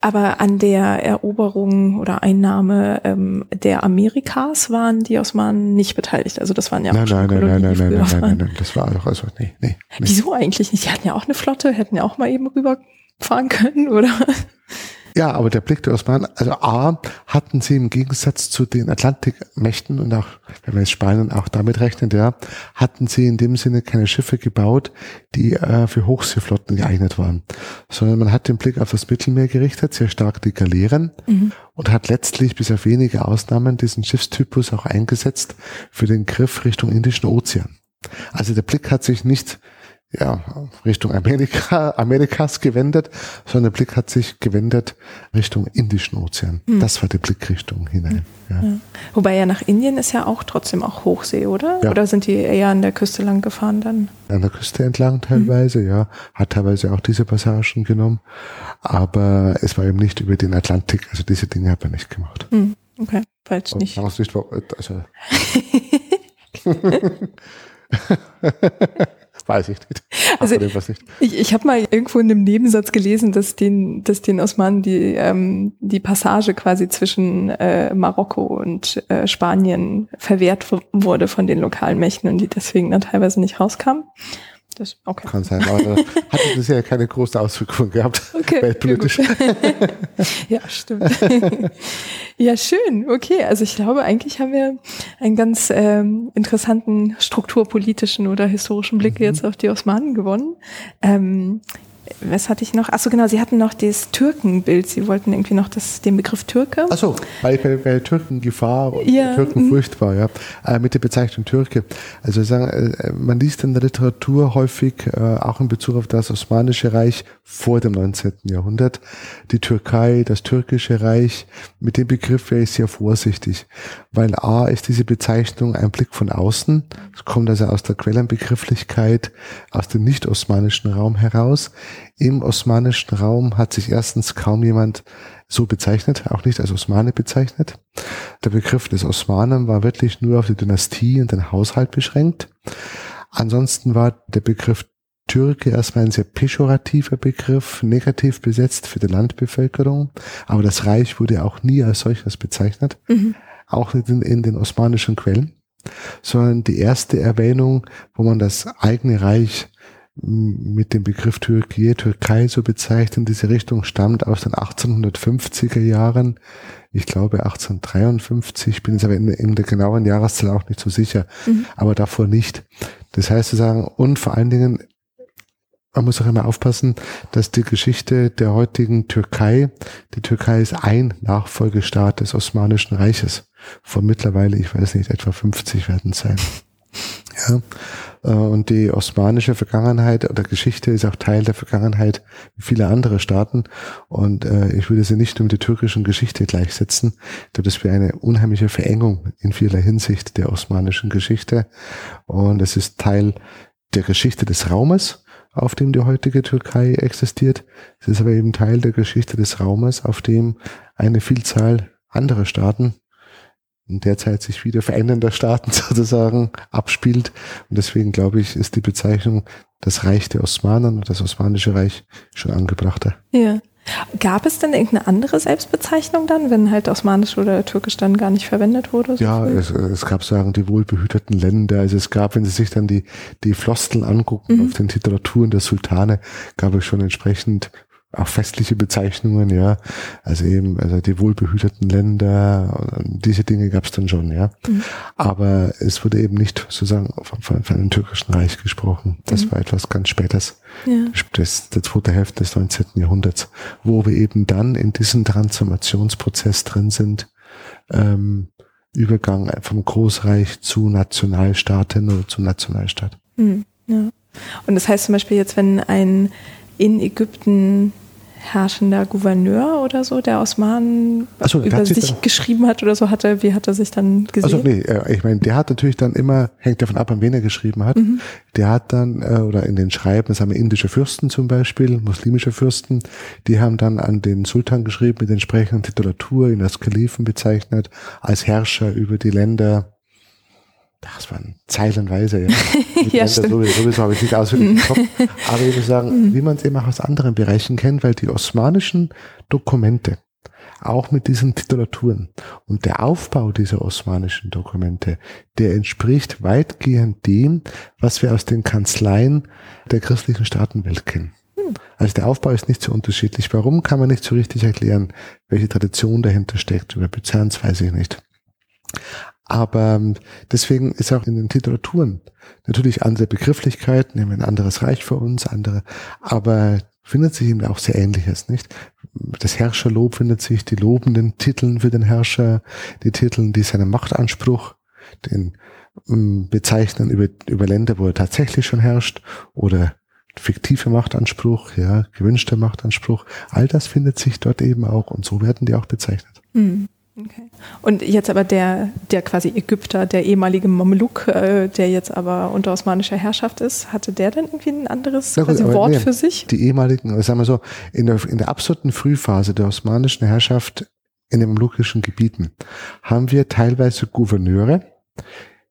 S1: Aber an der Eroberung oder Einnahme ähm, der Amerikas waren die Osmanen nicht beteiligt. Also das waren ja
S2: nein, auch nein, nein, Kolonien, nein, nein, nein, nein, nein, nein, das war doch also nee, nee, nee.
S1: Wieso eigentlich nicht? Die hatten ja auch eine Flotte, hätten ja auch mal eben rüberfahren können, oder?
S2: Ja, aber der Blick der Osmanen, also A, hatten sie im Gegensatz zu den Atlantikmächten und auch, wenn wir jetzt Spanien auch damit rechnen, ja, hatten sie in dem Sinne keine Schiffe gebaut, die äh, für Hochseeflotten geeignet waren, sondern man hat den Blick auf das Mittelmeer gerichtet, sehr stark die Galeeren mhm. und hat letztlich bis auf wenige Ausnahmen diesen Schiffstypus auch eingesetzt für den Griff Richtung Indischen Ozean. Also der Blick hat sich nicht ja, Richtung Amerika, Amerikas gewendet, sondern der Blick hat sich gewendet Richtung Indischen Ozean. Mhm. Das war die Blickrichtung hinein. Ja. Ja.
S1: Wobei ja nach Indien ist ja auch trotzdem auch Hochsee, oder? Ja. Oder sind die eher an der Küste lang gefahren dann?
S2: An der Küste entlang teilweise, mhm. ja. Hat teilweise auch diese Passagen genommen. Aber es war eben nicht über den Atlantik. Also diese Dinge hat man nicht gemacht.
S1: Mhm. Okay, falsch nicht.
S2: Also, Weiß ich nicht.
S1: Also ich, ich habe mal irgendwo in einem Nebensatz gelesen, dass den, dass den Osmanen die, ähm, die Passage quasi zwischen äh, Marokko und äh, Spanien verwehrt wurde von den lokalen Mächten und die deswegen dann teilweise nicht rauskamen.
S2: Das, okay. Kann sein, aber da hat bisher keine große Auswirkung gehabt, okay, weltpolitisch.
S1: ja, stimmt. ja, schön. Okay, also ich glaube, eigentlich haben wir einen ganz ähm, interessanten strukturpolitischen oder historischen Blick mhm. jetzt auf die Osmanen gewonnen. Ähm, was hatte ich noch? Achso, genau, Sie hatten noch das Türkenbild. Sie wollten irgendwie noch das, den Begriff Türke.
S2: Achso, bei, bei, bei Türkengefahr und ja. Türkenfurcht war, ja. Äh, mit der Bezeichnung Türke. Also sagen, äh, man liest in der Literatur häufig, äh, auch in Bezug auf das Osmanische Reich vor dem 19. Jahrhundert, die Türkei, das türkische Reich. Mit dem Begriff wäre ich sehr vorsichtig, weil A ist diese Bezeichnung ein Blick von außen. Es kommt also aus der Quellenbegrifflichkeit, aus dem nicht-osmanischen Raum heraus. Im osmanischen Raum hat sich erstens kaum jemand so bezeichnet, auch nicht als Osmane bezeichnet. Der Begriff des Osmanen war wirklich nur auf die Dynastie und den Haushalt beschränkt. Ansonsten war der Begriff Türke erstmal ein sehr pejorativer Begriff, negativ besetzt für die Landbevölkerung, aber das Reich wurde auch nie als solches bezeichnet, mhm. auch nicht in, in den osmanischen Quellen, sondern die erste Erwähnung, wo man das eigene Reich mit dem Begriff Türkei, Türkei so bezeichnet, in diese Richtung stammt aus den 1850er Jahren. Ich glaube 1853, bin jetzt aber in, in der genauen Jahreszahl auch nicht so sicher, mhm. aber davor nicht. Das heißt zu sagen, und vor allen Dingen, man muss auch immer aufpassen, dass die Geschichte der heutigen Türkei, die Türkei ist ein Nachfolgestaat des Osmanischen Reiches. Von mittlerweile, ich weiß nicht, etwa 50 werden es sein. Ja. Äh, und die osmanische Vergangenheit oder Geschichte ist auch Teil der Vergangenheit wie viele andere Staaten. Und äh, ich würde sie nicht mit der türkischen Geschichte gleichsetzen. Ich glaube, das wäre eine unheimliche Verengung in vieler Hinsicht der osmanischen Geschichte. Und es ist Teil der Geschichte des Raumes, auf dem die heutige Türkei existiert. Es ist aber eben Teil der Geschichte des Raumes, auf dem eine Vielzahl anderer Staaten derzeit sich wieder verändernder Staaten sozusagen abspielt. Und deswegen glaube ich, ist die Bezeichnung das Reich der Osmanen und das Osmanische Reich schon angebrachter.
S1: Ja. Gab es denn irgendeine andere Selbstbezeichnung dann, wenn halt Osmanisch oder Türkisch dann gar nicht verwendet wurde?
S2: So ja, es, es, gab sagen die wohlbehüteten Länder. Also es gab, wenn Sie sich dann die, die Floskeln angucken mhm. auf den Titulaturen der Sultane, gab es schon entsprechend auch festliche Bezeichnungen, ja. Also eben, also die wohlbehüteten Länder, diese Dinge gab es dann schon, ja. Mhm. Aber es wurde eben nicht sozusagen von, von, einem türkischen Reich gesprochen. Das mhm. war etwas ganz Spätes. Ja. Das, der zweite Hälfte des 19. Jahrhunderts, wo wir eben dann in diesem Transformationsprozess drin sind, ähm, Übergang vom Großreich zu Nationalstaaten oder zu Nationalstaat.
S1: Mhm. Ja. Und das heißt zum Beispiel jetzt, wenn ein in Ägypten herrschender Gouverneur oder so, der Osmanen so, über sich dann, geschrieben hat oder so hatte, wie hat er sich dann gesehen? Also
S2: nee, äh, ich meine, der hat natürlich dann immer, hängt davon ab, an wen er geschrieben hat, mhm. der hat dann, äh, oder in den Schreiben, das haben indische Fürsten zum Beispiel, muslimische Fürsten, die haben dann an den Sultan geschrieben mit entsprechender Titulatur, ihn als Kalifen bezeichnet, als Herrscher über die Länder das waren zeilenweise, ja. ja sowieso, sowieso habe ich nicht auswendig im Kopf. Aber ich würde sagen, mhm. wie man es eben auch aus anderen Bereichen kennt, weil die osmanischen Dokumente, auch mit diesen Titulaturen und der Aufbau dieser osmanischen Dokumente, der entspricht weitgehend dem, was wir aus den Kanzleien der christlichen Staatenwelt kennen. Mhm. Also der Aufbau ist nicht so unterschiedlich. Warum kann man nicht so richtig erklären, welche Tradition dahinter steckt? Über Byzanz weiß ich nicht. Aber ähm, deswegen ist auch in den Titulaturen natürlich andere Begrifflichkeiten, nehmen ein anderes Reich für uns, andere, aber findet sich eben auch sehr ähnliches, nicht? Das Herrscherlob findet sich, die lobenden Titeln für den Herrscher, die Titeln, die seinen Machtanspruch, den ähm, bezeichnen über, über Länder, wo er tatsächlich schon herrscht oder fiktive Machtanspruch, ja, gewünschter Machtanspruch. All das findet sich dort eben auch und so werden die auch bezeichnet. Mhm.
S1: Okay. Und jetzt aber der, der quasi Ägypter, der ehemalige Mamluk, äh, der jetzt aber unter osmanischer Herrschaft ist, hatte der dann irgendwie ein anderes ja, gut, Wort nee, für sich?
S2: Die ehemaligen, sagen wir so, in der, in der absoluten Frühphase der osmanischen Herrschaft in den mamlukischen Gebieten haben wir teilweise Gouverneure,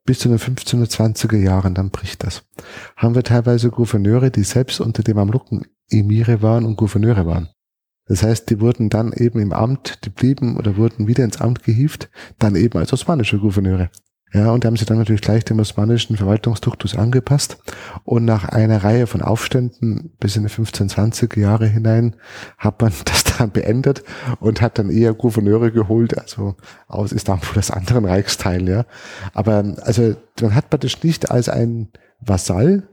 S2: bis zu den 1520er Jahren, dann bricht das, haben wir teilweise Gouverneure, die selbst unter den Mamluken Emire waren und Gouverneure waren. Das heißt, die wurden dann eben im Amt, die blieben oder wurden wieder ins Amt gehievt, dann eben als osmanische Gouverneure. Ja, und haben sie dann natürlich gleich dem osmanischen Verwaltungsduktus angepasst. Und nach einer Reihe von Aufständen bis in die 1520er Jahre hinein hat man das dann beendet und hat dann eher Gouverneure geholt, also aus Istanbul, das anderen Reichsteil, ja. Aber, also, man hat praktisch nicht als ein Vasall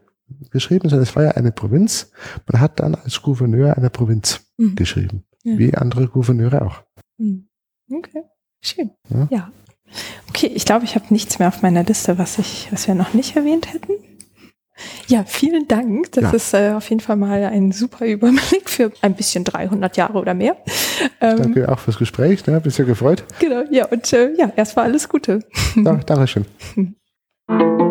S2: geschrieben, sondern es war ja eine Provinz. Man hat dann als Gouverneur einer Provinz mhm. geschrieben. Ja. Wie andere Gouverneure auch. Mhm.
S1: Okay, schön. Ja. ja. Okay, ich glaube, ich habe nichts mehr auf meiner Liste, was ich, was wir noch nicht erwähnt hätten. Ja, vielen Dank. Das ja. ist äh, auf jeden Fall mal ein super Überblick für ein bisschen 300 Jahre oder mehr.
S2: Ähm, Danke auch fürs Gespräch, ne? Bist ja gefreut.
S1: Genau, ja, und äh, ja, erstmal alles Gute.
S2: Ja, Dankeschön.